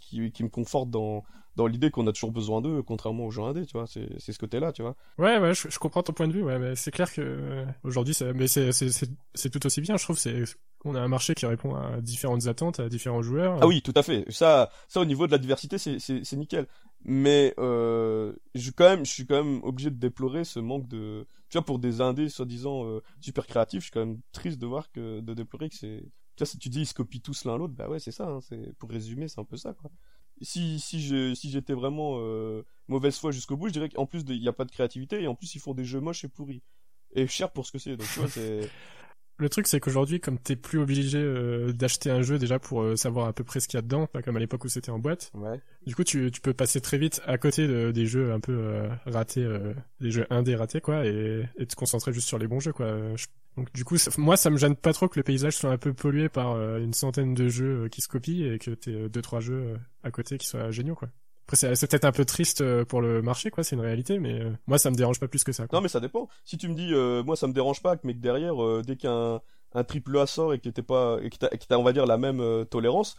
qui, qui me conforte dans, dans l'idée qu'on a toujours besoin d'eux, contrairement aux jeux indés, tu vois. C'est ce côté-là, tu vois. Ouais, ouais, je, je comprends ton point de vue. Ouais, mais c'est clair que euh, aujourd'hui, c'est- tout aussi bien. Je trouve c'est on a un marché qui répond à différentes attentes, à différents joueurs. Ah oui, tout à fait. Ça, ça au niveau de la diversité, c'est c'est c'est nickel. Mais euh, je quand même, je suis quand même obligé de déplorer ce manque de, tu vois, pour des indés soi-disant euh, super créatifs, je suis quand même triste de voir que de déplorer que c'est, tu vois, si tu dis ils se copient tous l'un l'autre, bah ouais, c'est ça. Hein, c'est pour résumer, c'est un peu ça, quoi. Si si je si j'étais vraiment euh, mauvaise foi jusqu'au bout, je dirais qu'en plus il n'y a pas de créativité et en plus ils font des jeux moches et pourris et cher pour ce que c'est. Donc tu vois, c'est Le truc, c'est qu'aujourd'hui, comme t'es plus obligé euh, d'acheter un jeu déjà pour euh, savoir à peu près ce qu'il y a dedans, pas comme à l'époque où c'était en boîte. ouais. Du coup, tu, tu peux passer très vite à côté de, des jeux un peu euh, ratés, euh, des jeux indés ratés, quoi, et, et te concentrer juste sur les bons jeux, quoi. Donc du coup, ça- moi, ça me gêne pas trop que le paysage soit un peu pollué par une centaine de jeux qui se copient et que t'aies deux trois jeux à côté qui soient géniaux, quoi. Après, c'est peut-être un peu triste euh, pour le marché, quoi. C'est une réalité, mais euh, moi, ça me dérange pas plus que ça. Quoi. Non, mais ça dépend. Si tu me dis, euh, moi, ça me dérange pas, mais que derrière, euh, dès qu'un un triple A sort et que t'es pas, et que t'as, et que t'as, on va dire, la même tolérance,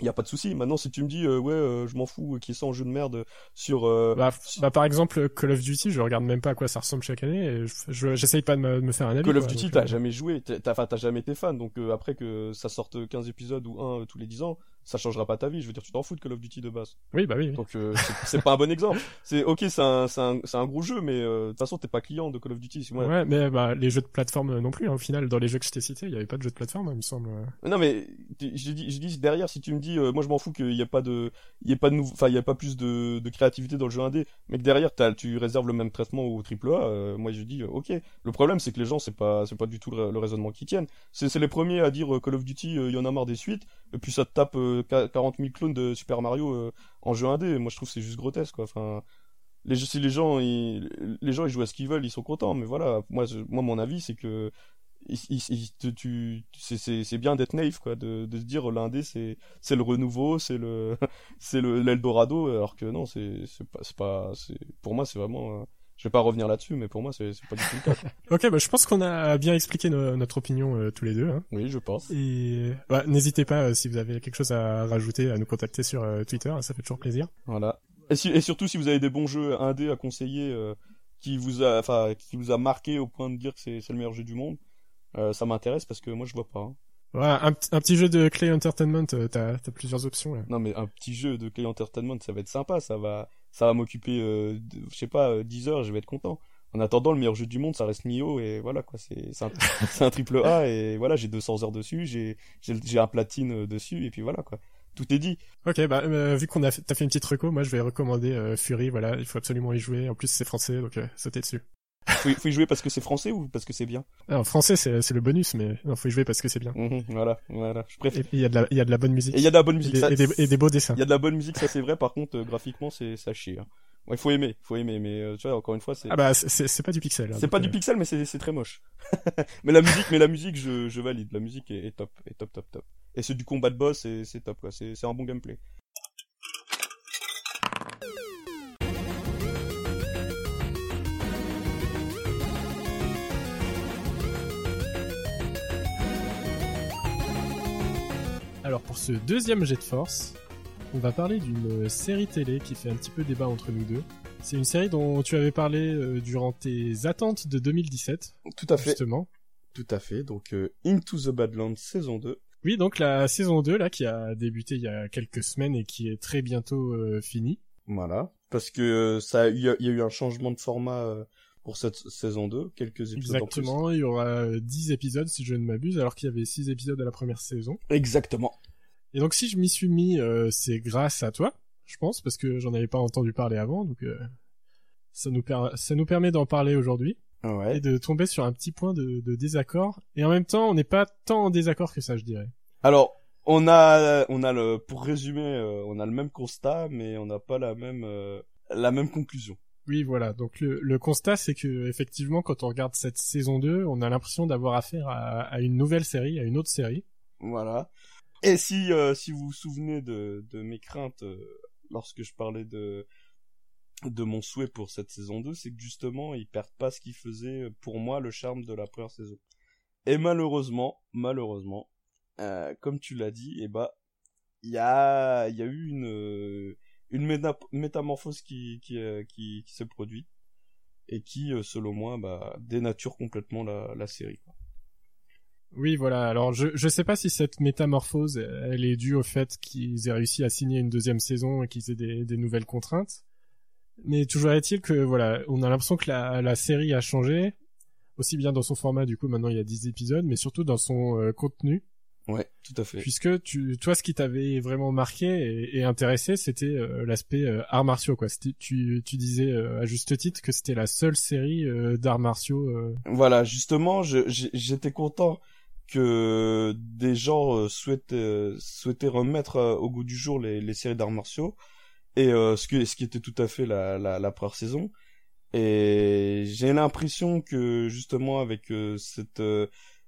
y a pas de souci. Maintenant, si tu me dis, euh, ouais, euh, je m'en fous, qu'il sort un jeu de merde sur, euh, Bah, bah, par exemple, Call of Duty, je regarde même pas à quoi ça ressemble chaque année et je- je- j'essaye pas de me, de me faire un avis. Call of quoi, Duty, t'as jamais joué, t'as, t'as- jamais été fan, donc après que ça sorte 15 épisodes ou un tous les 10 ans, ça changera pas ta vie. Je veux dire, tu t'en fous de Call of Duty de base. Oui, bah oui. oui. Donc euh, c'est, pas un bon exemple. C'est ok, c'est un, un, un gros jeu, mais euh, de toute façon, t'es pas client de Call of Duty. Moi, Ouais, mais bah, les jeux de plateforme non plus. hein. Au final, dans les jeux que je t'ai cités, il y avait pas de jeux de plateforme, il me semble. Non mais je dis, je dis derrière si tu me dis euh, moi je m'en fous qu'il y a pas de il y a pas de enfin il y a pas plus de, de créativité dans le jeu indé mais que derrière t'as, tu réserves le même traitement au triple A euh, moi je dis ok le problème c'est que les gens c'est pas c'est pas du tout le, le raisonnement qui tiennent c'est les premiers à dire Call of Duty il y en a marre des suites et puis ça te tape euh, 40 000 clones de Super Mario euh, en jeu indé. Moi, je trouve c'est juste grotesque, quoi. Enfin, les, si les gens, ils, les gens, ils jouent à ce qu'ils veulent, ils sont contents. Mais voilà, moi, mon avis, c'est que c'est- bien d'être naïf, quoi, de, se dire l'indé, c'est le renouveau, c'est le c'est le l'Eldorado, alors que non, c'est pas, pour moi, c'est vraiment. Je vais pas revenir là-dessus, mais pour moi, c'est pas du tout le cas. Ok, bah, je pense qu'on a bien expliqué no- notre opinion euh, tous les deux. Hein. Oui, je pense. Et bah, n'hésitez pas euh, si vous avez quelque chose à rajouter à nous contacter sur euh, Twitter, hein, ça fait toujours plaisir. Voilà. Et, si- et surtout si vous avez des bons jeux indés à conseiller qui vous a enfin qui vous a marqué au point de dire que c'est le meilleur jeu du monde, ça m'intéresse parce que moi je vois pas. hein. Voilà, un, petit jeu de Clay Entertainment, t'as as plusieurs options là. Non mais un petit jeu de Clay Entertainment, ça va être sympa, ça va ça va m'occuper euh, je sais pas euh, 10 heures, je vais être content. En attendant, le meilleur jeu du monde, ça reste Nioh et voilà quoi, c'est un, un triple A et voilà, j'ai 200 heures dessus, j'ai j'ai un platine euh, dessus et puis voilà quoi. Tout est dit. Ok, bah euh, vu qu'on a t'as fait une petite reco, moi je vais recommander euh, Fury. Voilà, il faut absolument y jouer. En plus c'est français, donc euh, sautez dessus. Faut, y- faut y jouer parce que c'est français ou parce que c'est bien? Alors français c'est le bonus, mais non, faut y jouer parce que c'est bien. Mhm, Voilà, voilà. Je préfère. Et il y a de la il y a de la bonne musique. Et il y a de la bonne Et musique. des, ça- et des- et des beaux dessins. Il y a de la bonne musique, ça c'est vrai. Par contre, euh, graphiquement, c'est ça chie. Hein. Ouais, faut aimer, faut aimer. Mais euh, tu vois, encore une fois, c'est Ah bah c'est- pas du pixel. hein, c'est pas euh, du pixel, mais c'est très moche. mais la musique, mais la musique, je, je valide. La musique est, est top, est top, top, top. Et c'est du combat de boss, et c'est top quoi. C'est un bon gameplay. Alors pour ce deuxième jet de force, on va parler d'une série télé qui fait un petit peu débat entre nous deux. C'est une série dont tu avais parlé euh, durant tes attentes de 2017, Tout à fait, justement. tout à fait. Donc euh, Into the Badlands saison 2. Oui, donc la saison 2, là, qui a débuté il y a quelques semaines et qui est très bientôt euh, finie. Voilà. Parce que euh, ça, il y, a il y a eu un changement de format euh, pour cette saison 2, quelques épisodes en plus. Exactement, il y aura euh, 10 épisodes si je ne m'abuse, alors qu'il y avait 6 épisodes à la première saison. Exactement. Et donc si je m'y suis mis, euh, c'est grâce à toi, je pense, parce que j'en avais pas entendu parler avant, donc euh, ça, nous per- ça nous permet d'en parler aujourd'hui. Ouais. et de tomber sur un petit point de, de désaccord. Et en même temps, on n'est pas tant en désaccord que ça, je dirais. Alors, on a, on a le, pour résumer, euh, on a le même constat, mais on n'a pas la même, euh, la même conclusion. Oui, voilà. Donc le, constat, c'est que effectivement, quand on regarde cette saison 2, on a l'impression d'avoir affaire à, une nouvelle série, à une autre série. Voilà. Et si, euh, si vous vous souvenez de, mes craintes euh, lorsque je parlais de, mon souhait pour cette saison 2, c'est que justement, ils perdent pas ce qui faisait pour moi le charme de la première saison. Et malheureusement, malheureusement, euh, comme tu l'as dit, eh bah, il y a, il y a eu une, euh, une méta- métamorphose qui, qui, euh, qui, et qui, euh, selon moi, bah, dénature complètement la, série. Oui, voilà. Alors je je sais pas si cette métamorphose, elle est due au fait qu'ils aient réussi à signer une deuxième saison et qu'ils aient des, nouvelles contraintes. Mais toujours est-il que voilà, on a l'impression que la, la série a changé, aussi bien dans son format, du coup maintenant il y a 10 épisodes, mais surtout dans son euh, contenu. Ouais, tout à fait. puisque tu toi ce qui t'avait vraiment marqué et, et intéressé c'était euh, l'aspect euh, arts martiaux quoi tu tu disais euh, à juste titre que c'était la seule série euh, d'arts martiaux Voilà, justement, j'étais content que des gens souhaitent, souhaitaient remettre au goût du jour les, les séries d'arts martiaux et ce, que, ce qui était tout à fait la, la, la première saison. Et j'ai l'impression que justement avec cette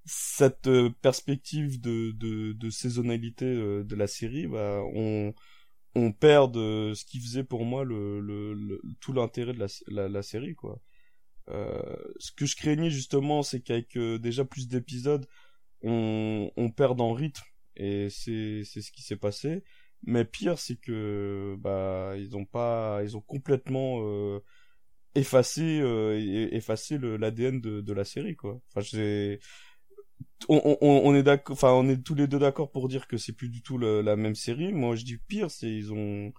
cette euh, perspective de, de, de saisonnalité euh, de la série, bah, on on perd de ce qui faisait pour moi le, le, le- tout l'intérêt de la, la, la série quoi. Euh, ce que je craignais justement, c'est qu'avec euh, déjà plus d'épisodes, on, on perd en rythme et c'est ce qui s'est passé. Mais pire, c'est que bah ils ont pas, ils ont complètement euh, effacé euh, effacé l'ADN de, de la série quoi. Enfin, j'ai on, on, on est d'accord, enfin on est tous les deux d'accord pour dire que c'est plus du tout le- la même série. Moi, je dis pire, c'est ils ont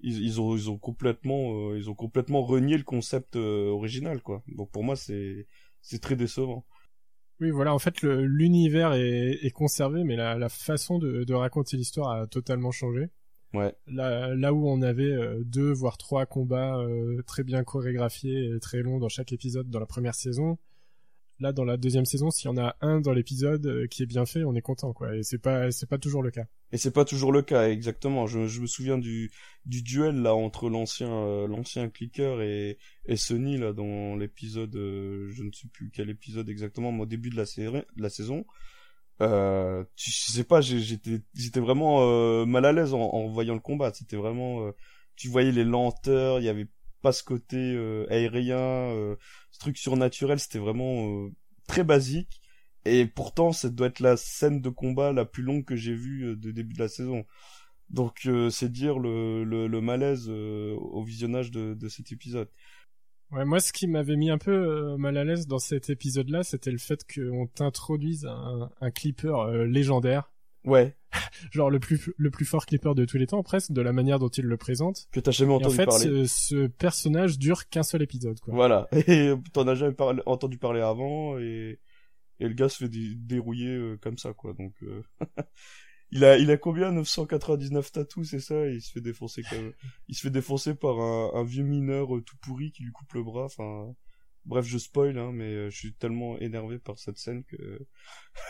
ils, ils ont ils ont complètement euh, ils ont complètement renié le concept euh, original quoi. Donc pour moi c'est c'est très décevant. oui voilà en fait l'univers est, est conservé mais la, la façon de, de raconter l'histoire a totalement changé Ouais. là là où on avait euh, deux voire trois combats très bien chorégraphiés et très longs dans chaque épisode dans la première saison là dans la deuxième saison, s'il y en a un dans l'épisode euh, qui est bien fait, on est content quoi. Et c'est pas c'est pas toujours le cas. Et c'est pas toujours le cas, exactement. Je, me souviens du du duel là entre l'ancien euh, l'ancien clicker et et Sony là dans l'épisode, euh, je ne sais plus quel épisode exactement, mais au début de la saison. Euh, tu, sais pas, j'étais j'étais vraiment mal à l'aise en, en, voyant le combat. C'était vraiment, tu voyais les lenteurs, il y avait pas ce côté euh, aérien, euh, truc surnaturel, c'était vraiment euh, très basique. Et pourtant, ça doit être la scène de combat la plus longue que j'ai vue de début de la saison. Donc c'est dire le, malaise au visionnage de, cet épisode. Ouais, moi, ce qui m'avait mis un peu mal à l'aise dans cet épisode-là, c'était le fait qu'on t'introduise un clipper légendaire Ouais. Genre le plus le plus fort clipper de tous les temps presque de la manière dont il le présente. Que t'as jamais entendu et en fait, parler. Ce, ce personnage dure qu'un seul épisode quoi. Voilà. Et t'en as jamais entendu parler avant et et le gars se fait dérouiller euh, comme ça quoi. Donc euh... il a il a combien 999 tatous c'est ça? Et il se fait défoncer comme il se fait défoncer par un, un vieux mineur euh, tout pourri qui lui coupe le bras enfin Bref, je spoil, hein, mais euh, je suis tellement énervé par cette scène que...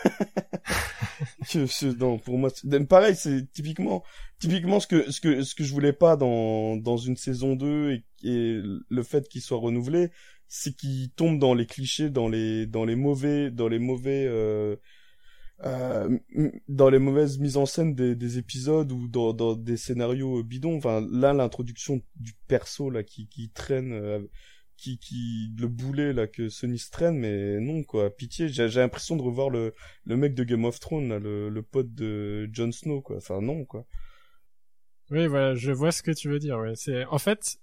que non, pour moi, pareil, c'est typiquement, typiquement ce que, ce que, ce que je voulais pas dans, dans une saison 2 et, et le fait qu'il soit renouvelé, c'est qu'il tombe dans les clichés, dans les, dans les mauvais, dans les mauvais, euh, euh, dans les mauvaises mises en scène des, des épisodes ou dans, dans des scénarios bidons. Enfin, là, l'introduction du perso là qui, qui traîne euh, qui, qui le boulet là que Sony se traîne, mais non quoi, pitié. J'ai l'impression de revoir le, le mec de Game of Thrones, là, le, le pote de Jon Snow quoi. Enfin non quoi. Oui voilà, je vois ce que tu veux dire. Ouais, c'est en fait.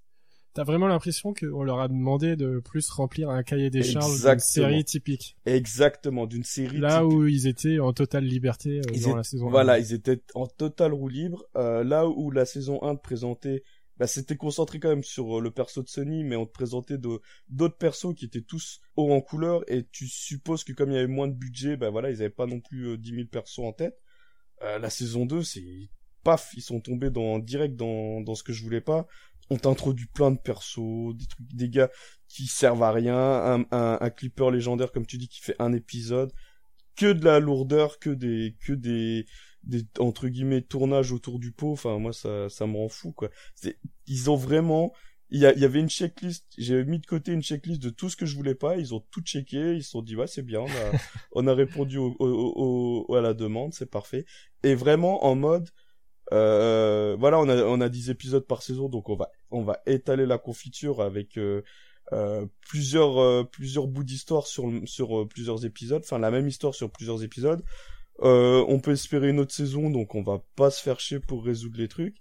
T'as vraiment l'impression qu'on leur a demandé de plus remplir un cahier des charges d'une série typique. Exactement, d'une série. Là où ils étaient en totale liberté euh, dans la saison. Voilà, ils étaient en total roue libre. Euh, là où la saison 1 te présentait bah, c'était concentré quand même sur euh, le perso de Sony, mais on te présentait d'autres persos qui étaient tous hauts en couleur, et tu supposes que comme il y avait moins de budget, bah voilà, ils avaient pas non plus euh, 10 000 persos en tête. Euh, la saison 2, c'est paf, ils sont tombés dans direct dans, dans ce que je voulais pas. On t'introduit plein de persos, des trucs, des gars qui servent à rien, un, un, un clipper légendaire comme tu dis qui fait un épisode, que de la lourdeur, que des que des des entre guillemets tournages autour du pot. Enfin moi ça ça me rend fou quoi. C'est ils ont vraiment il y, a, il y avait une checklist. J'ai mis de côté une checklist de tout ce que je voulais pas. Ils ont tout checké. Ils se sont dit ouais c'est bien. On a on a répondu au, au, au, à la demande. C'est parfait. Et vraiment en mode euh, voilà on a on a 10 épisodes par saison. Donc on va on va étaler la confiture avec euh, euh, plusieurs euh, plusieurs bouts d'histoire sur sur euh, plusieurs épisodes. Enfin la même histoire sur plusieurs épisodes euh, on peut espérer une autre saison, donc on va pas se faire chier pour résoudre les trucs.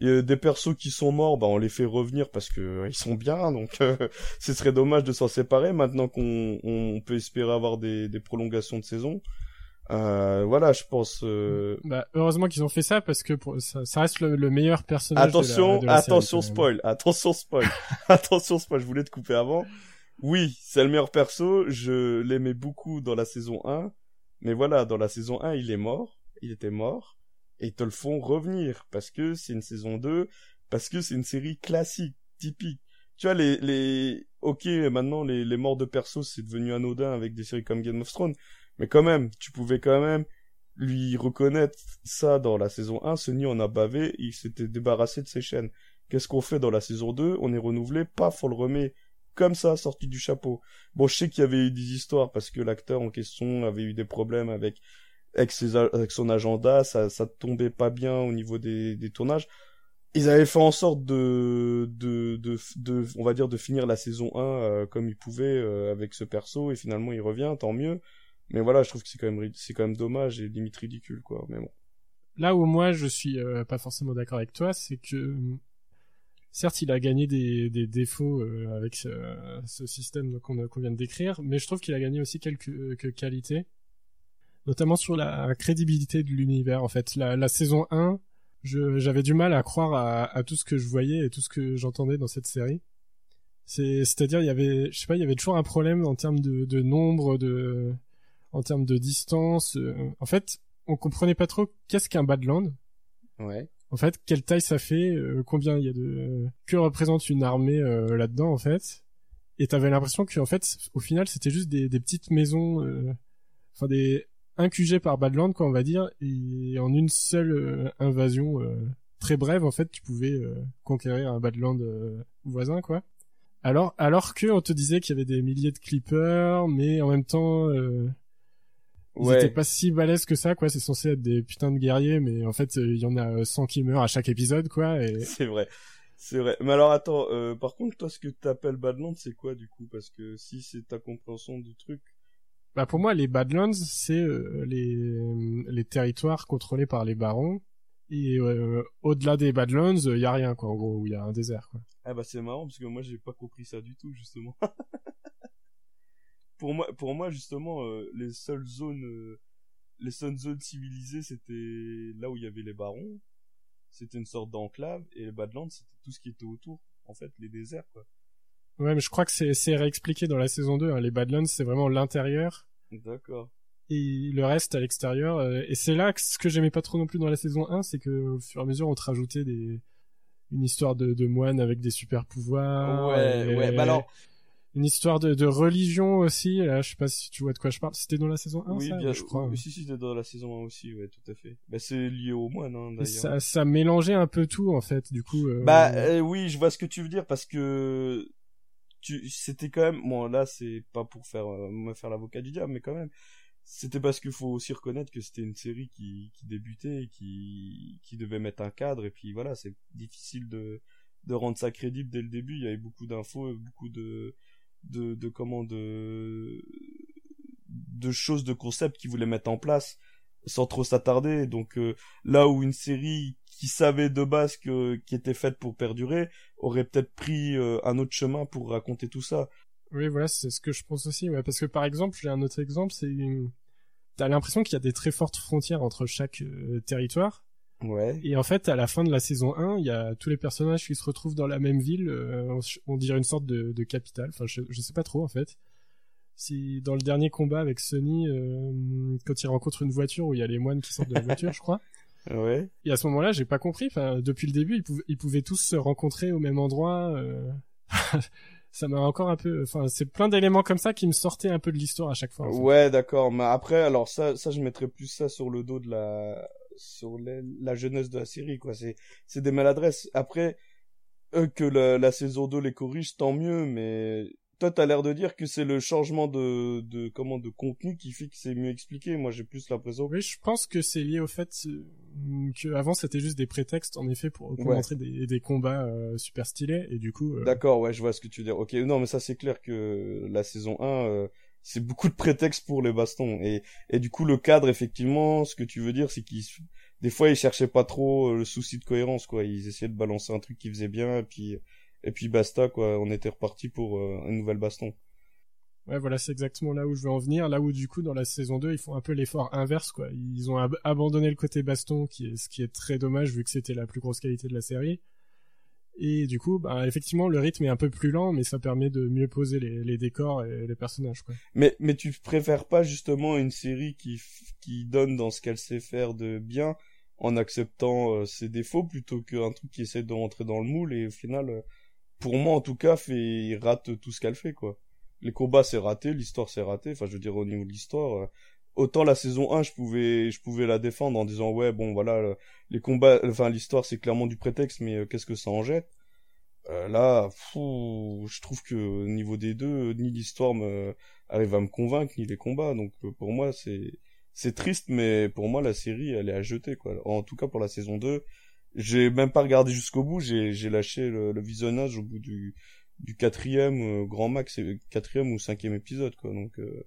Et des persos qui sont morts, bah on les fait revenir parce que euh, ils sont bien, donc euh, ce serait dommage de s'en séparer. Maintenant qu'on on peut espérer avoir des, des prolongations de saison, voilà, je pense. Bah, heureusement qu'ils ont fait ça parce que pour, ça, ça, reste le, meilleur personnage. Attention, de la, attention spoil, attention spoil, attention spoil. Je voulais te couper avant. Oui, c'est le meilleur perso. Je l'aimais beaucoup dans la saison 1 mais voilà, dans la saison 1, il est mort, il était mort, et ils te le font revenir, parce que c'est une saison 2, parce que c'est une série classique, typique. Tu vois, les, les, ok, maintenant, les, les morts de perso, c'est devenu anodin avec des séries comme Game of Thrones, mais quand même, tu pouvais quand même lui reconnaître ça dans la saison 1, Sony en a bavé, il s'était débarrassé de ses chaînes. Qu'est-ce qu'on fait dans la saison 2 On est renouvelé, paf, on le remet comme ça, sorti du chapeau. Bon, je sais qu'il y avait eu des histoires parce que l'acteur en question avait eu des problèmes avec avec, ses, avec son agenda, ça ça tombait pas bien au niveau des, des tournages. Ils avaient fait en sorte de, de, de, on va dire, de finir la saison 1 euh, comme ils pouvaient euh, avec ce perso, et finalement il revient, tant mieux. Mais voilà, je trouve que c'est quand même, c'est quand même dommage et limite ridicule, quoi. Mais bon. Là où moi je suis euh, pas forcément d'accord avec toi, c'est que certes, il a gagné des, défauts euh, avec ce, système qu'on vient de décrire, mais je trouve qu'il a gagné aussi quelques, qualités, notamment sur la crédibilité de l'univers. En fait, la, saison 1, j'avais du mal à croire à, à, tout ce que je voyais et tout ce que j'entendais dans cette série. C'est-à-dire, il y avait, je sais pas, il y avait toujours un problème en termes de, de nombre, de, en termes de distance. Euh, en fait, on comprenait pas trop qu'est-ce qu'un Badland. Ouais en fait, quelle taille ça fait, euh, combien il y a de, que représente une armée euh, là-dedans en fait. et t'avais l'impression qu'en fait, au final, c'était juste des, petites maisons, euh, enfin des un QG par Badland, quoi, on va dire, et en une seule invasion très brève, en fait, tu pouvais conquérir un Badland voisin, quoi. Alors, alors que on te disait qu'il y avait des milliers de clippers, mais en même temps, euh, ils étaient pas si balèzes que ça, quoi. C'est censé être des putains de guerriers, mais en fait, il y en a 100 qui meurent à chaque épisode, quoi. Et... C'est vrai. C'est vrai. Mais alors attends, euh, par contre, toi, ce que t'appelles Badlands, c'est quoi du coup? Parce que si c'est ta compréhension du truc. Bah pour moi, les Badlands, c'est euh, les les territoires contrôlés par les barons. Et euh, au-delà des Badlands, il y a rien quoi. En gros, il y a un désert quoi. Ah bah c'est marrant parce que moi j'ai pas compris ça du tout justement. pour moi, pour moi justement, les seules zones, les seules zones civilisées, c'était là où il y avait les barons. C'était une sorte d'enclave. Et les Badlands c'était tout ce qui était autour en fait les déserts quoi. Ouais mais je crois que c'est c'est réexpliqué dans la saison 2 hein. les Badlands c'est vraiment l'intérieur. D'accord. Et le reste à l'extérieur euh, et c'est là que ce que j'aimais pas trop non plus dans la saison 1 c'est que au fur et à mesure on te rajoutait des une histoire de, de moines avec des super pouvoirs ouais ouais. Bah alors une histoire de, de religion aussi. Là, je sais pas si tu vois de quoi je parle. C'était dans la saison 1, oui, ça, bien, je crois. Oui, si, si, c'était dans la saison 1 aussi, ouais, tout à fait. Bah, c'est lié au moine, hein, d'ailleurs. Ça, ça mélangeait un peu tout, en fait, du coup. Euh... Bah, euh, oui, je vois ce que tu veux dire, parce que tu, c'était quand même, bon, là, c'est pas pour faire, euh, me faire l'avocat du diable, mais quand même, c'était parce qu'il faut aussi reconnaître que c'était une série qui, qui débutait, qui, qui devait mettre un cadre, et puis voilà, c'est difficile de, de rendre ça crédible dès le début. Il y avait beaucoup d'infos, beaucoup de, de, de comment de de choses de concepts qu'ils voulaient mettre en place sans trop s'attarder. Donc euh, là où une série qui savait de base que qui était faite pour perdurer aurait peut-être pris euh, un autre chemin pour raconter tout ça. Oui voilà c'est ce que je pense aussi parce que par exemple j'ai un autre exemple c'est t'as l'impression qu'il y a des très fortes frontières entre chaque euh, territoire Ouais. Et en fait, à la fin de la saison 1, il y a tous les personnages qui se retrouvent dans la même ville, euh, on dirait une sorte de, de capitale. Enfin, je, je sais pas trop en fait. Si dans le dernier combat avec Sonny, euh, quand il rencontre une voiture où il y a les moines qui sortent de la voiture, je crois. Ouais. Et à ce moment-là, j'ai pas compris. Enfin, depuis le début, ils, pouvaient, ils pouvaient tous se rencontrer au même endroit. Euh... ça m'a encore un peu. Enfin, c'est plein d'éléments comme ça qui me sortaient un peu de l'histoire à chaque fois. En fait. Ouais, d'accord. Mais après, alors ça, ça, je mettrais plus ça sur le dos de la sur la jeunesse de la série quoi. C'est c'est des maladresses. Après euh, que la, la, saison 2 les corrige tant mieux mais toi t'as l'air de dire que c'est le changement de de comment de contenu qui fait que c'est mieux expliqué. Moi j'ai plus l'impression. Oui je pense que c'est lié au fait euh, que avant c'était juste des prétextes en effet pour, ouais. montrer des, des combats euh, super stylés. Et du coup euh... d'accord ouais je vois ce que tu veux dire. Ok non mais ça c'est clair que la saison 1 euh, c'est beaucoup de prétextes pour les bastons. Et du coup le cadre effectivement ce que tu veux dire c'est qu'ils des fois ils cherchaient pas trop le souci de cohérence quoi. Ils essayaient de balancer un truc qui faisait bien et puis basta quoi. On était reparti pour euh, une nouvelle baston. Ouais voilà c'est exactement là où je veux en venir. Là où du coup dans la saison 2 ils font un peu l'effort inverse quoi. Ils ont ab abandonné le côté baston qui est ce qui est très dommage vu que c'était la plus grosse qualité de la série et du coup, bah, effectivement, le rythme est un peu plus lent, mais ça permet de mieux poser les, décors et les personnages. Quoi. Mais, mais tu préfères pas justement une série qui, qui donne dans ce qu'elle sait faire de bien en acceptant euh, ses défauts plutôt qu'un truc qui essaie de rentrer dans le moule et au final, euh, pour moi en tout cas, fait, rate tout ce qu'elle fait. quoi. Les combats c'est raté, l'histoire c'est raté. Enfin, je veux dire au niveau de l'histoire. Euh, autant la saison 1 je pouvais je pouvais la défendre en disant ouais bon voilà les combats enfin l'histoire c'est clairement du prétexte mais euh, qu'est-ce que ça en jette? Euh, là fou, je trouve que au niveau des deux ni l'histoire me arrive à me convaincre ni les combats. Donc euh, pour moi c'est c'est triste mais pour moi la série elle est à jeter quoi. En tout cas pour la saison 2 j'ai même pas regardé jusqu'au bout. J'ai j'ai lâché le, le, visionnage au bout du du quatrième euh, grand max quatrième ou cinquième épisode quoi. Donc euh,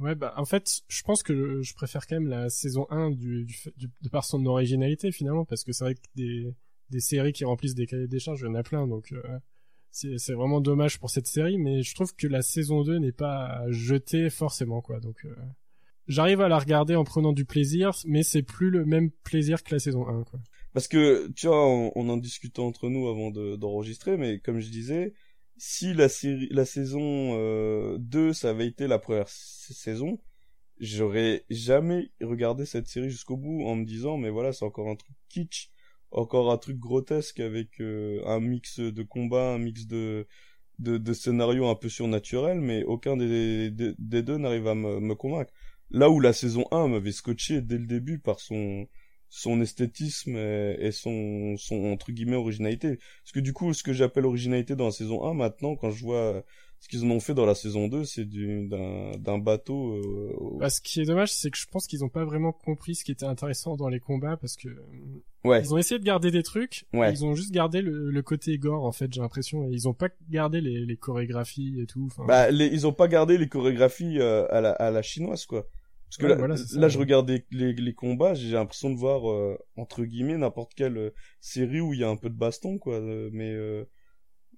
Ouais, bah en fait, je pense que je préfère quand même la saison 1 du, du, de par son originalité finalement, parce que c'est vrai que des, des séries qui remplissent des cahiers des charges, il y en a plein, donc euh, c'est vraiment dommage pour cette série, mais je trouve que la saison 2 n'est pas jetée forcément, quoi. Donc euh, j'arrive à la regarder en prenant du plaisir, mais c'est plus le même plaisir que la saison 1, quoi. Parce que, tu vois, on, on en discutait entre nous avant d'enregistrer, mais comme je disais, si la série, la saison euh, 2, ça avait été la première saison, j'aurais jamais regardé cette série jusqu'au bout en me disant, mais voilà, c'est encore un truc kitsch, encore un truc grotesque avec euh, un mix de combat, un mix de de, de scénarios un peu surnaturels, mais aucun des, des, des deux n'arrive à me, me convaincre. Là où la saison 1 m'avait scotché dès le début par son son esthétisme et, son son entre guillemets originalité. Parce que du coup, ce que j'appelle originalité dans la saison 1, maintenant, quand je vois ce qu'ils en ont fait dans la saison 2, c'est d'un bateau. Euh... Bah, ce qui est dommage, c'est que je pense qu'ils ont pas vraiment compris ce qui était intéressant dans les combats parce que ouais. ils ont essayé de garder des trucs, ouais. ils ont juste gardé le, le côté gore en fait, j'ai l'impression, et ils ont pas gardé les, les chorégraphies et tout. Bah, les, ils ont pas gardé les chorégraphies euh, à la à la chinoise quoi. Parce que Ouais, là, voilà, c'est ça, là ouais. je regardais les, les combats, j'ai l'impression de voir euh, entre guillemets n'importe quelle euh, série où il y a un peu de baston quoi, euh, mais euh,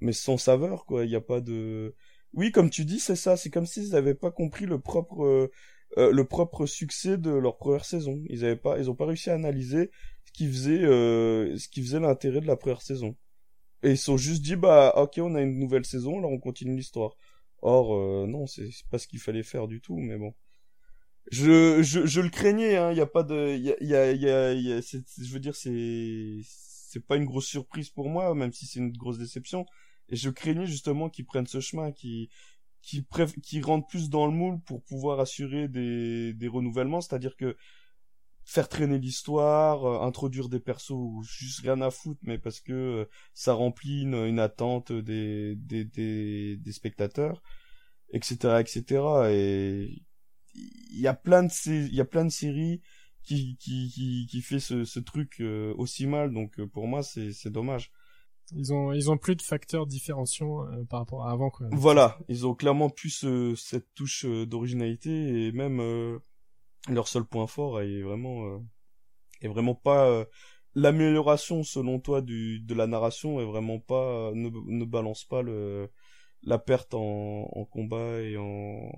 mais sans saveur quoi. Il y a pas de. Oui, comme tu dis, c'est ça. C'est comme s'ils n'avaient pas compris le propre euh, euh, le propre succès de leur première saison. Ils avaient pas, ils ont pas réussi à analyser ce qui faisait euh, ce qui faisait l'intérêt de la première saison. Et ils se sont juste dit bah ok, on a une nouvelle saison, là on continue l'histoire. Or euh, non, c'est pas ce qu'il fallait faire du tout, mais bon je, je, je le craignais, hein. Il y a pas de, y a, y a, y a, y a je veux dire, c'est, c'est pas une grosse surprise pour moi, même si c'est une grosse déception. Et je craignais justement qu'ils prennent ce chemin, qu'ils, préf... qu'ils rentrent plus dans le moule pour pouvoir assurer des, des renouvellements, c'est-à-dire que faire traîner l'histoire, euh, introduire des persos juste rien à foutre, mais parce que euh, ça remplit une, une attente des, des, des, des spectateurs, etc., etc. Et il y a plein de il y a plein de séries qui qui qui, qui fait ce, ce truc euh, aussi mal. Donc euh, pour moi c'est c'est dommage. Ils ont ils ont plus de facteurs différenciants euh, par rapport à avant quoi. voilà. Ils ont clairement plus ce- cette touche euh, d'originalité et même euh, leur seul point fort est vraiment euh, est vraiment pas euh, l'amélioration selon toi du de la narration est vraiment pas ne, ne balance pas le la perte en, en combat et en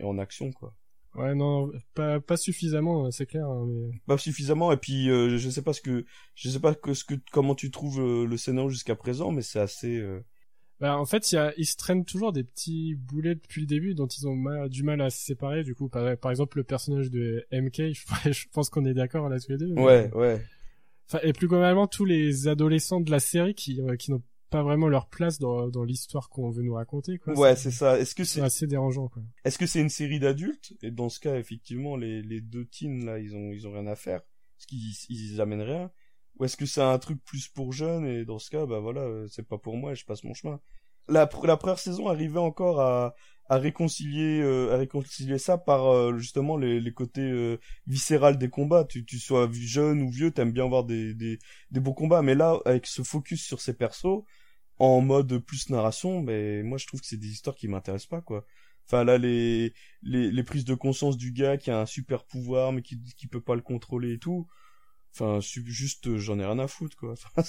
et en action quoi Ouais non pas pas suffisamment c'est clair hein, mais pas suffisamment et puis euh, je sais pas ce que je sais pas que ce que comment tu trouves euh, le scénario jusqu'à présent mais c'est assez euh, bah en fait il y a ils se traînent toujours des petits boulets depuis le début dont ils ont du mal à se séparer du coup par, par exemple le personnage de MK je, je pense qu'on est d'accord là tous les deux mais- ouais ouais. Enfin, et plus globalement tous les adolescents de la série qui qui n'ont pas vraiment leur place dans dans l'histoire qu'on veut nous raconter quoi. ouais c'est ça. Est-ce que c'est assez dérangeant quoi. est-ce que c'est une série d'adultes? Et dans ce cas effectivement les les deux teens là ils ont ils ont rien à faire. Parce qu'ils ils amènent rien. Ou est-ce que c'est un truc plus pour jeunes? Et dans ce cas bah voilà euh, c'est pas pour moi et je passe mon chemin. La pr- la première saison arrivait encore à à réconcilier euh, à réconcilier ça par euh, justement les les côtés euh, viscéral des combats. Tu tu sois jeune ou vieux t'aimes bien voir des des des beaux combats. Mais là avec ce focus sur ces persos en mode plus narration mais moi je trouve que c'est des histoires qui m'intéressent pas quoi. Enfin là les les les prises de conscience du gars qui a un super pouvoir mais qui qui peut pas le contrôler et tout enfin juste euh, j'en ai rien à foutre quoi enfin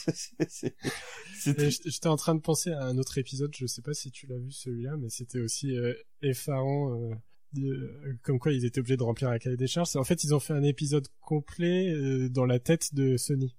J'étais en train de penser à un autre épisode, je sais pas si tu l'as vu celui-là, mais c'était aussi euh, effarant, euh, euh, comme quoi ils étaient obligés de remplir un cahier des charges. En fait, ils ont fait un épisode complet dans la tête de Sony.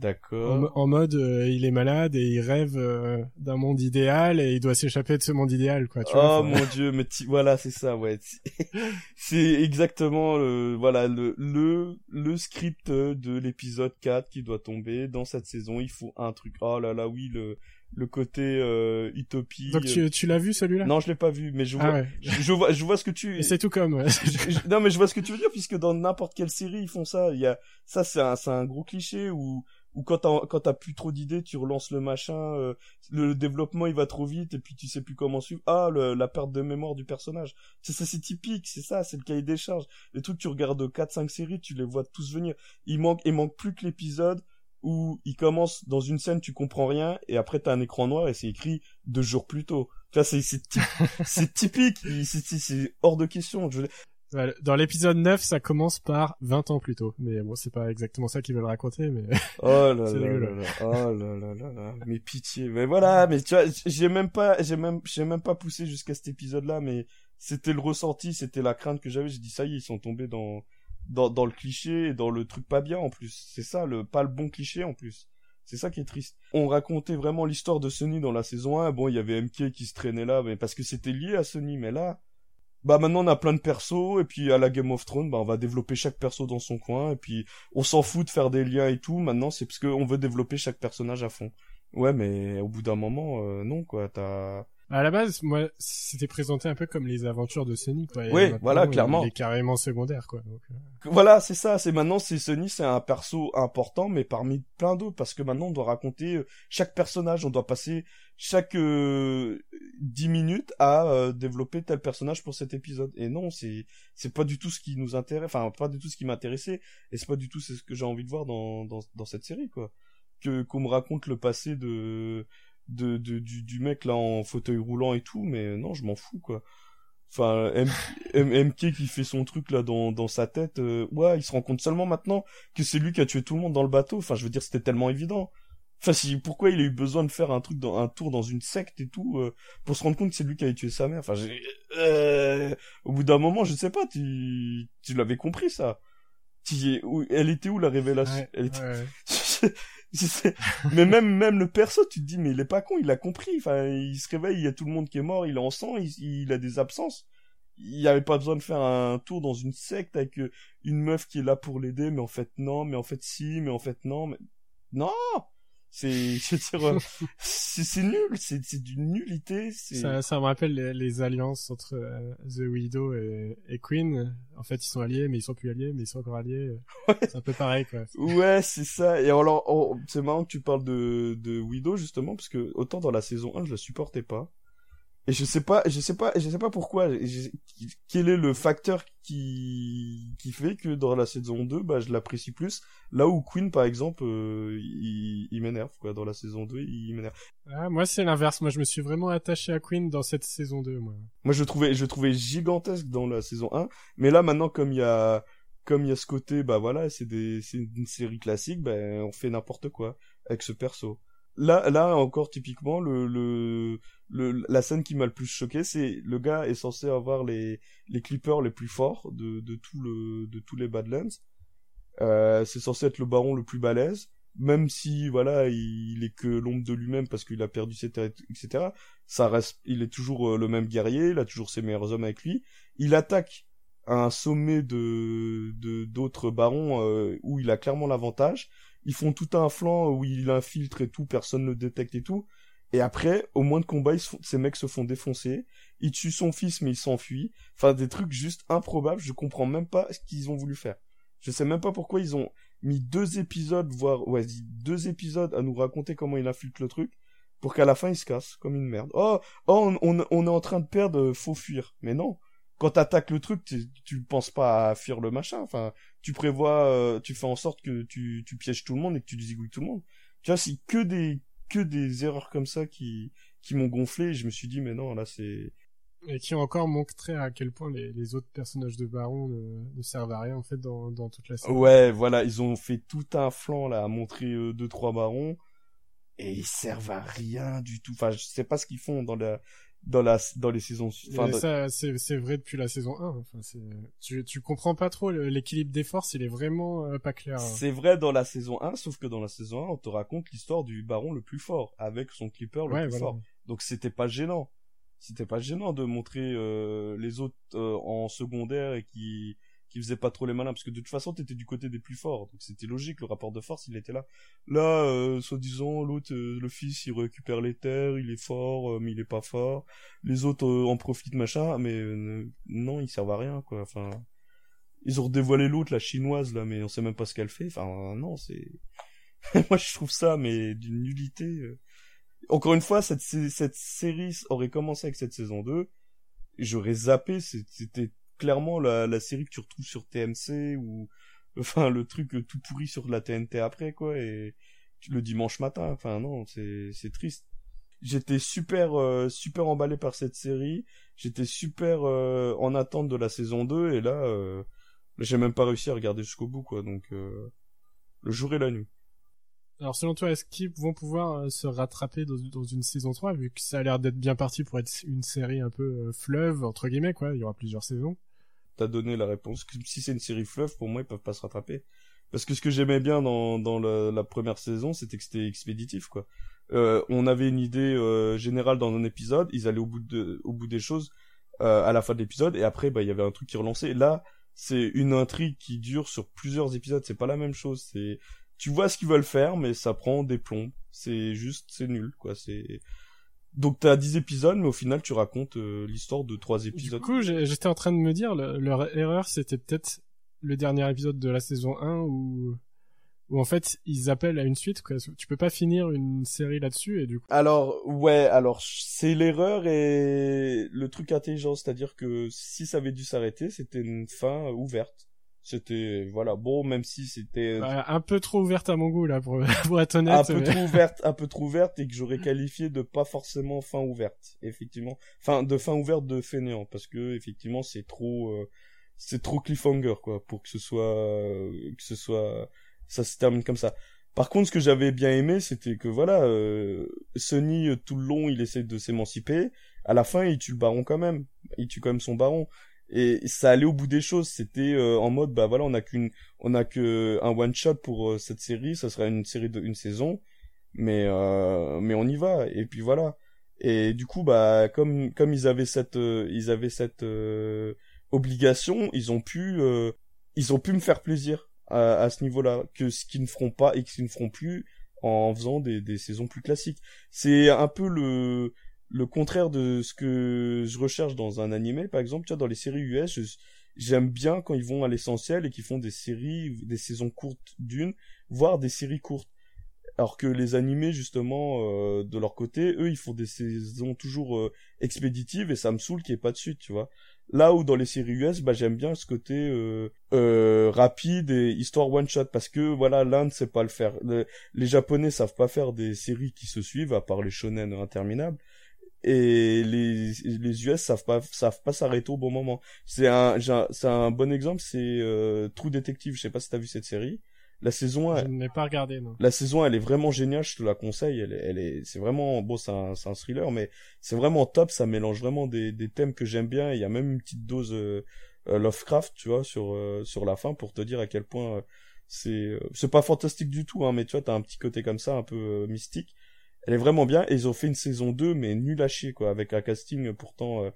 D'accord en mode, euh, il est malade et il rêve euh, d'un monde idéal et il doit s'échapper de ce monde idéal, quoi. Tu vois, oh mon dieu, mais ti- voilà, c'est ça, ouais. C'est- exactement le, voilà, le, le, le script de l'épisode 4 qui doit tomber dans cette saison. Il faut un truc. Oh là là, oui, le, le côté euh, utopie. Donc tu, tu l'as vu celui-là? Non, je l'ai pas vu, mais je vois, Ah ouais. je, je vois, je vois ce que tu. C'est tout comme. ouais. Je- non mais je vois ce que tu veux dire puisque dans n'importe quelle série ils font ça il y a ça c'est un c'est un gros cliché où où quand t'as quand t'as plus trop d'idées tu relances le machin euh, le développement il va trop vite et puis tu sais plus comment suivre ah le- la perte de mémoire du personnage c'est ça c'est typique c'est ça c'est le cahier des charges les trucs tu regardes 4 5 séries tu les vois tous venir il manque il manque plus que l'épisode où il commence dans une scène tu comprends rien et après t'as un écran noir et c'est écrit deux jours plus tôt Là, c'est c'est typ- c'est typique, c'est c'est- c'est hors de question. Je. Dans l'épisode 9, ça commence par 20 ans plus tôt. Mais bon, c'est pas exactement ça qu'ils veulent raconter, mais... Oh là là là là. Oh là là là là. Mais pitié. Mais voilà, mais tu vois, j'ai même pas, j'ai même, j'ai même pas poussé jusqu'à cet épisode-là, mais c'était le ressenti, c'était la crainte que j'avais. J'ai dit, ça y est, ils sont tombés dans, dans, dans le cliché dans le truc pas bien en plus. C'est ça, le, pas le bon cliché en plus. C'est ça qui est triste. On racontait vraiment l'histoire de Sony dans la saison 1. Bon, il y avait MK qui se traînait là, mais parce que c'était lié à Sony, mais là, bah maintenant on a plein de persos et puis à la Game of Thrones bah on va développer chaque perso dans son coin et puis on s'en fout de faire des liens et tout. Maintenant c'est parce qu'on veut développer chaque personnage à fond. Ouais, mais au bout d'un moment, euh, non, quoi, t'as... À la base, moi, c'était présenté un peu comme les aventures de Sonic, quoi. Et Oui, voilà, il- clairement. Il est carrément secondaire, quoi. Donc, euh, Voilà, c'est ça, c'est maintenant, c'est Sony, c'est un perso important, mais parmi plein d'autres, parce que maintenant, on doit raconter euh, chaque personnage, on doit passer chaque euh, 10 minutes à euh, développer tel personnage pour cet épisode. Et non, c'est c'est pas du tout ce qui nous intéresse, enfin, pas du tout ce qui m'intéressait, et c'est pas du tout ce que j'ai envie de voir dans, dans, dans cette série, quoi. Que, qu'on me raconte le passé de, de, de du, du mec là en fauteuil roulant et tout, mais non, je m'en fous, quoi. Enfin, M- M- MK qui fait son truc là dans, dans sa tête, euh, ouais, il se rend compte seulement maintenant que c'est lui qui a tué tout le monde dans le bateau. Enfin, je veux dire, c'était tellement évident. Enfin, si, pourquoi il a eu besoin de faire un truc dans un tour dans une secte et tout euh, pour se rendre compte que c'est lui qui avait tué sa mère? Enfin, euh, au bout d'un moment, je sais pas, tu, tu l'avais compris ça. Tu elle était où la révélation? Ouais, Elle était- ouais. mais même même le perso tu te dis mais il est pas con il a compris. Enfin il se réveille il y a tout le monde qui est mort il est en sang il, a des absences. Il y avait pas besoin de faire un tour dans une secte avec euh, une meuf qui est là pour l'aider mais en fait non mais en fait si mais en fait non mais non c'est je veux dire c'est c'est nul c'est c'est d'une nullité c'est Ça, ça me rappelle les, les alliances entre euh, The Widow et, et Queen. En fait, ils sont alliés, mais ils sont plus alliés, mais ils sont encore alliés. C'est un peu pareil, quoi. Ouais, c'est ça. Et alors, oh, c'est marrant que tu parles de, de Widow, justement, parce que autant dans la saison 1, je la supportais pas. Et je sais pas, je sais pas, je sais pas pourquoi, je- quel est le facteur qui, qui fait que dans la saison 2, bah, je l'apprécie plus. Là où Queen, par exemple, euh, il, il m'énerve, quoi. Dans la saison 2, il m'énerve. Ah, moi, c'est l'inverse. Moi, je me suis vraiment attaché à Queen dans cette saison 2, moi. Moi, je le trouvais, je le trouvais gigantesque dans la saison 1. Mais là, maintenant, comme il y a, comme il y a ce côté, bah voilà, c'est des, c'est une série classique, ben, on fait n'importe quoi avec ce perso. Là, là, encore, typiquement, le, le, le, la scène qui m'a le plus choqué, c'est le gars est censé avoir les, les clippers les plus forts de, de tout le, de tous les Badlands. Euh, c'est censé être le baron le plus balèze. Même si, voilà, il, est que l'ombre de lui-même parce qu'il a perdu ses terres, etc. Ça reste, il est toujours euh, le même guerrier, il a toujours ses meilleurs hommes avec lui. Il attaque un sommet de de d'autres barons euh, où il a clairement l'avantage. Ils font tout un flanc où il infiltre et tout, personne ne détecte et tout. Et après, au moins de combat, ils se ces mecs se font défoncer. Il tue son fils, mais il s'enfuit. Enfin, des trucs juste improbables. Je comprends même pas ce qu'ils ont voulu faire. Je sais même pas pourquoi ils ont mis deux épisodes, voire ouais, deux épisodes à nous raconter comment il infiltre le truc, pour qu'à la fin il se casse comme une merde. Oh, oh, on, on, on est en train de perdre, faut fuir. Mais non. Quand t'attaques le truc, tu, penses pas à fuir le machin. Enfin, tu prévois, euh, tu fais en sorte que tu, tu pièges tout le monde et que tu zigouilles tout le monde. Tu vois, c'est que des, que des erreurs comme ça qui, qui m'ont gonflé. Et je me suis dit, mais non, là, c'est, Et qui ont encore montré à quel point les, les autres personnages de Baron ne, ne servent à rien, en fait, dans, dans toute la série. ouais, voilà, ils ont fait tout un flanc, là, à montrer euh, deux, trois barons. Et ils servent à rien du tout. Enfin, je sais pas ce qu'ils font dans la, dans la, dans les saisons, enfin, ça, c'est, c'est vrai depuis la saison 1. Enfin, tu, tu comprends pas trop l'équilibre des forces, il est vraiment euh, pas clair. hein. C'est vrai dans la saison 1, sauf que dans la saison 1, on te raconte l'histoire du baron le plus fort, avec son clipper le Ouais, plus voilà. fort. Donc c'était pas gênant. C'était pas gênant de montrer euh, les autres euh, en secondaire et qui qui faisaient pas trop les malins parce que de toute façon t'étais du côté des plus forts donc c'était logique le rapport de force il était là. Là euh, soi-disant l'autre euh, le fils il récupère les terres il est fort euh, mais il est pas fort. Les autres euh, en profitent machin mais euh, non ils servent à rien quoi. Enfin ils ont dévoilé l'autre la chinoise là mais on sait même pas ce qu'elle fait. Enfin non c'est moi je trouve ça mais d'une nullité euh. encore une fois cette cette série aurait commencé avec cette saison 2 j'aurais zappé c'était clairement la, série que tu retrouves sur TMC ou enfin le truc tout pourri sur la TNT après quoi et le dimanche matin enfin non c'est c'est triste j'étais super euh, super emballé par cette série j'étais super euh, en attente de la saison 2 et là euh, j'ai même pas réussi à regarder jusqu'au bout quoi donc le jour et la nuit Alors, selon toi, est-ce qu'ils vont pouvoir se rattraper dans, dans une saison 3, vu que ça a l'air d'être bien parti pour être une série un peu fleuve, entre guillemets, quoi. Il y aura plusieurs saisons? T'as donné la réponse. Si c'est une série fleuve, pour moi, ils peuvent pas se rattraper. Parce que ce que j'aimais bien dans, dans la, la première saison, c'était que c'était expéditif, quoi. Euh, on avait une idée euh, générale dans un épisode, ils allaient au bout de, au bout des choses euh, à la fin de l'épisode, et après, bah, il y avait un truc qui relançait. Là, c'est une intrigue qui dure sur plusieurs épisodes. C'est pas la même chose. C'est tu vois ce qu'ils veulent faire, mais ça prend des plombs. C'est juste, c'est nul, quoi. C'est donc t'as 10 épisodes, mais au final tu racontes euh, l'histoire de trois épisodes. Du coup, j'étais en train de me dire, leur erreur, c'était peut-être le dernier épisode de la saison 1 où où en fait ils appellent à une suite quoi. Tu peux pas finir une série là-dessus et du coup. Alors ouais, alors c'est l'erreur et le truc intelligent, c'est-à-dire que si ça avait dû s'arrêter, c'était une fin ouverte c'était voilà bon même si c'était bah, un peu trop ouverte à mon goût là pour, pour être honnête un peu trop ouverte un peu trop ouverte et que j'aurais qualifié de pas forcément fin ouverte effectivement. Enfin de fin ouverte de fainéant parce que effectivement c'est trop euh, c'est trop cliffhanger quoi pour que ce soit que ce soit ça se termine comme ça. Par contre ce que j'avais bien aimé c'était que voilà euh, Sony tout le long il essaie de s'émanciper. À la fin il tue le baron quand même. Il tue quand même son baron et ça allait au bout des choses. C'était euh, en mode bah voilà on a qu'une on a que un one shot pour euh, cette série. Ça sera une série de saison. Mais euh, mais on y va. Et puis voilà. Et du coup bah comme comme ils avaient cette ils avaient cette obligation ils ont pu ils ont pu me faire plaisir à, à ce niveau-là. Que ce qu'ils ne feront pas et qu'ils ne feront plus en faisant des, des saisons plus classiques. C'est un peu le le contraire de ce que je recherche dans un animé, par exemple, tu vois, dans les séries US, j'aime bien quand ils vont à l'essentiel et qu'ils font des séries, des saisons courtes d'une, voire des séries courtes. Alors que les animés, justement, euh, de leur côté, eux, ils font des saisons toujours euh, expéditives et ça me saoule qu'il n'y ait pas de suite, tu vois. Là où dans les séries US, bah j'aime bien ce côté euh, rapide et histoire one shot parce que voilà l'Inde sait pas le faire. les Japonais savent pas faire des séries qui se suivent à part les shonen interminables et les les US savent pas savent pas s'arrêter au bon moment. C'est un c'est un bon exemple, c'est euh, True Detective, je sais pas si t'as vu cette série. La saison je n'ai pas regardé non. La saison elle est vraiment géniale, je te la conseille, elle est elle est c'est vraiment bon c'est un c'est un thriller mais c'est vraiment top, ça mélange vraiment des des thèmes que j'aime bien, il y a même une petite dose euh, euh, Lovecraft, tu vois, sur sur la fin pour te dire à quel point c'est c'est pas fantastique du tout hein, mais tu vois, t'as un petit côté comme ça un peu mystique elle est vraiment bien. Et ils ont fait une saison 2 mais nul à chier quoi avec un casting pourtant euh,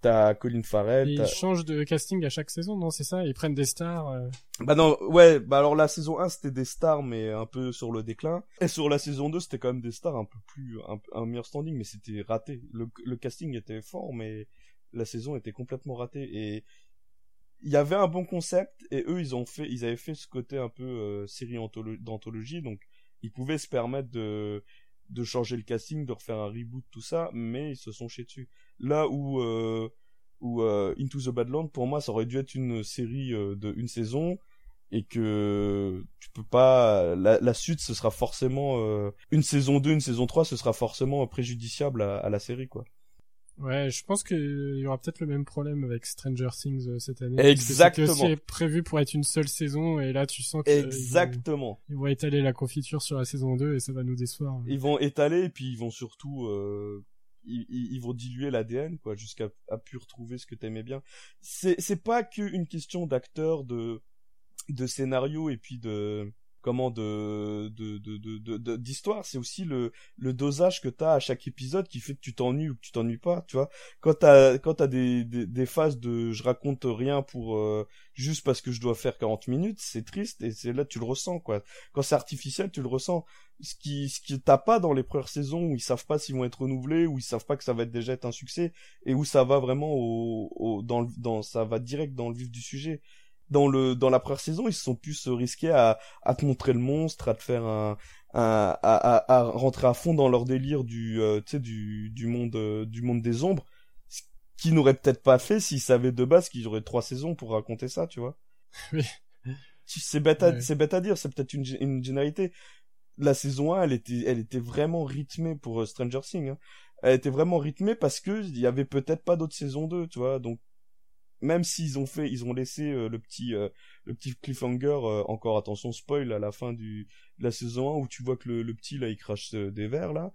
t'as Colin Farrell ils changent de casting à chaque saison non c'est ça? Ils prennent des stars euh... bah non ouais bah alors la saison 1 c'était des stars mais un peu sur le déclin. Et sur la saison 2 c'était quand même des stars un peu plus un, un meilleur standing mais c'était raté. Le, le casting était fort mais la saison était complètement ratée. Et il y avait un bon concept et eux ils ont fait ils avaient fait ce côté un peu euh, série d'anthologie donc ils pouvaient se permettre de de changer le casting, de refaire un reboot, tout ça, mais ils se sont chiés dessus. Là où, euh, où euh, Into the Badland, pour moi, ça aurait dû être une série euh, de une saison, et que tu peux pas la, suite ce sera forcément euh, une saison 2 une saison 3 ce sera forcément préjudiciable à la série quoi Ouais, je pense qu'il y aura peut-être le même problème avec Stranger Things euh, cette année. Exactement. C'est prévu pour être une seule saison et là tu sens que Exactement. Ils vont, étaler la confiture sur la saison 2 et ça va nous décevoir. Ils vont étaler et puis ils vont surtout euh, ils, ils, vont diluer l'ADN quoi jusqu'à à pu retrouver ce que t'aimais bien. C'est c'est pas que une question d'acteur de de scénario et puis de comment de de de d'histoire c'est aussi le le dosage que t'as à chaque épisode qui fait que tu t'ennuies ou que tu t'ennuies pas tu vois. Quand t'as quand t'as des, des des phases de je raconte rien pour euh, juste parce que je dois faire 40 minutes c'est triste et c'est là tu le ressens quoi. Quand c'est artificiel tu le ressens. Ce qui ce qui t'as pas dans les premières saisons où ils savent pas s'ils vont être renouvelés où ils savent pas que ça va être déjà être un succès et où ça va vraiment au, au dans dans ça va direct dans le vif du sujet dans le dans la première saison ils se sont plus risqués à à te montrer le monstre à te faire un, un à, à, à rentrer à fond dans leur délire du euh, tu sais du du monde euh, du monde des ombres ce qu'ils n'auraient peut-être pas fait s'ils savaient de base qu'ils auraient trois saisons pour raconter ça tu vois. Oui. C'est bête à, c'est bête à dire c'est peut-être une une généralité. La saison 1 elle était elle était vraiment rythmée pour euh, Stranger Things hein. elle était vraiment rythmée parce que il y avait peut-être pas d'autres saisons 2 tu vois. Donc même s'ils ont fait, ils ont laissé euh, le petit, euh, le petit cliffhanger, euh, encore attention spoil à la fin du, de la saison 1 où tu vois que le, le petit là il crache des verres là.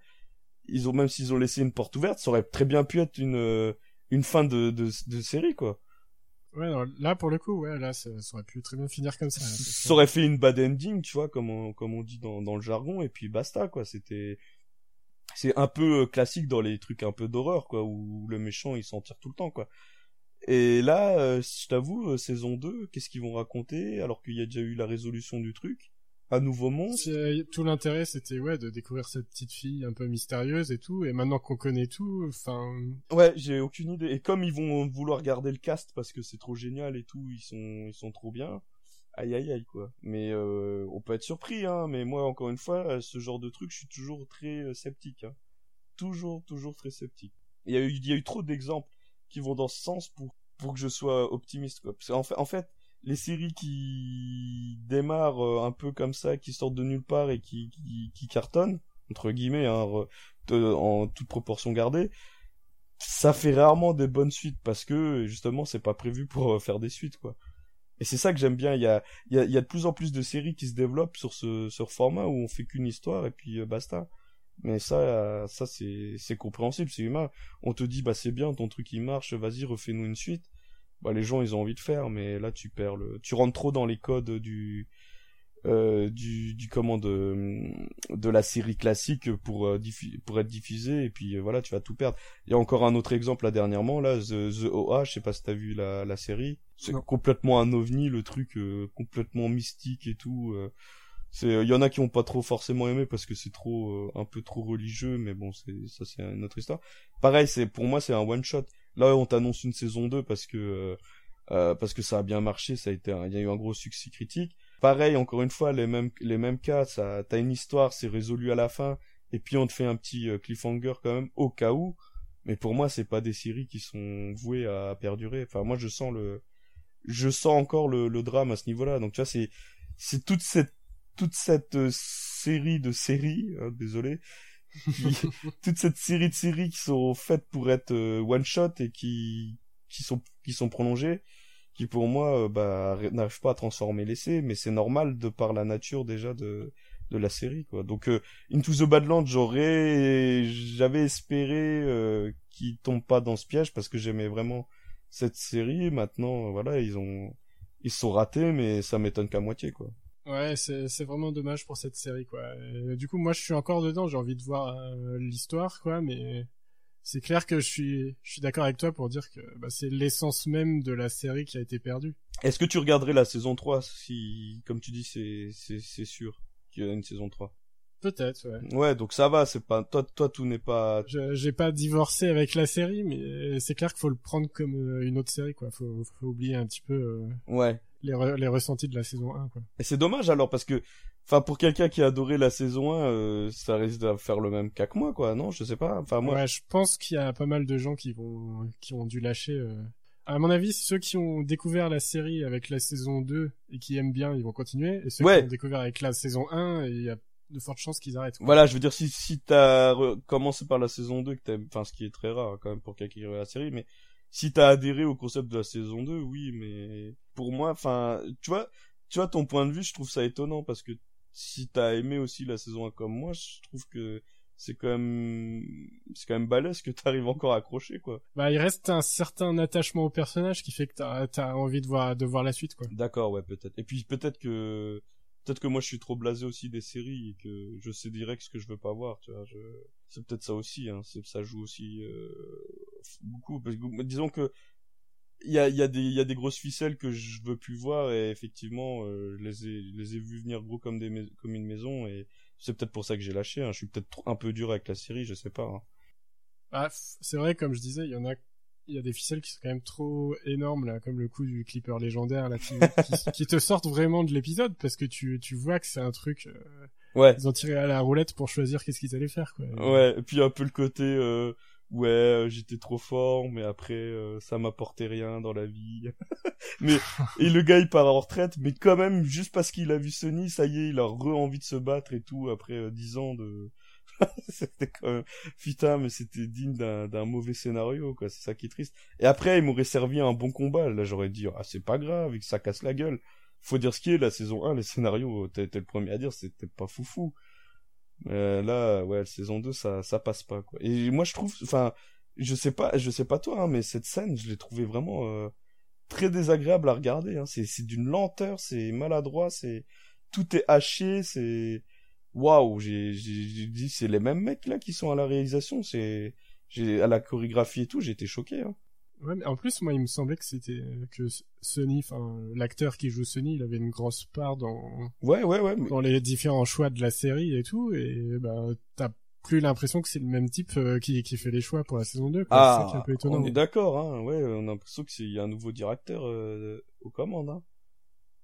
Ils ont même s'ils ont laissé une porte ouverte, ça aurait très bien pu être une, une fin de, de, de série quoi. Ouais, là pour le coup, ouais, là ça, aurait pu très bien finir comme ça. Ça aurait fait une bad ending, tu vois, comme on, comme on dit dans, dans le jargon, et puis basta quoi. C'était, c'est un peu classique dans les trucs un peu d'horreur quoi, où le méchant il s'en tire tout le temps quoi. Et là, euh, je t'avoue, euh, saison 2, qu'est-ce qu'ils vont raconter alors qu'il y a déjà eu la résolution du truc? Un nouveau monde? Euh, tout l'intérêt, c'était ouais de découvrir cette petite fille un peu mystérieuse et tout. Et maintenant qu'on connaît tout, enfin. Ouais, j'ai aucune idée. Et comme ils vont vouloir garder le cast parce que c'est trop génial et tout, ils sont ils sont trop bien. Aïe aïe aïe quoi. Mais euh, on peut être surpris, hein. Mais moi, encore une fois, ce genre de truc, je suis toujours très euh, sceptique. Hein. Toujours, toujours très sceptique. Il y a eu, il y a eu trop d'exemples qui vont dans ce sens pour pour que je sois optimiste quoi. Qu'en fait, en fait, les séries qui démarrent euh, un peu comme ça, qui sortent de nulle part et qui, qui, cartonnent, entre guillemets, hein, en toute proportion gardée, ça fait rarement des bonnes suites parce que justement c'est pas prévu pour euh, faire des suites quoi. Et c'est ça que j'aime bien, il y a, il y, a, y a de plus en plus de séries qui se développent sur ce, sur format où on fait qu'une histoire et puis euh, basta. Mais ça, ça c'est, c'est compréhensible, c'est humain. On te dit bah c'est bien, ton truc il marche, vas-y refais-nous une suite. Bah, les gens ils ont envie de faire mais là tu perds le tu rentres trop dans les codes du euh, du, du comment de de la série classique pour euh, pour être diffusé et puis euh, voilà tu vas tout perdre. Il y a encore un autre exemple là dernièrement là The, The OA je sais pas si t'as vu la la série. C'est complètement un ovni le truc euh, complètement mystique et tout c'est il y en a qui ont pas trop forcément aimé parce que c'est trop un peu trop religieux mais bon c'est ça c'est une autre histoire pareil c'est pour moi c'est un one shot Là, on t'annonce une saison 2 parce que euh, euh, parce que ça a bien marché, ça a été, il y a eu un gros succès critique. Pareil, encore une fois, les mêmes les mêmes cas, ça, t'as une histoire, c'est résolu à la fin, et puis on te fait un petit euh, cliffhanger quand même au cas où. Mais pour moi, c'est pas des séries qui sont vouées à perdurer. Enfin, moi, je sens le, je sens encore le, le drame à ce niveau-là. Donc, tu vois, c'est, c'est toute cette, toute cette série de séries, hein, désolé, toute cette série de séries qui sont faites pour être euh, one shot et qui qui sont qui sont prolongées qui pour moi euh, bah n'arrivent pas à transformer l'essai mais c'est normal de par la nature déjà de de la série quoi. Donc euh, Into the Badlands j'aurais j'avais espéré euh, qu'il tombe pas dans ce piège parce que j'aimais vraiment cette série. Maintenant voilà ils ont ils sont ratés mais ça m'étonne qu'à moitié quoi Ouais, c'est vraiment dommage pour cette série quoi. du coup, moi je suis encore dedans, j'ai envie de voir euh, l'histoire quoi, mais c'est clair que je suis je suis d'accord avec toi pour dire que bah, c'est l'essence même de la série qui a été perdue. Est-ce que tu regarderais la saison 3 si comme tu dis c'est sûr qu'il y a une saison 3 Peut-être, ouais. Ouais, donc ça va, c'est pas toi toi tout n'est pas j'ai pas divorcé avec la série mais c'est clair qu'il faut le prendre comme euh, une autre série quoi, faut faut oublier un petit peu euh, Ouais les, les ressentis de la saison 1 quoi. Et c'est dommage alors parce que enfin pour quelqu'un qui a adoré la saison 1 euh, ça risque de faire le même cas que moi quoi non? Je sais pas. Enfin moi ouais je pense qu'il y a pas mal de gens qui vont qui ont dû lâcher euh... à mon avis ceux qui ont découvert la série avec la saison 2 et qui aiment bien ils vont continuer. Et ceux qui ont découvert avec la saison 1 il y a de fortes chances qu'ils arrêtent. Voilà, je veux dire si si t'as commencé par la saison 2 que t'aimes enfin ce qui est très rare quand même pour quelqu'un qui regarde la série mais si t'as adhéré au concept de la saison 2, oui, mais pour moi, enfin, tu vois, tu vois, ton point de vue, je trouve ça étonnant parce que si t'as aimé aussi la saison 1 comme moi, je trouve que c'est quand même c'est quand même balèze que t'arrives encore à accrocher quoi. Bah il reste un certain attachement au personnage qui fait que t'as as envie de voir de voir la suite quoi. D'accord ouais peut-être. Et puis peut-être que peut-être que moi je suis trop blasé aussi des séries et que je sais direct ce que je veux pas voir tu vois je... c'est peut-être ça aussi hein c'est ça joue aussi euh, beaucoup parce que disons que il y a il y a des il y a des grosses ficelles que je veux plus voir et effectivement euh, je les ai les ai vus venir gros comme des comme une maison et c'est peut-être pour ça que j'ai lâché hein. je suis peut-être un peu dur avec la série je sais pas hein. ah, c'est vrai comme je disais il y en a il y a des ficelles qui sont quand même trop énormes là, comme le coup du clipper légendaire là, qui, qui, te sortent vraiment de l'épisode parce que tu tu vois que c'est un truc. Euh, ouais. Ils ont tiré à la roulette pour choisir qu'est-ce qu'ils allaient faire quoi. Ouais. Et puis un peu le côté euh, ouais euh, j'étais trop fort mais après euh, ça m'apportait rien dans la vie. mais et le gars il part en retraite mais quand même juste parce qu'il a vu Sony ça y est il a re envie de se battre et tout après dix ans de c'était quand même putain mais c'était digne d'un mauvais scénario quoi c'est ça qui est triste. Et après il m'aurait servi un bon combat. Là j'aurais dit ah c'est pas grave ça casse la gueule. Faut dire ce qui est la saison 1 les scénarios t'es le premier à dire c'était pas foufou euh, là ouais saison 2 ça ça passe pas quoi et moi je trouve enfin je sais pas je sais pas toi hein, mais cette scène je l'ai trouvé vraiment euh, très désagréable à regarder hein. c'est c'est d'une lenteur c'est maladroit c'est tout est haché c'est waouh, j'ai j'ai dit c'est les mêmes mecs là qui sont à la réalisation, c'est j'ai à la chorégraphie et tout, été choqué. Hein. Ouais, mais en plus, moi, il me semblait que c'était que Sony, enfin, l'acteur qui joue Sony, il avait une grosse part dans. Ouais, ouais, ouais. Dans les différents choix de la série et tout, et bah, t'as plus l'impression que c'est le même type euh, qui, qui fait les choix pour la saison 2. Quoi. Ah, un peu étonnant. on est d'accord, hein. Ouais, on a l'impression qu'il y a un nouveau directeur euh, aux commandes, hein.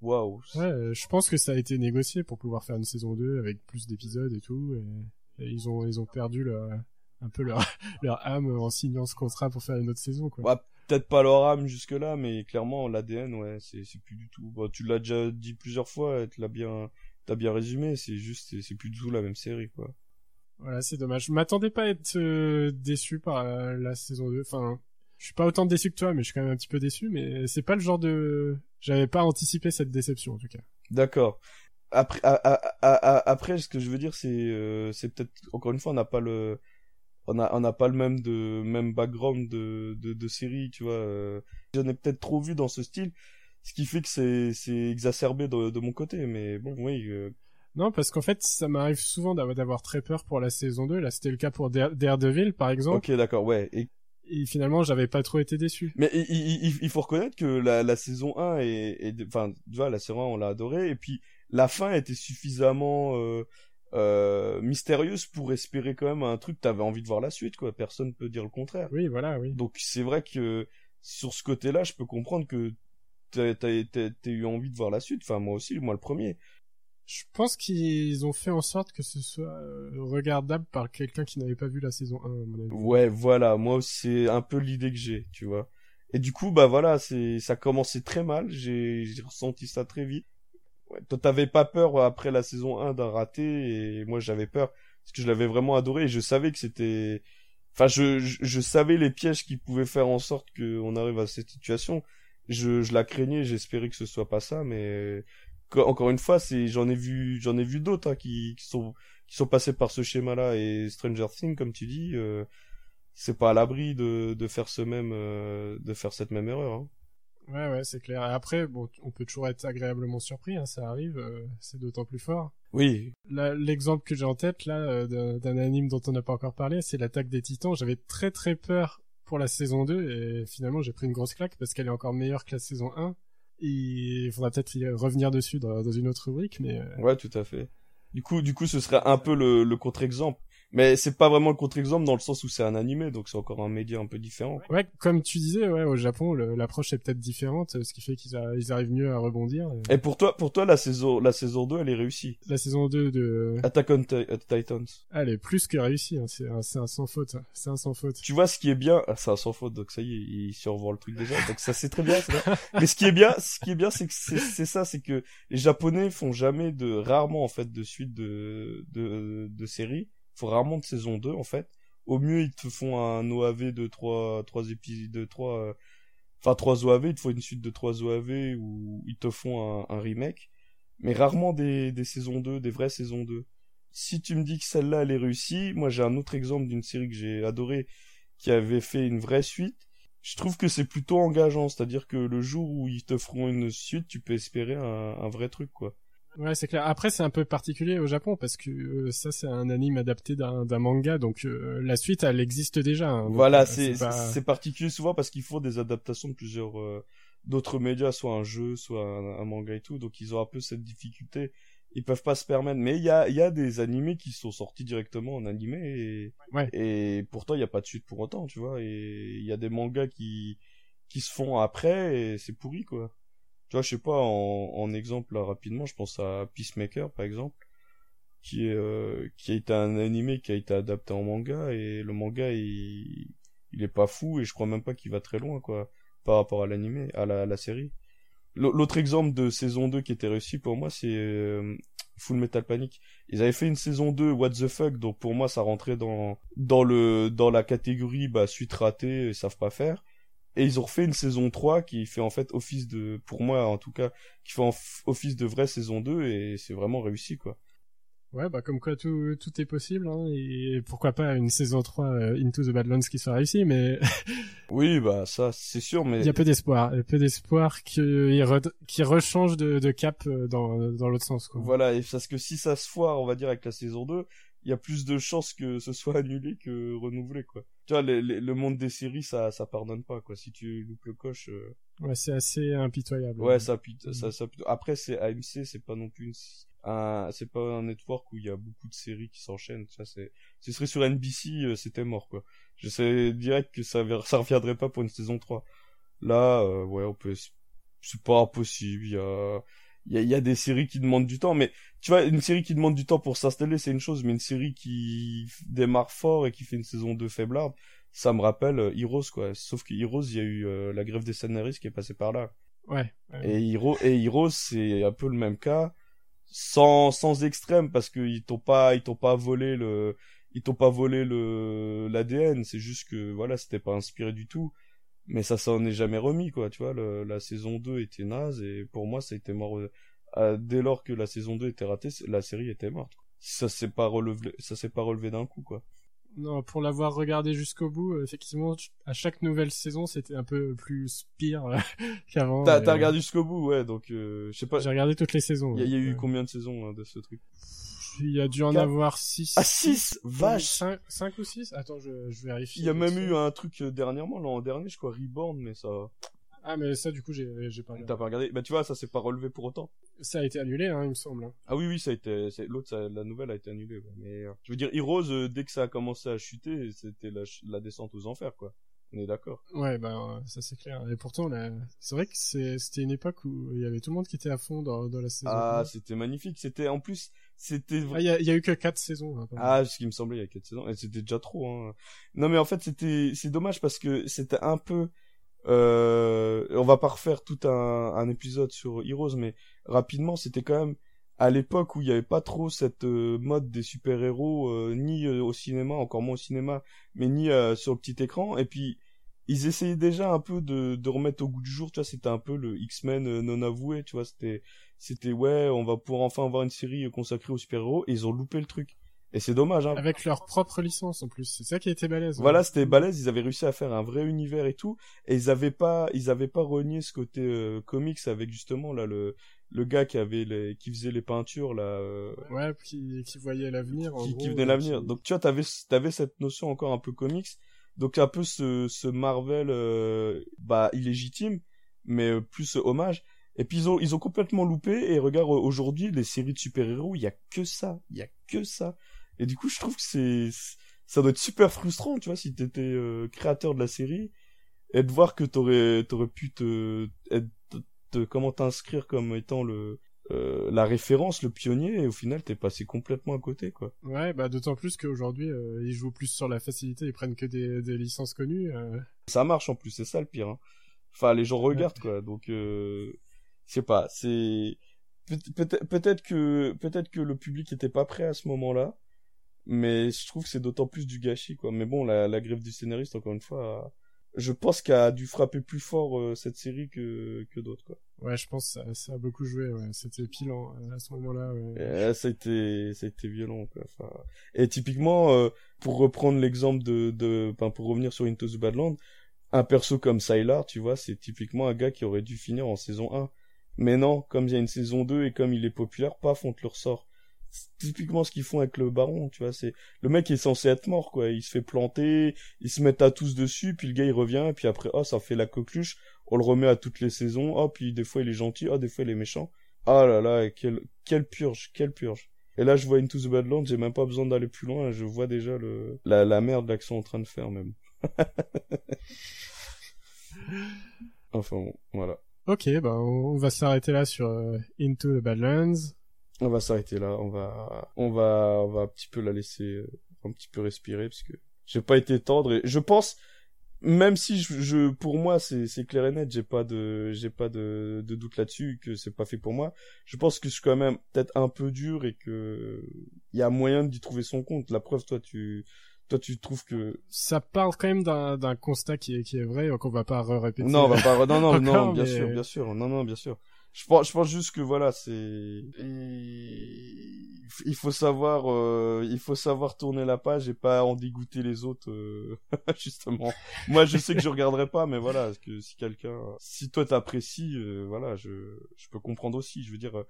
Waouh. Ouais, je pense que ça a été négocié pour pouvoir faire une saison 2 avec plus d'épisodes et tout, et, ils ont ils ont perdu leur un peu leur, leur âme en signant ce contrat pour faire une autre saison, quoi. Peut-être pas leur âme jusque là, mais clairement l'ADN, ouais, c'est c'est plus du tout. Bon, tu l'as déjà dit plusieurs fois, tu l'as bien t'as bien résumé, c'est juste c'est plus du tout la même série, quoi. Voilà, c'est dommage. Je m'attendais pas à être euh, déçu par euh, la saison 2. Enfin, je suis pas autant déçu que toi, mais je suis quand même un petit peu déçu. Mais c'est pas le genre de, j'avais pas anticipé cette déception en tout cas. D'accord. Après, après, ce que je veux dire, c'est, euh, c'est peut-être encore une fois, on n'a pas le, on a, on n'a pas le même de, même background de, de, de série, tu vois. J'en ai peut-être trop vu dans ce style, ce qui fait que c'est, c'est exacerbé de, de mon côté. Mais bon, oui. Non, parce qu'en fait, ça m'arrive souvent d'avoir très peur pour la saison 2. Là, c'était le cas pour Daredevil, par exemple. Ok, d'accord, ouais. Et... Et finalement, j'avais pas trop été déçu. Mais il, il, faut reconnaître que la, la saison 1 est, enfin, tu vois, la saison 1, on l'a adoré, et puis la fin était suffisamment euh, euh, mystérieuse pour espérer quand même un truc. T'avais envie de voir la suite, quoi. Personne peut dire le contraire. Oui, voilà, oui. Donc c'est vrai que sur ce côté-là, je peux comprendre que t'as as, eu envie de voir la suite. Enfin, moi aussi, moi le premier. Je pense qu'ils ont fait en sorte que ce soit euh, regardable par quelqu'un qui n'avait pas vu la saison 1, à mon avis. Ouais, voilà, moi c'est un peu l'idée que j'ai, tu vois. Et du coup, bah voilà, c'est ça a commencé très mal, j'ai ressenti ça très vite. Ouais, toi t'avais pas peur après la saison 1 d'un raté et moi j'avais peur parce que je l'avais vraiment adoré et je savais que c'était enfin je, je, savais les pièges qui pouvaient faire en sorte qu'on arrive à cette situation. Je, je la craignais, j'espérais que ce soit pas ça mais encore une fois, c'est j'en ai vu j'en ai vu d'autres hein, qui, qui sont qui sont passés par ce schéma-là et Stranger Things, comme tu dis, euh, c'est pas à l'abri de de faire ce même euh, de faire cette même erreur. Hein. Ouais ouais, c'est clair. Et après, bon, on peut toujours être agréablement surpris, hein, ça arrive, euh, c'est d'autant plus fort. Oui. L'exemple que j'ai en tête là d'un anime dont on n'a pas encore parlé, c'est l'attaque des Titans. J'avais très très peur pour la saison 2 et finalement j'ai pris une grosse claque parce qu'elle est encore meilleure que la saison 1 il faudra peut-être y revenir dessus dans, une autre rubrique, mais. Euh, ouais, tout à fait. Du coup, du coup, ce serait un peu le, le contre-exemple. Mais c'est pas vraiment le contre-exemple dans le sens où c'est un animé, donc c'est encore un média un peu différent. Ouais, comme tu disais, ouais, au Japon, l'approche est peut-être différente, ce qui fait qu'ils arrivent mieux à rebondir. Et... pour toi, pour toi, la saison, la saison 2, elle est réussie? La saison 2 de... Attack on Titans. Elle est plus que réussie, hein. c'est un, un, sans faute. C'est un sans faute. Tu vois, ce qui est bien, ah, c'est un sans faute, donc ça y est, il survole le truc déjà, donc ça c'est très bien, Mais ce qui est bien, ce qui est bien, c'est que c'est ça, c'est que les Japonais font jamais de, rarement en fait, de suite de, de, de séries rarement de saison 2 en fait. Au mieux ils te font un OAV de 3 trois épisodes de 3 euh, enfin 3 OAV, ils te font une suite de 3 OAV ou ils te font un, remake, mais rarement des, saisons 2, des vraies saisons 2. Si tu me dis que celle-là elle est réussie, moi j'ai un autre exemple d'une série que j'ai adoré qui avait fait une vraie suite. Je trouve que c'est plutôt engageant, c'est-à-dire que le jour où ils te feront une suite, tu peux espérer un vrai truc quoi. Ouais, c'est clair. Après, c'est un peu particulier au Japon parce que euh, ça, c'est un anime adapté d'un manga, donc euh, la suite, elle existe déjà. Hein. voilà, euh, c'est particulier souvent parce qu'il faut des adaptations de plusieurs d'autres médias, soit un jeu, soit un, manga et tout, donc ils ont un peu cette difficulté. Ils peuvent pas se permettre, mais il y a, y a des animés qui sont sortis directement en animé et, ouais. et pourtant il y a pas de suite pour autant, tu vois. Et il y a des mangas qui qui se font après et c'est pourri quoi tu vois, je sais pas, en, en exemple là, rapidement, je pense à Peacemaker par exemple, qui est euh, qui a été un animé qui a été adapté en manga et le manga il il est pas fou et je crois même pas qu'il va très loin quoi par rapport à l'animé, à la, la série. L'autre exemple de saison 2 qui était réussi pour moi, c'est euh, Full Metal Panic. Ils avaient fait une saison 2 What the fuck, donc pour moi ça rentrait dans dans le dans la catégorie bah suite ratée, ils savent pas faire. Et ils ont refait une saison 3 qui fait en fait office de, pour moi en tout cas, qui fait office de vraie saison 2 et c'est vraiment réussi quoi. Ouais, bah comme quoi tout, tout est possible, hein, et pourquoi pas une saison 3 euh, Into the Badlands qui soit réussie, mais... oui, bah ça c'est sûr, mais... Il y a peu d'espoir, peu d'espoir qu'il re... rechange de, de cap euh, dans, dans l'autre sens. Quoi. Voilà, et parce que si ça se foire, on va dire, avec la saison 2, il y a plus de chances que ce soit annulé que renouvelé quoi. Tu vois le monde des séries ça ça pardonne pas quoi. Si tu loupes le coche euh, Ouais, c'est assez impitoyable. Ouais, ça, ça, ça, après c'est AMC, c'est pas non plus un c'est pas un network où il y a beaucoup de séries qui s'enchaînent, ça c'est ce serait sur NBC, euh, c'était mort quoi. Je sais direct que ça ça reviendrait pas pour une saison 3. Là euh, ouais, on peut c'est pas impossible, il y a il y a, y a, des séries qui demandent du temps, mais tu vois, une série qui demande du temps pour s'installer, c'est une chose, mais une série qui démarre fort et qui fait une saison de faiblarde, ça me rappelle euh, Heroes, quoi. Sauf que Heroes, il y a eu euh, la grève des scénaristes qui est passée par là. Ouais. Et, Hero, et Heroes, c'est un peu le même cas, sans, sans extrême, parce qu'ils t'ont pas, ils t'ont pas volé le, ils t'ont pas volé le, l'ADN, c'est juste que, voilà, c'était pas inspiré du tout mais ça s'en est jamais remis quoi tu vois le, la saison 2 était naze et pour moi ça a été mort euh, dès lors que la saison 2 était ratée la série était morte ça s'est pas relevé ça s'est pas relevé d'un coup quoi. Non pour l'avoir regardé jusqu'au bout euh, effectivement à chaque nouvelle saison c'était un peu plus pire euh, qu'avant t'as as regardé jusqu'au bout ouais donc je sais pas. J'ai regardé toutes les saisons il y, a eu combien de saisons hein, de ce truc? Il y a dû en avoir 6. Ah, 6 Vache 5, ou 6 Attends, je, je vérifie. Il y a même eu un truc euh, dernièrement, l'an dernier, je crois, Reborn, mais ça... Ah, mais ça, du coup, j'ai pas regardé. T'as pas regardé Bah, tu vois, ça s'est pas relevé pour autant. Ça a été annulé, hein, il me semble. Hein. Ah oui, oui, ça a été... L'autre, la nouvelle a été annulée, Mais, euh, je veux dire, Heroes, euh, dès que ça a commencé à chuter, c'était la, la descente aux enfers, quoi. On est d'accord. Ouais, bah ça c'est clair. Et pourtant, c'est vrai que c'était une époque où il y avait tout le monde qui était à fond dans, dans la saison. Ah, c'était magnifique. C'était en plus, c'était. Ah, il y, a, y a eu que quatre saisons. Hein, ah, ce qui me semblait, il y a quatre saisons. Et c'était déjà trop. Hein. Non, mais en fait, c'était, c'est dommage parce que c'était un peu. Euh... On va pas refaire tout un, un épisode sur Heroes, mais rapidement, c'était quand même à l'époque où il n'y avait pas trop cette euh, mode des super-héros, euh, ni euh, au cinéma, encore moins au cinéma, mais ni sur le petit écran. Et puis, ils essayaient déjà un peu de, de remettre au goût du jour, tu vois, c'était un peu le X-Men non avoué, tu vois, c'était, c'était, ouais, on va pouvoir enfin avoir une série consacrée aux super-héros, et ils ont loupé le truc. Et c'est dommage, hein. Avec leur propre licence, en plus. C'est ça qui a été balèze. Voilà, hein. c'était balèze. Ils avaient réussi à faire un vrai univers et tout. Et ils avaient pas, ils avaient pas renié ce côté comics avec justement, là, le, le gars qui avait les, qui faisait les peintures là euh... ouais qui, qui voyait l'avenir qui, qui venait l'avenir donc tu vois t'avais t'avais cette notion encore un peu comics donc un peu ce ce Marvel euh, bah illégitime mais euh, plus hommage et puis ils ont ils ont complètement loupé et regarde aujourd'hui les séries de super héros il y a que ça il y a que ça et du coup je trouve que c'est ça doit être super frustrant tu vois si t'étais euh, créateur de la série et de voir que t'aurais t'aurais pu te être comment t'inscrire comme étant le euh, la référence, le pionnier, et au final t'es passé complètement à côté, quoi. Ouais, bah d'autant plus qu'aujourd'hui euh, ils jouent plus sur la facilité, ils prennent que des, des licences connues. Euh. Ça marche en plus, c'est ça le pire. Hein. Enfin, les gens regardent, quoi. Donc, euh, je sais pas, c'est peut-être que peut-être que le public était pas prêt à ce moment-là, mais je trouve que c'est d'autant plus du gâchis, quoi. Mais bon, la, la grève du scénariste, encore une fois, je pense qu'elle a dû frapper plus fort euh, cette série que que d'autres quoi. Ouais, je pense que ça, ça a beaucoup joué. Ouais. C'était pile à ce moment-là. Ouais. ça a été ça a été violent quoi. Enfin, et typiquement euh, pour reprendre l'exemple de de enfin, pour revenir sur Into the Badland, un perso comme Sylar, tu vois, c'est typiquement un gars qui aurait dû finir en saison 1. Mais non, comme il y a une saison 2 et comme il est populaire, paf, on te le ressort typiquement ce qu'ils font avec le baron, tu vois, c'est le mec est censé être mort quoi, il se fait planter, ils se mettent à tous dessus, puis le gars il revient et puis après oh ça fait la coqueluche, on le remet à toutes les saisons, oh puis des fois il est gentil, oh des fois il est méchant. Ah là là, quelle quelle purge, quelle purge. Et là je vois Into the Badlands, j'ai même pas besoin d'aller plus loin, je vois déjà le la la merde là qu'ils sont en train de faire même. enfin bon, voilà. Ok, bah on va s'arrêter là sur euh, Into the Badlands on va s'arrêter là. On va, on va, on va un petit peu la laisser euh, un petit peu respirer parce que j'ai pas été tendre je pense, même si je, pour moi c'est, clair et net, j'ai pas de, j'ai pas de, de doute là-dessus que c'est pas fait pour moi. Je pense que je suis quand même peut-être un peu dur et que il y a moyen d'y trouver son compte. La preuve, toi, tu, toi, tu trouves que ça parle quand même d'un, d'un constat qui est, qui est vrai, qu'on va pas répéter. Non, on va pas, non, non, non, bien sûr, bien sûr, non, non, bien sûr. je pense, je pense juste que voilà, c'est, il faut savoir, euh, il faut savoir tourner la page et pas en dégoûter les autres, euh, justement. Moi, je sais que je regarderai pas, mais voilà, que si quelqu'un, si toi t'apprécies, euh, voilà, je, je peux comprendre aussi. Je veux dire.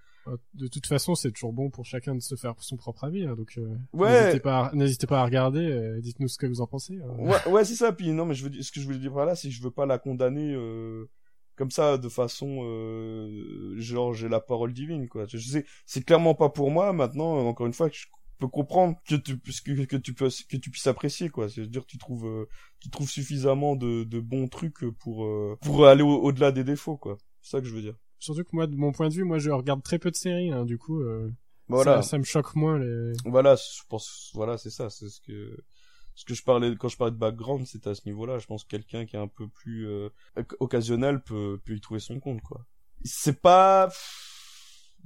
De toute façon, c'est toujours bon pour chacun de se faire son propre avis, hein, donc ouais. n'hésitez pas, n'hésitez pas à regarder. dites-nous ce que vous en pensez. Ouais, ouais, c'est ça. Puis non, mais je veux, ce que je voulais dire par là, c'est que je veux pas la condamner comme ça de façon euh, genre j'ai la parole divine quoi je sais c'est clairement pas pour moi maintenant encore une fois je peux comprendre que tu que, que tu peux que tu puisses apprécier quoi c'est à dire tu trouves euh, tu trouves suffisamment de, de bons trucs pour euh, pour aller au-delà des défauts quoi c'est ça que je veux dire surtout que moi de mon point de vue moi je regarde très peu de séries hein, du coup voilà. ça, ça, me choque moins les voilà je pense voilà c'est ça c'est ce que ce que je parlais quand je parlais de background c'était à ce niveau-là je pense que quelqu'un qui est un peu plus euh, occasionnel peut peut y trouver son compte quoi. C'est pas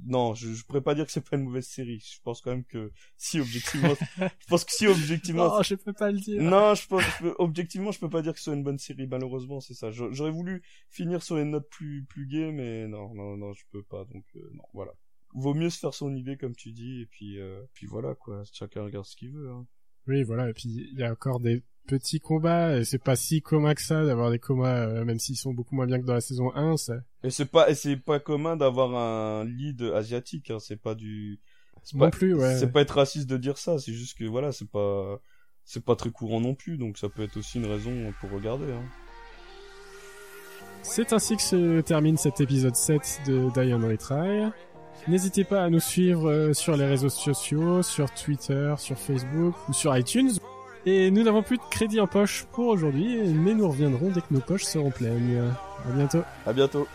non je, je pourrais pas dire que c'est pas une mauvaise série je pense quand même que si objectivement je pense que si objectivement non je peux pas le dire non je pense objectivement je peux pas dire que ce soit une bonne série malheureusement c'est ça j'aurais voulu finir sur une note plus plus gay mais non non non je peux pas donc euh, non voilà vaut mieux se faire son idée comme tu dis et puis euh, puis voilà quoi chacun regarde ce qu'il veut hein. Oui, voilà. Et puis il y a encore des petits combats et c'est pas si commun que ça d'avoir des combats, euh, même s'ils sont beaucoup moins bien que dans la saison 1. Ça... Et c'est pas, et c'est pas commun d'avoir un lead asiatique. Hein. C'est pas du. Non pas, plus, ouais. C'est pas être raciste de dire ça. C'est juste que voilà, c'est pas, c'est pas très courant non plus. Donc ça peut être aussi une raison pour regarder. Hein. C'est ainsi que se termine cet épisode 7 de on Retry. N'hésitez pas à nous suivre euh, sur les réseaux sociaux, sur Twitter, sur Facebook ou sur iTunes. Et nous n'avons plus de crédit en poche pour aujourd'hui, mais nous reviendrons dès que nos poches seront pleines. À bientôt. À bientôt.